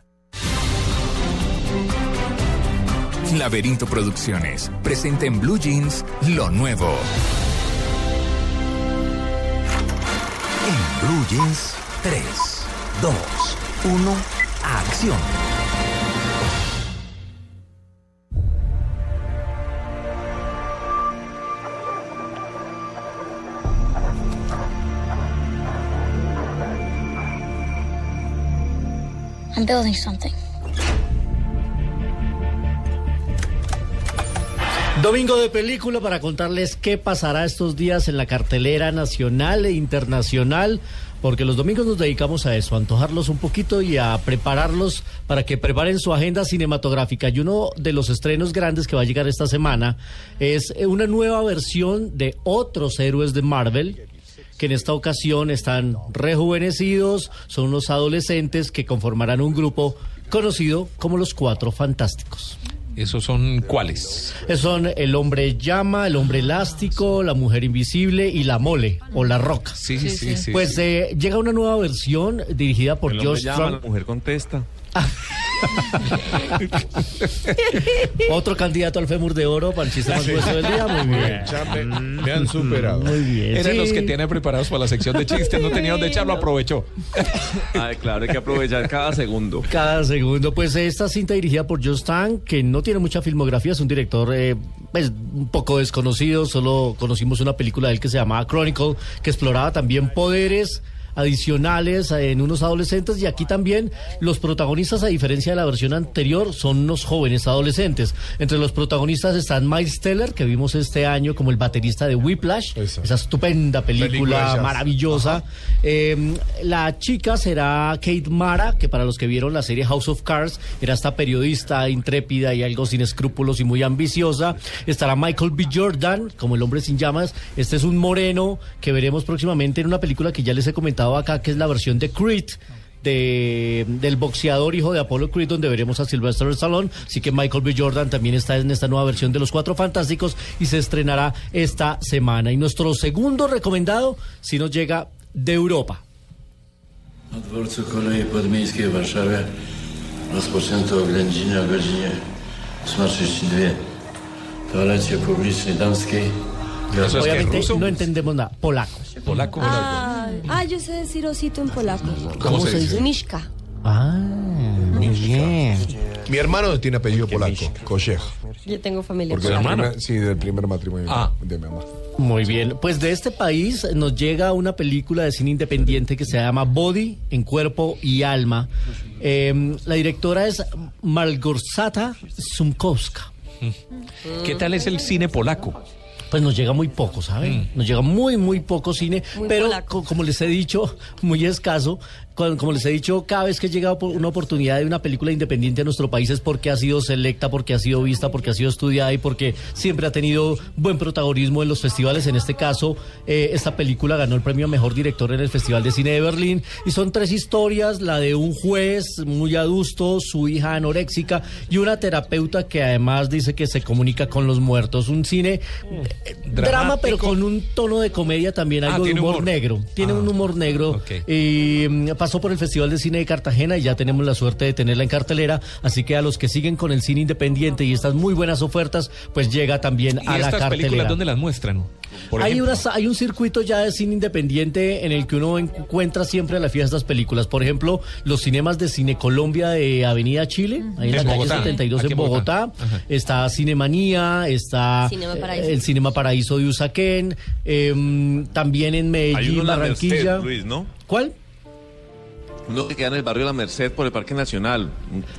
Laberinto Producciones presenta en Blue Jeans lo nuevo. En Blue Jeans, 3, 2, 1, acción. I'm building something. Domingo de película para contarles qué pasará estos días en la cartelera nacional e internacional, porque los domingos nos dedicamos a eso, a antojarlos un poquito y a prepararlos para que preparen su agenda cinematográfica. Y uno de los estrenos grandes que va a llegar esta semana es eh, una nueva versión de otros héroes de Marvel que en esta ocasión están rejuvenecidos, son unos adolescentes que conformarán un grupo conocido como los Cuatro Fantásticos. ¿Esos son cuáles? Son el hombre llama, el hombre elástico, la mujer invisible y la mole o la roca. Sí, sí, sí. sí, Pues eh, llega una nueva versión dirigida por El Josh llama, la mujer contesta. Otro candidato al fémur de oro para el chiste más grueso del día. Muy bien. Me han superado. Muy bien. Eran sí. los que tiene preparados para la sección de chistes, no tenía dónde echarlo, aprovechó. Ay, claro, hay que aprovechar cada segundo. Cada segundo. Pues esta cinta dirigida por Josh Trank, que no tiene mucha filmografía, es un director eh, pues, un poco desconocido. Solo conocimos una película de él que se llamaba Chronicle, que exploraba también poderes adicionales en unos adolescentes y aquí también los protagonistas a diferencia de la versión anterior son unos jóvenes adolescentes. Entre los protagonistas están Miles Teller que vimos este año como el baterista de Whiplash esa estupenda película, maravillosa. Eh, la chica será Kate Mara que para los que vieron la serie House of Cards era esta periodista intrépida y algo sin escrúpulos y muy ambiciosa. Estará Michael B. Jordan como el hombre sin llamas. Este es un moreno que veremos próximamente en una película que ya les he comentado acá que es la versión de Creed de, del boxeador hijo de Apollo Creed donde veremos a Sylvester Stallone. Así que Michael B. Jordan también está en esta nueva versión de Los Cuatro Fantásticos y se estrenará esta semana. Y nuestro segundo recomendado si nos llega de Europa Na dworcu kolei podmiejskiej w Warszawie rozpoczęto oględziny o godzinie 8.32 w toalecie publicznej damskiej. obviamente no entendemos nada polaco polaco Ah, ah, yo sé decir osito en polaco. ¿Cómo se dice? Mishka. Ah, muy bien. Mi hermano tiene apellido polaco, Kolleja. Yo tengo familia. Porque ahí. primer- sí, del primer matrimonio Ah. de mi mamá. Muy bien, pues de este país nos llega una película de cine independiente que se llama Body en cuerpo y alma. Eh, la directora es Malgorzata Sumkowska. ¿Qué tal es el cine polaco? Pues nos llega muy poco, ¿saben? Nos llega muy, muy poco cine, Muy pero co- como les he dicho, muy escaso. Como les he dicho, cada vez que llega por- una oportunidad de una película independiente a nuestro país es porque ha sido selecta, porque ha sido vista, porque ha sido estudiada y porque siempre ha tenido buen protagonismo en los festivales. En este caso, eh, esta película ganó el premio a Mejor Director en el Festival de Cine de Berlín. Y son tres historias, la de un juez muy adusto, su hija anoréxica y una terapeuta que además dice que se comunica con los muertos. Un cine eh, drama, pero con un tono de comedia también, Ah, algo de humor, humor. negro. Tiene Ah, un humor negro. ok. Y mm, pasó por el Festival de Cine de Cartagena y ya tenemos la suerte de tenerla en cartelera. Así que a los que siguen con el cine independiente y estas muy buenas ofertas, pues llega también ¿Y a la estas cartelera. películas dónde las muestran? Por hay, unas- hay un circuito ya de cine independiente en el que uno encuentra siempre a la fiesta estas películas. Por ejemplo, los cinemas de Cine Colombia de Avenida Chile, ahí en, En la calle Bogotá. 72 Aquí en en Bogotá. Bogotá. Está Cinemanía, está Cinema eh, el Cinema Paraíso de Usaquén, em, también en Hay Medellín, la Barranquilla. Merced, Luis, ¿no? ¿Cuál? Uno que queda en el barrio La Merced por el Parque Nacional.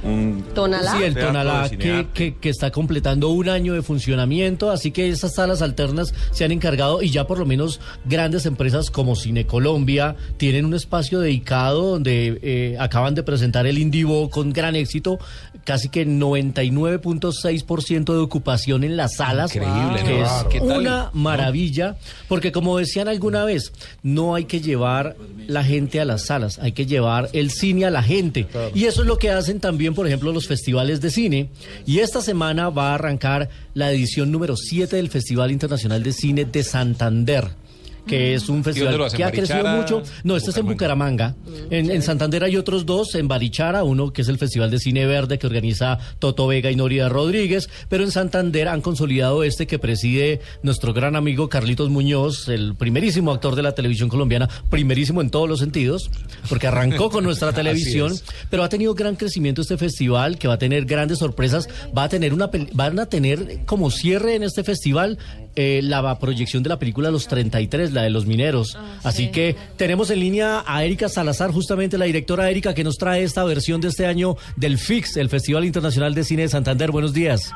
Un, un Tonalá. Sí, el Tonalá, que, cinearte. que, que está completando un año de funcionamiento, así que esas salas alternas se han encargado y ya por lo menos grandes empresas como Cine Colombia tienen un espacio dedicado donde eh, acaban de presentar el Indivo con gran éxito, casi que 99.6% de ocupación en las salas, Increíble, que ¿no? es una maravilla, porque como decían alguna vez, no hay que llevar la gente a las salas, hay que llevar el cine a la gente. Y eso es lo que hacen también, por ejemplo, los festivales de cine. Y esta semana va a arrancar la edición número 7 del Festival Internacional de Cine de Santander que es un festival que ha crecido mucho. No, este es en Bucaramanga. En, en Santander hay otros dos, en Barichara, uno que es el Festival de Cine Verde que organiza Toto Vega y Norida Rodríguez, pero en Santander han consolidado este que preside nuestro gran amigo Carlitos Muñoz, el primerísimo actor de la televisión colombiana, primerísimo en todos los sentidos, porque arrancó con nuestra televisión, pero ha tenido gran crecimiento este festival, que va a tener grandes sorpresas, va a tener una van a tener como cierre en este festival eh, la proyección de la película Los 33, la de los mineros. Así que tenemos en línea a Erika Salazar, justamente la directora Erika, que nos trae esta versión de este año del FIX, el Festival Internacional de Cine de Santander. Buenos días.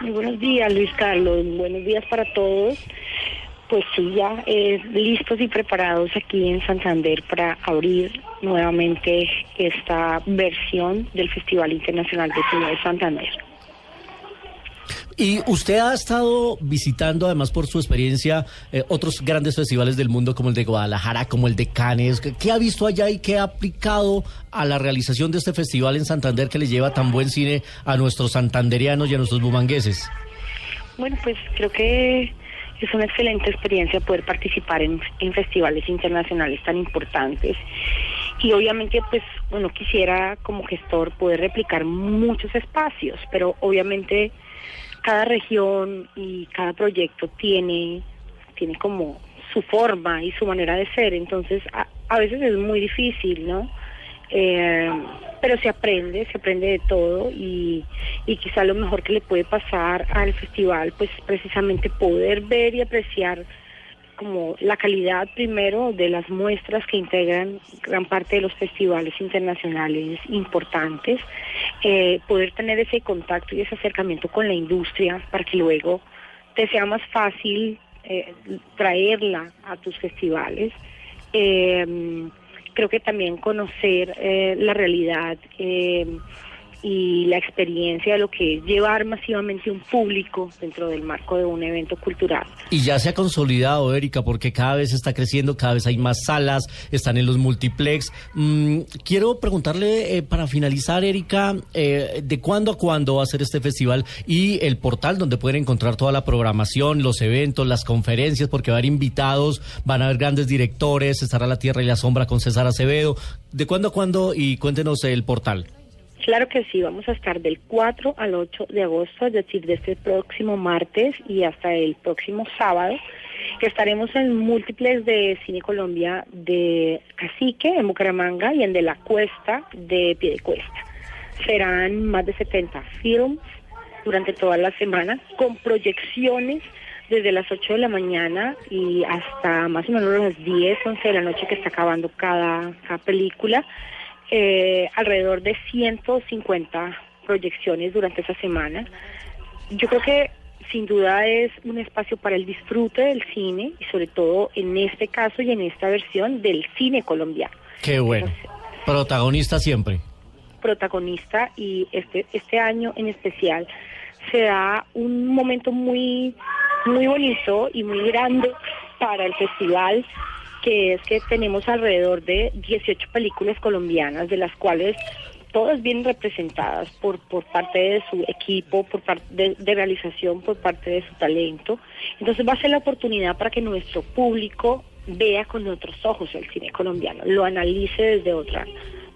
Muy buenos días, Luis Carlos. Buenos días para todos. Pues sí, ya eh, listos y preparados aquí en Santander para abrir nuevamente esta versión del Festival Internacional de Cine de Santander. Y usted ha estado visitando, además por su experiencia, eh, otros grandes festivales del mundo como el de Guadalajara, como el de Cannes. ¿Qué, ha visto allá y qué ha aplicado a la realización de este festival en Santander que le lleva tan buen cine a nuestros santanderianos y a nuestros bumangueses? Bueno, pues creo que es una excelente experiencia poder participar en, en festivales internacionales tan importantes. Y obviamente, pues uno quisiera como gestor poder replicar muchos espacios, pero obviamente cada región y cada proyecto tiene, tiene como su forma y su manera de ser. Entonces, a, a veces es muy difícil, ¿no? Eh, pero se aprende, se aprende de todo y, y quizá lo mejor que le puede pasar al festival, pues precisamente poder ver y apreciar como la calidad primero de las muestras que integran gran parte de los festivales internacionales importantes, eh, poder tener ese contacto y ese acercamiento con la industria para que luego te sea más fácil eh, traerla a tus festivales. Eh, creo que también conocer eh, la realidad eh, y la experiencia de lo que es llevar masivamente un público dentro del marco de un evento cultural. Y ya se ha consolidado, Erika, porque cada vez está creciendo, cada vez hay más salas, están en los multiplex. Mm, quiero preguntarle, eh, para finalizar, Erika, eh, ¿de cuándo a cuándo va a ser este festival y el portal donde pueden encontrar toda la programación, los eventos, las conferencias, porque va a haber invitados, van a haber grandes directores, estará La Tierra y la Sombra con César Acevedo. ¿De cuándo a cuándo? Y cuéntenos el portal. Claro que sí, vamos a estar del 4 al 8 de agosto, es decir, de este próximo martes y hasta el próximo sábado, estaremos en múltiples de Cine Colombia de Cacique, en Bucaramanga, y en De la Cuesta, de Piedecuesta. Serán más de 70 films durante toda la semana con proyecciones desde las 8 de la mañana y hasta más o menos las 10, 11 de la noche que está acabando cada película. Eh, alrededor de 150 proyecciones durante esa semana. Yo creo que sin duda es un espacio para el disfrute del cine y sobre todo en este caso y en esta versión del cine colombiano. Qué bueno. Protagonista siempre. protagonista y este este año en especial se da un momento muy muy bonito y muy grande para el festival que es que tenemos alrededor de 18 películas colombianas de las cuales todas bien representadas por por parte de su equipo, por parte de, realización, por parte de su talento. Entonces va a ser la oportunidad para que nuestro público vea con otros ojos el cine colombiano, lo analice desde otra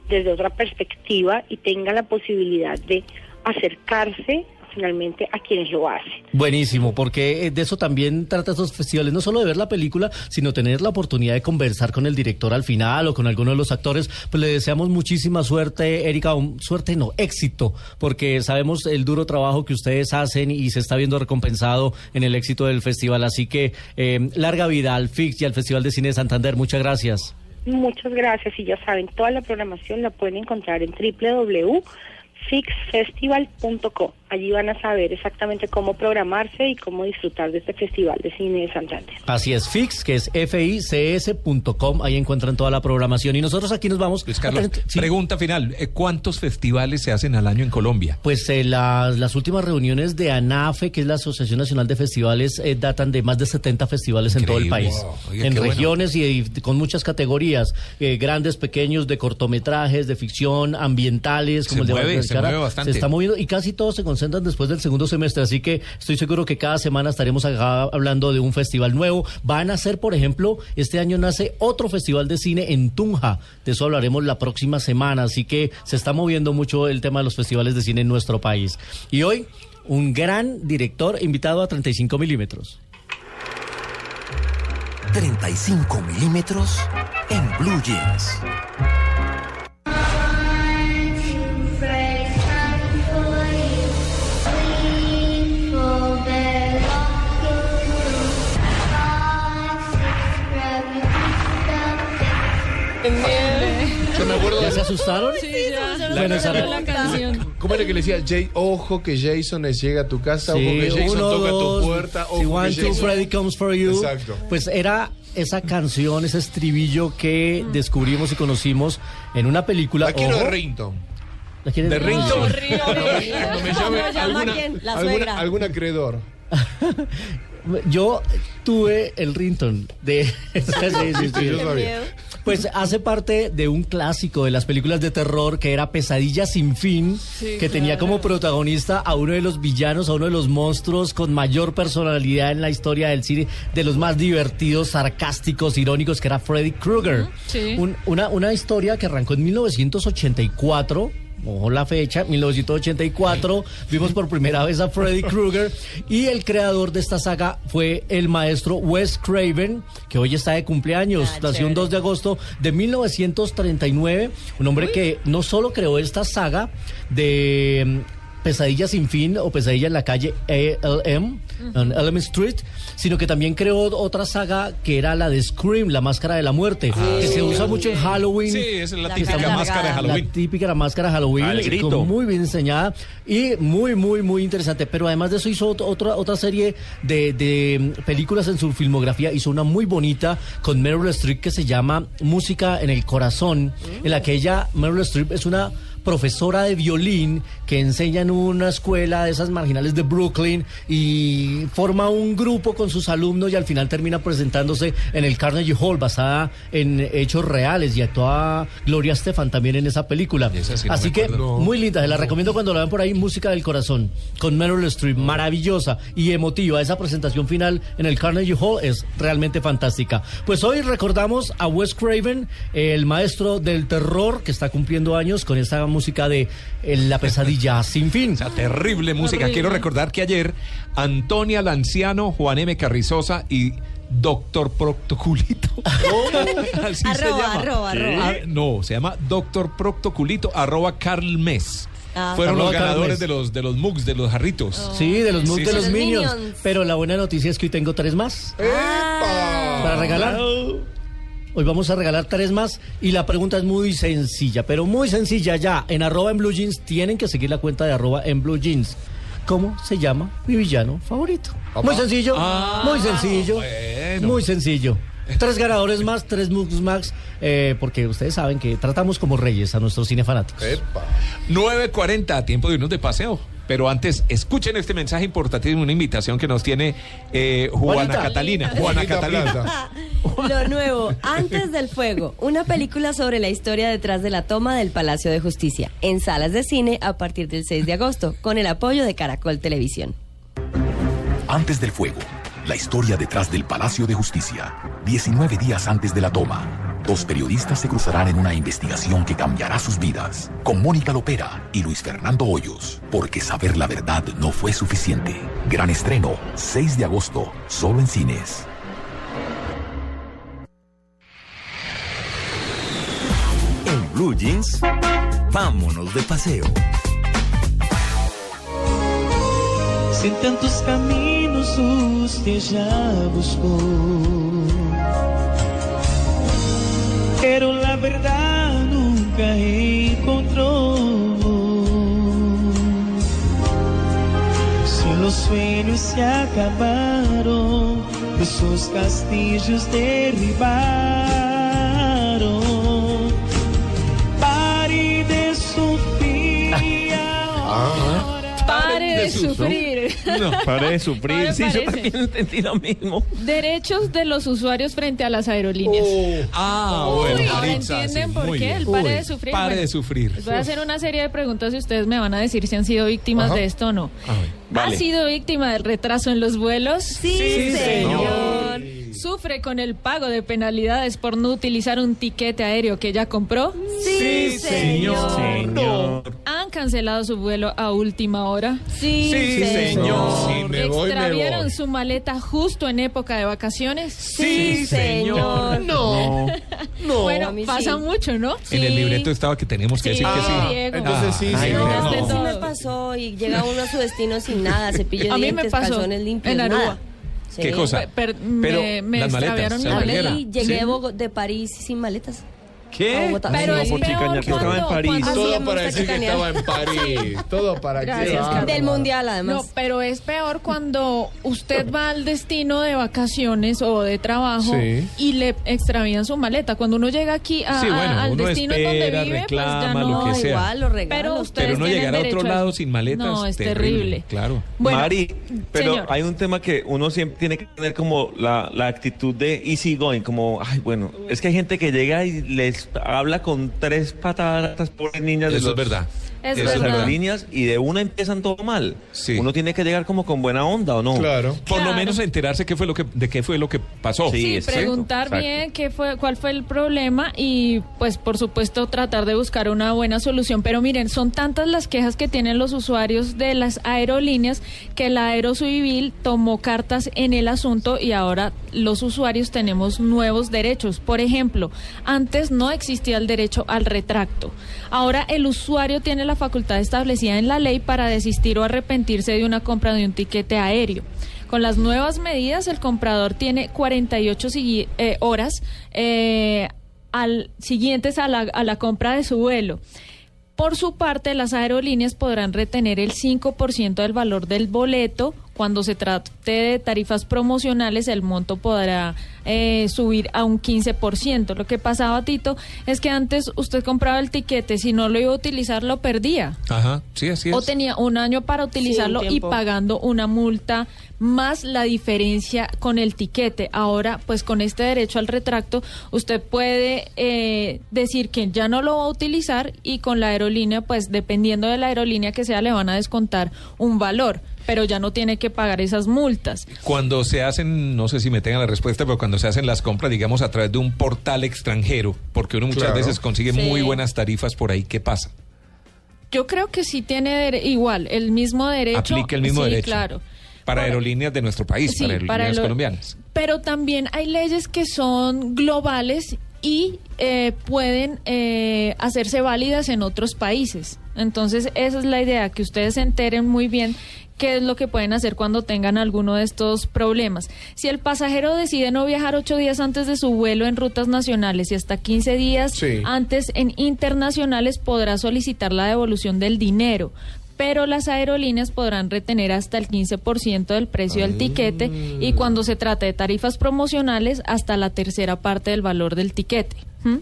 desde otra perspectiva y tenga la posibilidad de acercarse finalmente a quienes lo hacen. Buenísimo, porque de eso también trata esos festivales, no solo de ver la película, sino tener la oportunidad de conversar con el director al final o con alguno de los actores. Pues le deseamos muchísima suerte, Erika, un- suerte no, éxito, porque sabemos el duro trabajo que ustedes hacen y se está viendo recompensado en el éxito del festival. Así que eh, larga vida al FIX y al Festival de Cine de Santander. Muchas gracias. Muchas gracias y ya saben, toda la programación la pueden encontrar en www.fixfestival.co. Allí van a saber exactamente cómo programarse y cómo disfrutar de este Festival de Cine de Santander. Así es, Fix, que es fics.com, ahí encuentran toda la programación. Y nosotros aquí nos vamos. Carlos, pregunta final. eh, ¿Cuántos festivales se hacen al año en Colombia? Pues eh, las, las últimas reuniones de ANAFE, que es la Asociación Nacional de Festivales, eh, datan de más de 70 festivales en todo el país. Wow. En bueno. regiones y, y con muchas categorías, eh, grandes, pequeños, de cortometrajes, de ficción, ambientales, como Se el de mueve, se mueve bastante. Se está moviendo y casi todos se concentran después del segundo semestre, así que estoy seguro que cada semana estaremos hablando de un festival nuevo. Van a ser, por ejemplo, este año nace otro festival de cine en Tunja. De eso hablaremos la próxima semana, así que se está moviendo mucho el tema de los festivales de cine en nuestro país. Y hoy, un gran director invitado a 35 milímetros. 35 milímetros en Blue Jeans. Yo me acuerdo ¿Ya de- se asustaron? Sí, ya. Bueno, esa- la canción. ¿Cómo era que le decía? Jay, ojo que Jason les llega a tu casa, ojo Sí, que Jason uno, toca dos, tu puerta, ojo si que one, two, Jason- Freddy comes for you. Exacto. Pues era esa canción, ese estribillo que descubrimos y conocimos en una película. La quiero ojo. de Rington. ¿La quieren De Rington. No, Cuando me llame ¿Cómo llama alguna, quién? La alguna, algún acreedor. Yo tuve el rington de. Sí, sí, sí. Pues hace parte de un clásico de las películas de terror que era Pesadilla sin fin, Sí, que tenía como protagonista a uno de los villanos, a uno de los monstruos con mayor personalidad en la historia del cine, de los más divertidos, sarcásticos, irónicos, que era Freddy Krueger. Sí. Un- una, una historia que arrancó en 1984. Ojo la fecha, 1984, vimos por primera vez a Freddy Krueger. Y el creador de esta saga fue el maestro Wes Craven, que hoy está de cumpleaños, Ah, nació un chévere. 2 de agosto de 1939, un hombre que no solo creó esta saga de Pesadilla sin fin o Pesadilla en la calle ALM, en Elm Street, sino que también creó otra saga que era la de Scream, la máscara de la muerte, que se usa mucho en Halloween. Sí, es la La típica máscara de. Halloween. La típica máscara Halloween, Al y grito. con- muy bien diseñada y muy, muy, muy interesante. Pero además de eso hizo ot- otra, otra serie de, de mm, películas en su filmografía. Hizo una muy bonita con Meryl Streep que se llama Música en el Corazón, en la que ella, Meryl Streep, es una profesora de violín que enseña en una escuela de esas marginales de Brooklyn y forma un grupo con sus alumnos y al final termina presentándose en el Carnegie Hall basada en hechos reales y actúa Gloria Estefan también en esa película. Esa sí no Así que acuerdo. muy linda, se la recomiendo cuando la vean por ahí, Música del Corazón, con Meryl Streep, maravillosa y emotiva. Esa presentación final en el Carnegie Hall es realmente fantástica. Pues hoy recordamos a Wes Craven, el maestro del terror, que está cumpliendo años con esta música de eh, La pesadilla sin fin. Esa terrible música. Horrible. Quiero recordar que ayer Antonia Lanciano, Juan M. Carrizosa y Doctor Proctoculito. Así se Arroba, llama. arroba, arroba. Ah, no, se llama Doctor Proctoculito, arroba Carl Mes. Ah. Fueron los ganadores de los de los mugs, de los jarritos. Sí, de los mugs Sí, de sí, los sí. Minions. Minions. Pero la buena noticia es que hoy tengo tres más. Para regalar. Hoy vamos a regalar tres más y la pregunta es muy sencilla, pero muy sencilla ya. En arroba en blue jeans tienen que seguir la cuenta de arroba en blue jeans. ¿Cómo se llama mi villano favorito? Muy sencillo, Ah, muy sencillo, bueno. muy sencillo. Tres ganadores más, tres mugs más, eh, porque ustedes saben que tratamos como reyes a nuestros cinefanáticos. 9.40, tiempo de irnos de paseo. Pero antes, escuchen este mensaje importantísimo, una invitación que nos tiene eh, Juana Juanita. Catalina. Juana Catalina. Lo nuevo, Antes del Fuego, una película sobre la historia detrás de la toma del Palacio de Justicia, en salas de cine a partir del 6 de agosto, con el apoyo de Caracol Televisión. Antes del fuego, la historia detrás del Palacio de Justicia. 19 días antes de la toma, dos periodistas se cruzarán en una investigación que cambiará sus vidas. Con Mónica Lopera y Luis Fernando Hoyos, porque saber la verdad no fue suficiente. Gran estreno, 6 de agosto, solo en cines. En Blue Jeans, vámonos de paseo. Se em tantos caminhos usted já buscou. Pero la verdad nunca encontrou. Se los sueños se acabaron, sus castillos derribaron. De sufrir. No, pare de sufrir. Ahora Sí, yo parece. también entendí lo mismo. Derechos de los usuarios frente a las aerolíneas. Ah, Uy, bueno, Maritza, entienden sí, por qué el pare Uy, de sufrir. Pare Bueno, de sufrir. Les voy a hacer una serie de preguntas y ustedes me van a decir si han sido víctimas Ajá. de esto o no. vale. ¿Ha sido víctima del retraso en los vuelos? Sí, Sí, señor. ¿Sufre con el pago de penalidades por no utilizar un tiquete aéreo que ya compró? Sí, señor. Señor. ¿Han cancelado su vuelo a última hora? Sí, Sí, señor. Voy, me ¿Extraviaron su maleta justo en época de vacaciones? Sí, señor. No. No. Bueno, pasa sí. mucho, ¿no? En el libreto estaba que tenemos que Sí, decir que sí. Diego. Entonces sí, Ay, sí. no. no. Me pasó y llega uno a su destino sin nada, cepillo de A mí me dientes, pasó calzones limpios, en Aruba. nada. Sí. ¿Qué cosa? Per- Pero me, me las maletas, extraviaron ¿se la llegué Sí. de París sin maletas. ¿Qué? Bogotá. Pero es peor ya que estaba en cuando- París. cuando- Todo para decir que estaba en París. Todo para que. Gracias, Ah, Del mundial, además. No, pero es peor cuando usted va al destino de vacaciones o de trabajo Sí. y le extravían su maleta. Cuando uno llega aquí a- Sí, a- bueno, al destino espera, donde vive, pues ya reclama, no. lo que sea. igual, regalos. Pero ustedes Pero no llegar a otro lado sin maletas. No, es terrible. Claro. Bueno, Mari, pero señor. hay un tema que uno siempre tiene que tener como la, la actitud de easy going, como, ay, bueno, es que hay gente que llega y les habla con tres patadas pobres niñas de Eso los- es verdad. Es de las verdad. aerolíneas y de una empiezan todo mal. Sí. Uno tiene que llegar como con buena onda, ¿o no? Claro. Por lo menos enterarse qué fue lo que, de qué fue lo que pasó. Sí, preguntar exacto. bien qué fue, cuál fue el problema y pues por supuesto tratar de buscar una buena solución. Pero miren, son tantas las quejas que tienen los usuarios de las aerolíneas que la Aerocivil tomó cartas en el asunto y ahora los usuarios tenemos nuevos derechos. Por ejemplo, antes no existía el derecho al retracto. Ahora el usuario tiene la facultad establecida en la ley para desistir o arrepentirse de una compra de un tiquete aéreo. Con las nuevas medidas, el comprador tiene 48 sigui- eh, horas eh, al, siguientes a la, a la compra de su vuelo. Por su parte, las aerolíneas podrán retener el 5% del valor del boleto. Cuando se trate de tarifas promocionales, el monto podrá eh, subir a un 15%. Lo que pasaba, Tito, es que antes usted compraba el tiquete, si no lo iba a utilizar, lo perdía. Ajá, sí, así es. O tenía un año para utilizarlo y pagando una multa más la diferencia con el tiquete. Ahora, pues con este derecho al retracto, usted puede eh, decir que ya no lo va a utilizar y con la aerolínea, pues dependiendo de la aerolínea que sea, le van a descontar un valor, pero ya no tiene que pagar esas multas. Cuando se hacen, no sé si me tengan la respuesta, pero cuando se hacen las compras, digamos, a través de un portal extranjero, porque uno muchas Claro. veces consigue Sí. muy buenas tarifas por ahí, ¿qué pasa? Yo creo que sí tiene dere- igual el mismo derecho. Aplica el mismo sí, derecho. claro. Para aerolíneas de nuestro país, Sí, para aerolíneas para lo- colombianas. Pero también hay leyes que son globales y eh, pueden eh, hacerse válidas en otros países. Entonces, esa es la idea, que ustedes se enteren muy bien qué es lo que pueden hacer cuando tengan alguno de estos problemas. Si el pasajero decide no viajar ocho días antes de su vuelo en rutas nacionales y hasta 15 días Sí. antes en internacionales, podrá solicitar la devolución del dinero. Pero las aerolíneas podrán retener hasta el 15% del precio del tiquete y cuando se trata de tarifas promocionales, hasta la tercera parte del valor del tiquete. ¿Mm?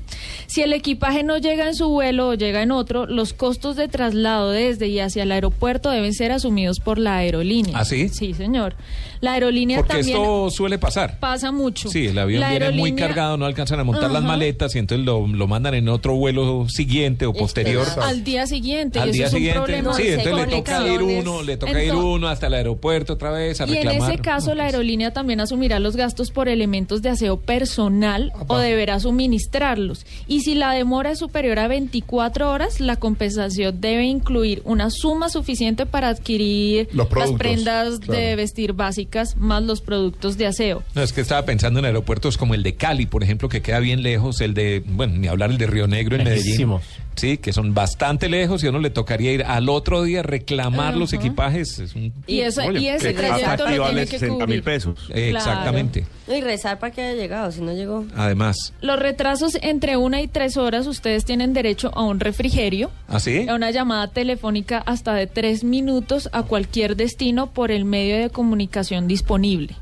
Si el equipaje no llega en su vuelo o llega en otro, los costos de traslado desde y hacia el aeropuerto deben ser asumidos por la aerolínea. ¿Ah, sí? Sí, señor. La aerolínea Porque también esto suele pasar. pasa mucho. Sí, el avión La viene muy cargado, no alcanzan a montar las Ajá. maletas y entonces lo, lo mandan en otro vuelo siguiente o posterior. Al día siguiente. Al y eso día es un siguiente, problema. sí, entonces le toca ir uno, le toca ir Ento- uno hasta el aeropuerto otra vez a Y en reclamar. ese caso, la aerolínea también asumirá los gastos por elementos de aseo personal o deberá Y si la demora es superior a 24 horas, la compensación debe incluir una suma suficiente para adquirir las prendas de vestir básicas más los productos de aseo. No, es que estaba pensando en aeropuertos como el de Cali, por ejemplo, que queda bien lejos, el de, bueno, ni hablar el de Río Negro en. Medellín. Sí, que son bastante lejos y a uno le tocaría ir al otro día reclamar los equipajes. Es un- Y eso- y ese trayecto lo tiene que 60 mil cubrir. pesos. Exactamente. Y rezar para que haya llegado, si no llegó. Además, Los retrasos entre una y tres horas, ustedes tienen derecho a un refrigerio. ¿así? A una llamada telefónica hasta de tres minutos a cualquier destino por el medio de comunicación disponible.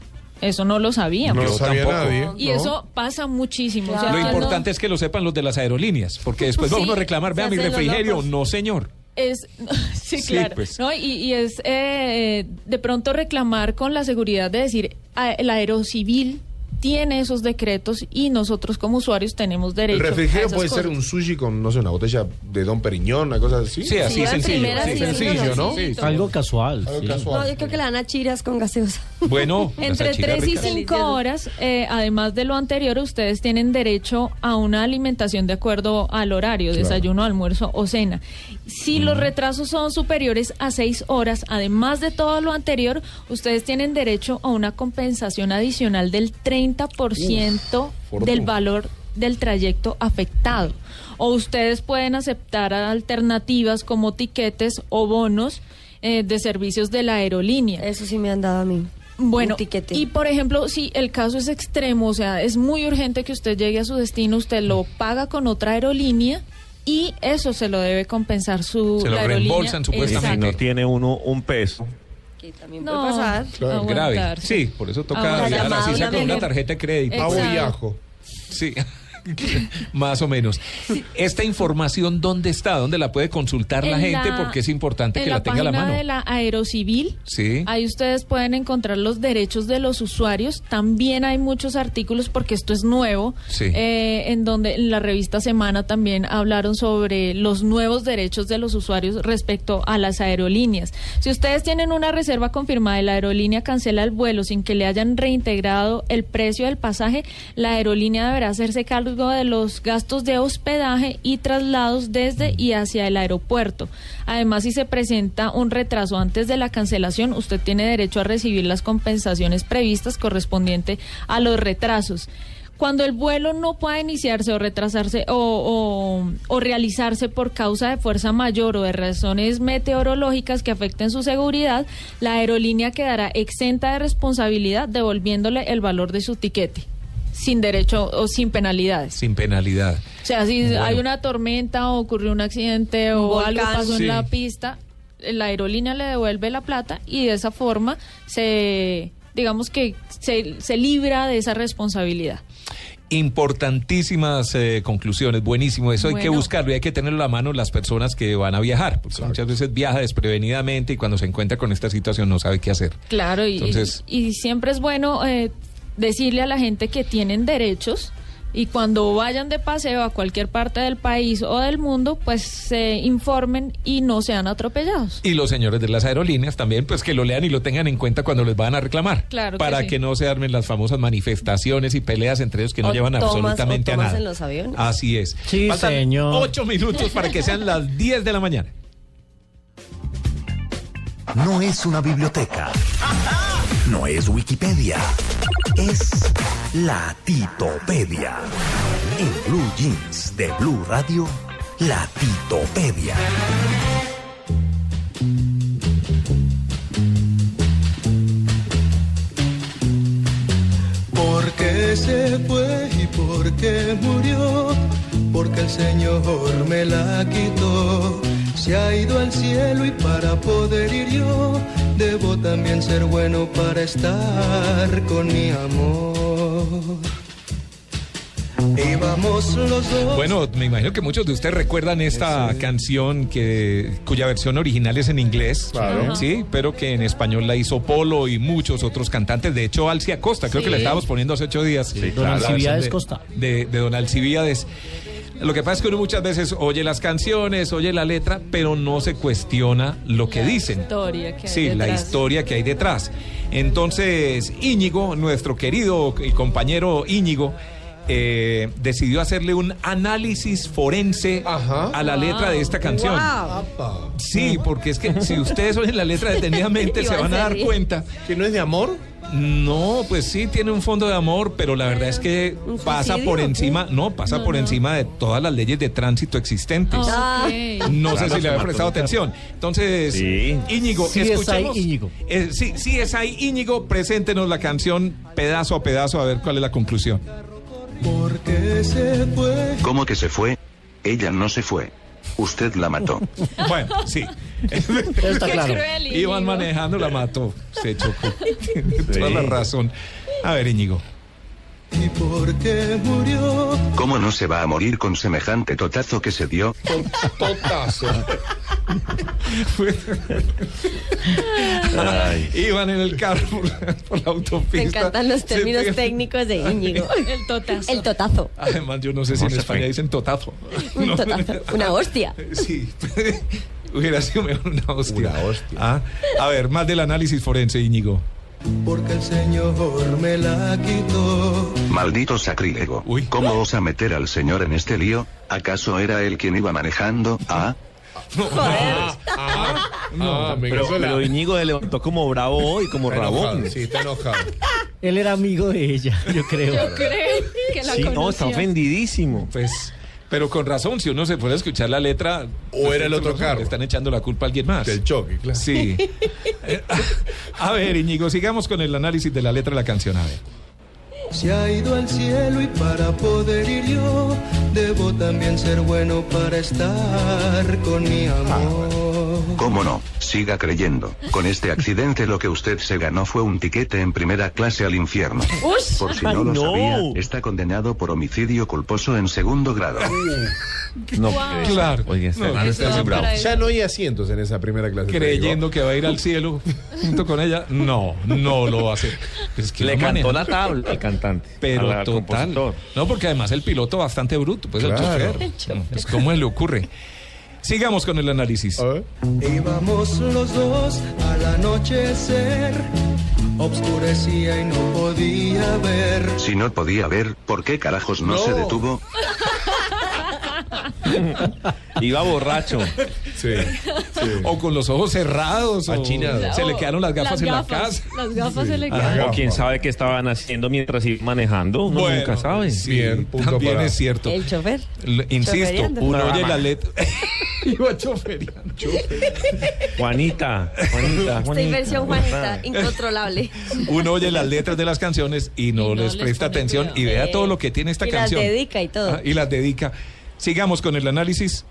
Eso no lo sabíamos. No lo sabía tampoco. nadie. Y ¿no? eso pasa muchísimo. O sea, Lo no- importante es que lo sepan los de las aerolíneas, porque después va Sí, uno a reclamar, vea mi refrigerio. No, señor. es sí, Sí, claro. pues. ¿no? Y, y es eh, de pronto reclamar con la seguridad de decir, "Ah, el aerocivil tiene esos decretos y nosotros como usuarios tenemos El derecho. a refrigerio esas puede ser un sushi con, no sé, una botella de Don Periñón, una cosa así. Sí, así Sí, sencillo, primera, sí, sencillo, sí, ¿no? sí, Algo casual. Algo sí. casual. No, yo creo que le dan a chiras con gaseosa. Bueno, Entre salchicha 3 y rica. 5 horas, eh, además de lo anterior, ustedes tienen derecho a una alimentación de acuerdo al horario, Claro. desayuno, almuerzo o cena. Si los retrasos son superiores a 6 horas, además de todo lo anterior, ustedes tienen derecho a una compensación adicional del 30% Uf, del valor del trayecto afectado. O ustedes pueden aceptar alternativas como tiquetes o bonos eh, de servicios de la aerolínea. Eso sí me han dado a mí. Bueno, Un tiquete. y por ejemplo, si el caso es extremo, o sea, es muy urgente que usted llegue a su destino, usted lo paga con otra aerolínea y eso se lo debe compensar su Se lo la aerolínea. reembolsan, supuestamente. Si Exacto. no tiene uno un peso. Que también No, puede pasar. Claro. Grave. Sí, por eso toca viajar así a sea una con una tarjeta de crédito. Pavo y Exacto. ajo. Sí. Más o menos. Esta información, ¿dónde está? ¿Dónde la puede consultar la En gente? la- Porque es importante que la, tenga a la mano. de la Aerocivil, Sí. ahí ustedes pueden encontrar los derechos de los usuarios. También hay muchos artículos, porque esto es nuevo, Sí. eh, en donde en la revista Semana también hablaron sobre los nuevos derechos de los usuarios respecto a las aerolíneas. Si ustedes tienen una reserva confirmada y la aerolínea cancela el vuelo sin que le hayan reintegrado el precio del pasaje, la aerolínea deberá hacerse cargo de los gastos de hospedaje y traslados desde y hacia el aeropuerto. Además, si se presenta un retraso antes de la cancelación, usted tiene derecho a recibir las compensaciones previstas correspondiente a los retrasos. Cuando el vuelo no pueda iniciarse o retrasarse o, o- realizarse por causa de fuerza mayor o de razones meteorológicas que afecten su seguridad, la aerolínea quedará exenta de responsabilidad devolviéndole el valor de su tiquete, sin derecho o sin penalidades. Sin penalidad. O sea, si Bueno. hay una tormenta o ocurrió un accidente o Un algo volcán. pasó Sí. en la pista, la aerolínea le devuelve la plata y de esa forma se, digamos que se, se libra de esa responsabilidad. Importantísimas eh, conclusiones, buenísimo. Eso hay que buscarlo y hay que tenerlo a la mano las personas que van a viajar, porque muchas veces viaja desprevenidamente y cuando se encuentra con esta situación no sabe qué hacer. Claro, y, Entonces- y, y siempre es bueno eh, decirle a la gente que tienen derechos y cuando vayan de paseo a cualquier parte del país o del mundo, pues se informen y no sean atropellados. Y los señores de las aerolíneas también, pues que lo lean y lo tengan en cuenta cuando les van a reclamar. Claro que Para sí. que no se armen las famosas manifestaciones y peleas entre ellos que no O llevan tomas- absolutamente o a nada. en los aviones. Así es. Sí, Faltan señor. Ocho minutos para que sean las 10 de la mañana. No es una biblioteca. No es Wikipedia. Es la Titopedia. En Blue Jeans de Blue Radio, la Titopedia. ¿Por qué se fue y por qué murió? Porque el Señor me la quitó se ha ido al cielo y para poder ir yo, debo también ser bueno para estar con mi amor. Íbamos los dos. Bueno, me imagino que muchos de ustedes recuerdan esta canción que cuya versión original es en inglés, Claro. sí, pero que en español la hizo Polo y muchos otros cantantes. De hecho, Alcia Costa, creo Sí. que la estábamos poniendo hace ocho días. Don La versión Alcibiades de- Costa. De, de Don Alcibiades. Lo que pasa es que uno muchas veces oye las canciones, oye la letra, pero no se cuestiona lo que dicen. Historia que hay Sí, la historia que hay detrás. Entonces, Íñigo, nuestro querido y compañero Íñigo, eh, decidió hacerle un análisis forense a la letra de esta canción. Sí, porque es que si ustedes oyen la letra detenidamente se van a dar cuenta. ¿Que no es de amor? No, pues sí, tiene un fondo de amor, pero la verdad es que pasa por encima, no, pasa No, por no. encima de todas las leyes de tránsito existentes. Ah. No sé si le había se prestado atención. Entonces, Íñigo, Sí es ahí, escuchemos. Íñigo. Eh, sí, sí es ahí, Íñigo, preséntenos la canción pedazo a pedazo a ver cuál es la conclusión. ¿Por qué se fue? ¿Cómo que se fue? Ella no se fue. Usted la mató. Bueno, sí. Está claro. Iban manejando, la mató. Se chocó. Tiene toda la razón. A ver, Íñigo. ¿Y por qué murió? ¿Cómo no se va a morir con semejante totazo que se dio? Totazo. Iban en el carro por, por la autopista. Me encantan los términos técnicos de Íñigo. El totazo. El totazo. Además, yo no sé si en España dicen totazo. Un No. totazo. Una hostia. Sí. Hubiera sido mejor una hostia. Ah, A ver, más del análisis forense, Íñigo. Porque el Señor me la quitó. Maldito sacrílego. ¿Cómo osa meter al señor en este lío? ¿Acaso era él quien iba manejando? ¿Ah? No, pero, pero Íñigo se levantó como bravo hoy, como Está rabón. enojado, sí, está enojado. Él era amigo de ella, yo creo. Yo creo que la Sí, no, está ofendidísimo. Pues, pero con razón, si uno se puede escuchar la letra. O era el otro carro. Le están echando la culpa a alguien más. Del choque, claro. Sí. A ver, Íñigo, sigamos con el análisis de la letra de la canción. A ver. Se ha ido al cielo y para poder ir yo, debo también ser bueno para estar con mi amor. ¿Cómo no? Siga creyendo. Con este accidente lo que usted se ganó fue un tiquete en primera clase al infierno. Ush. Por si no lo no. sabía, está condenado por homicidio culposo en segundo grado. No, Claro. Oye, este No, man está muy bravo. Ya no hay asientos en esa primera clase. Creyendo que va a ir al cielo junto con ella. No, no lo va a hacer. Es que Le cantó la tabla al cantante. Pero al total. compositor. No, porque además el piloto bastante bruto, pues Claro. el chofer. No, Es como le ocurre. Sigamos con el análisis. Íbamos los dos al anochecer, obscurecía y no podía ver. Si no podía ver, ¿por qué carajos no, se No. detuvo? Iba borracho. Sí. O con los ojos cerrados. o Achinado. Se le quedaron las gafas Las en la casa. Las gafas se le Ah, quedaron. o quién sabe qué estaban haciendo mientras iba manejando. Uno Bueno, nunca sabe. sí, Bien, punto también para- es cierto. El chofer. L- Insisto, uno oye la letra. Iba chofereando. Juanita, Juanita, Esta inversión, Juanita, incontrolable. Uno oye las letras de las canciones y no, Y no les les presta atención cuidado. y vea todo lo que tiene esta y canción. las dedica y todo. Ah, y las dedica. Sigamos con el análisis.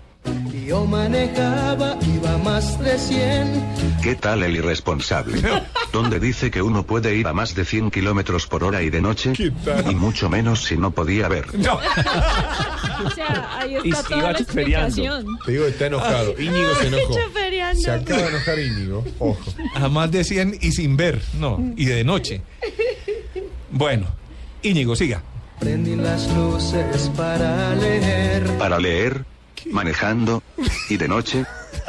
Yo manejaba, iba más de 100. ¿Qué tal el irresponsable? Donde dice que uno puede ir a más de 100 kilómetros por hora y de noche, y mucho menos si no podía ver. O sea, ahí Y está se toda iba la explicación. Te digo, está enojado. Íñigo se enojó. Se acaba de enojar Íñigo. Ojo. A más de 100 y sin ver. No, y de noche. Bueno, Íñigo, siga. Prendí las luces para leer. Para leer, manejando, y de noche.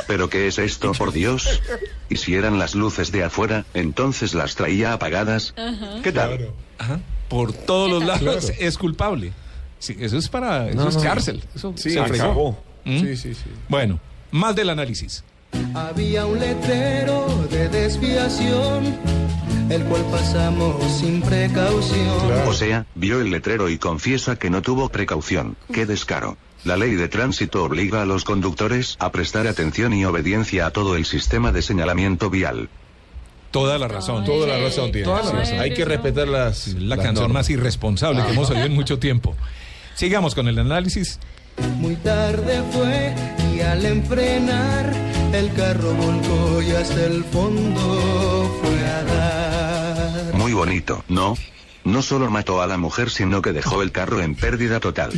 ¿Pero qué es esto, por Dios? Y si eran las luces de afuera, entonces las traía apagadas. ¿Qué tal? Ajá. Por todos los lados Claro. es culpable. Sí, eso es para. Eso No, es no. cárcel. Eso Sí, se acabó. ¿Mm? Sí, sí, sí. Bueno, más del análisis. Había un letrero de desviación, el cual pasamos sin precaución. O sea, vio el letrero y confiesa que no tuvo precaución. ¡Qué descaro! La ley de tránsito obliga a los conductores a prestar atención y obediencia a todo el sistema de señalamiento vial. Toda la razón. Toda la razón tiene. Toda la Sí, razón. Hay que respetar las. La las canción normas. más irresponsable que hemos oído en mucho tiempo. Sigamos con el análisis. Muy tarde fue y al enfrenar el carro volcó y hasta el fondo fue a dar. Muy bonito, ¿no? No solo mató a la mujer, sino que dejó el carro en pérdida total.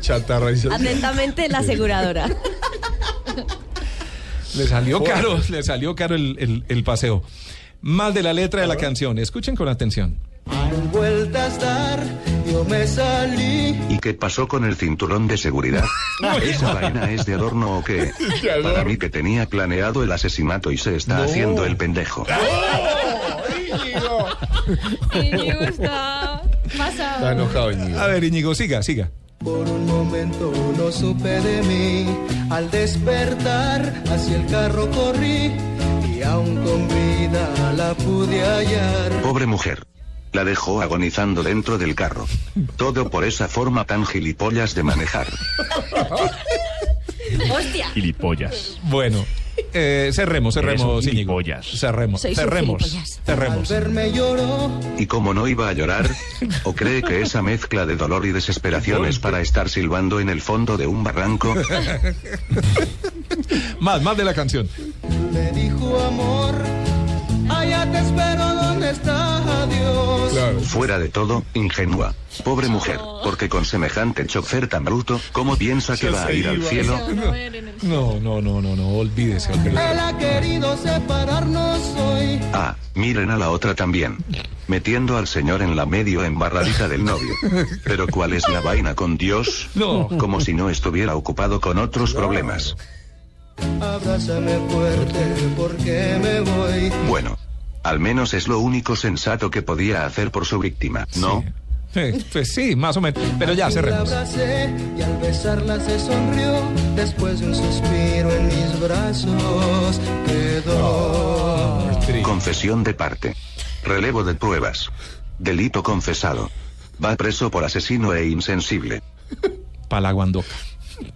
Chatarra Atentamente, la aseguradora. Le salió caro, le salió caro el, el- el paseo. Más de la letra de la canción. Escuchen con atención. Yo me salí. ¿Y qué pasó con el cinturón de seguridad? ¿Esa vaina es de adorno o qué? Para mí que tenía planeado el asesinato y se está No. haciendo el pendejo. Íñigo está pasado. A ver, Íñigo, siga, siga. Por un momento no supe de mí. Al despertar, hacia el carro corrí. Y aún con vida la pude hallar. Pobre mujer. La dejó agonizando dentro del carro. Todo por esa forma tan gilipollas de manejar. Hostia. Gilipollas. Bueno, eh, cerremos, cerremos, Íñigo. Cerremos, cerremos, gilipollas. cerremos. Al verme lloró. ¿Y cómo no iba a llorar? ¿O cree que esa mezcla de dolor y desesperación es para estar silbando en el fondo de un barranco? más, más de la canción. Me dijo amor. Allá te espero donde está Dios. Fuera de todo, ingenua. Pobre mujer, porque con semejante chofer tan bruto, ¿cómo piensa que va a ir al cielo? No, no, no, no, no, olvídese, olvídese. Él ha querido separarnos hoy. Ah, miren a la otra también. Metiendo al señor en la medio embarradita del novio. Pero ¿cuál es la vaina con Dios? No. Como si no estuviera ocupado con otros problemas. Abrázame fuerte porque me voy. Bueno, al menos es lo único sensato que podía hacer por su víctima, ¿no? Pues sí, más o menos. Pero ya, La cerremos. abracé y al besarla se sonrió. Después de un suspiro en mis brazos quedó. Confesión de parte. Relevo de pruebas. Delito confesado. Va preso por asesino e insensible. Palaguandoca.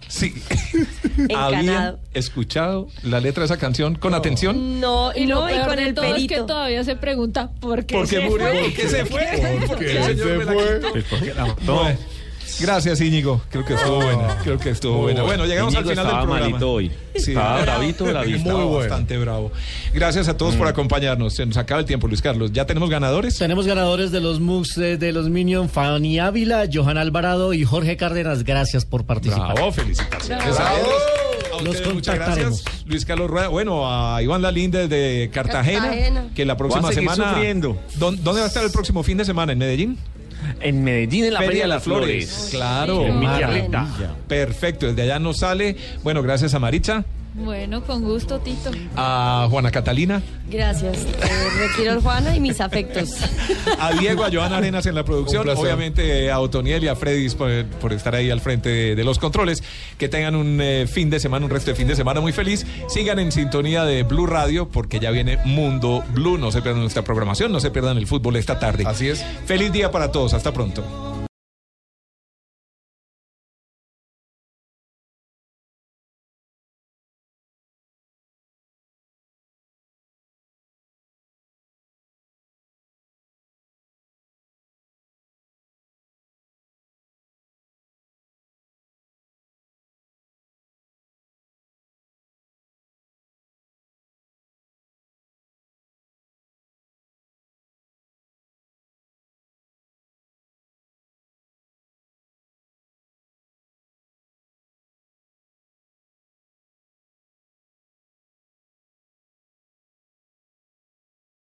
Sí. ¿Habían escuchado la letra de esa canción con atención? No, Y lo no, y con el todo es que perito. todavía se pregunta por qué ¿Por qué se murió? fue. ¿Por qué se fue? ¿Por qué se señor me la fue? Pues porque la Bueno, Gracias, Íñigo. Creo que estuvo buena. Creo que estuvo buena. Bueno, llegamos Íñigo al final del estaba programa. malito hoy. Estaba bravito de la vista. Muy bueno. bastante bravo. Gracias a todos por acompañarnos. Se nos acaba el tiempo, Luis Carlos. ¿Ya tenemos ganadores? Tenemos ganadores de los MUX eh, de los Minion, Fanny Ávila, Johan Alvarado y Jorge Cárdenas. Gracias por participar. Bravo, felicitaciones. Bravo. A ustedes, Los muchas gracias. Luis Carlos Rueda. Bueno, a Iván Lalinde de Cartagena, Cartagena. que la próxima semana. sufriendo. ¿Dó- ¿Dónde va a estar el próximo fin de semana? ¿En Medellín? En Medellín, en la Feria de las Flores. Claro. En. Perfecto, desde allá nos sale. Bueno, gracias a Maricha, Bueno, con gusto, Tito. a Juana Catalina, Gracias. Eh, retiro Juana y mis afectos. a Diego, a Joana Arenas en la producción, obviamente a Otoniel y a Freddy por, por estar ahí al frente de, de los controles. Que tengan un eh, fin de semana, un resto de fin de semana muy feliz. Sigan en sintonía de Blue Radio porque ya viene Mundo Blue. No se pierdan nuestra programación, no se pierdan el fútbol esta tarde. Así es. Feliz día para todos, hasta pronto.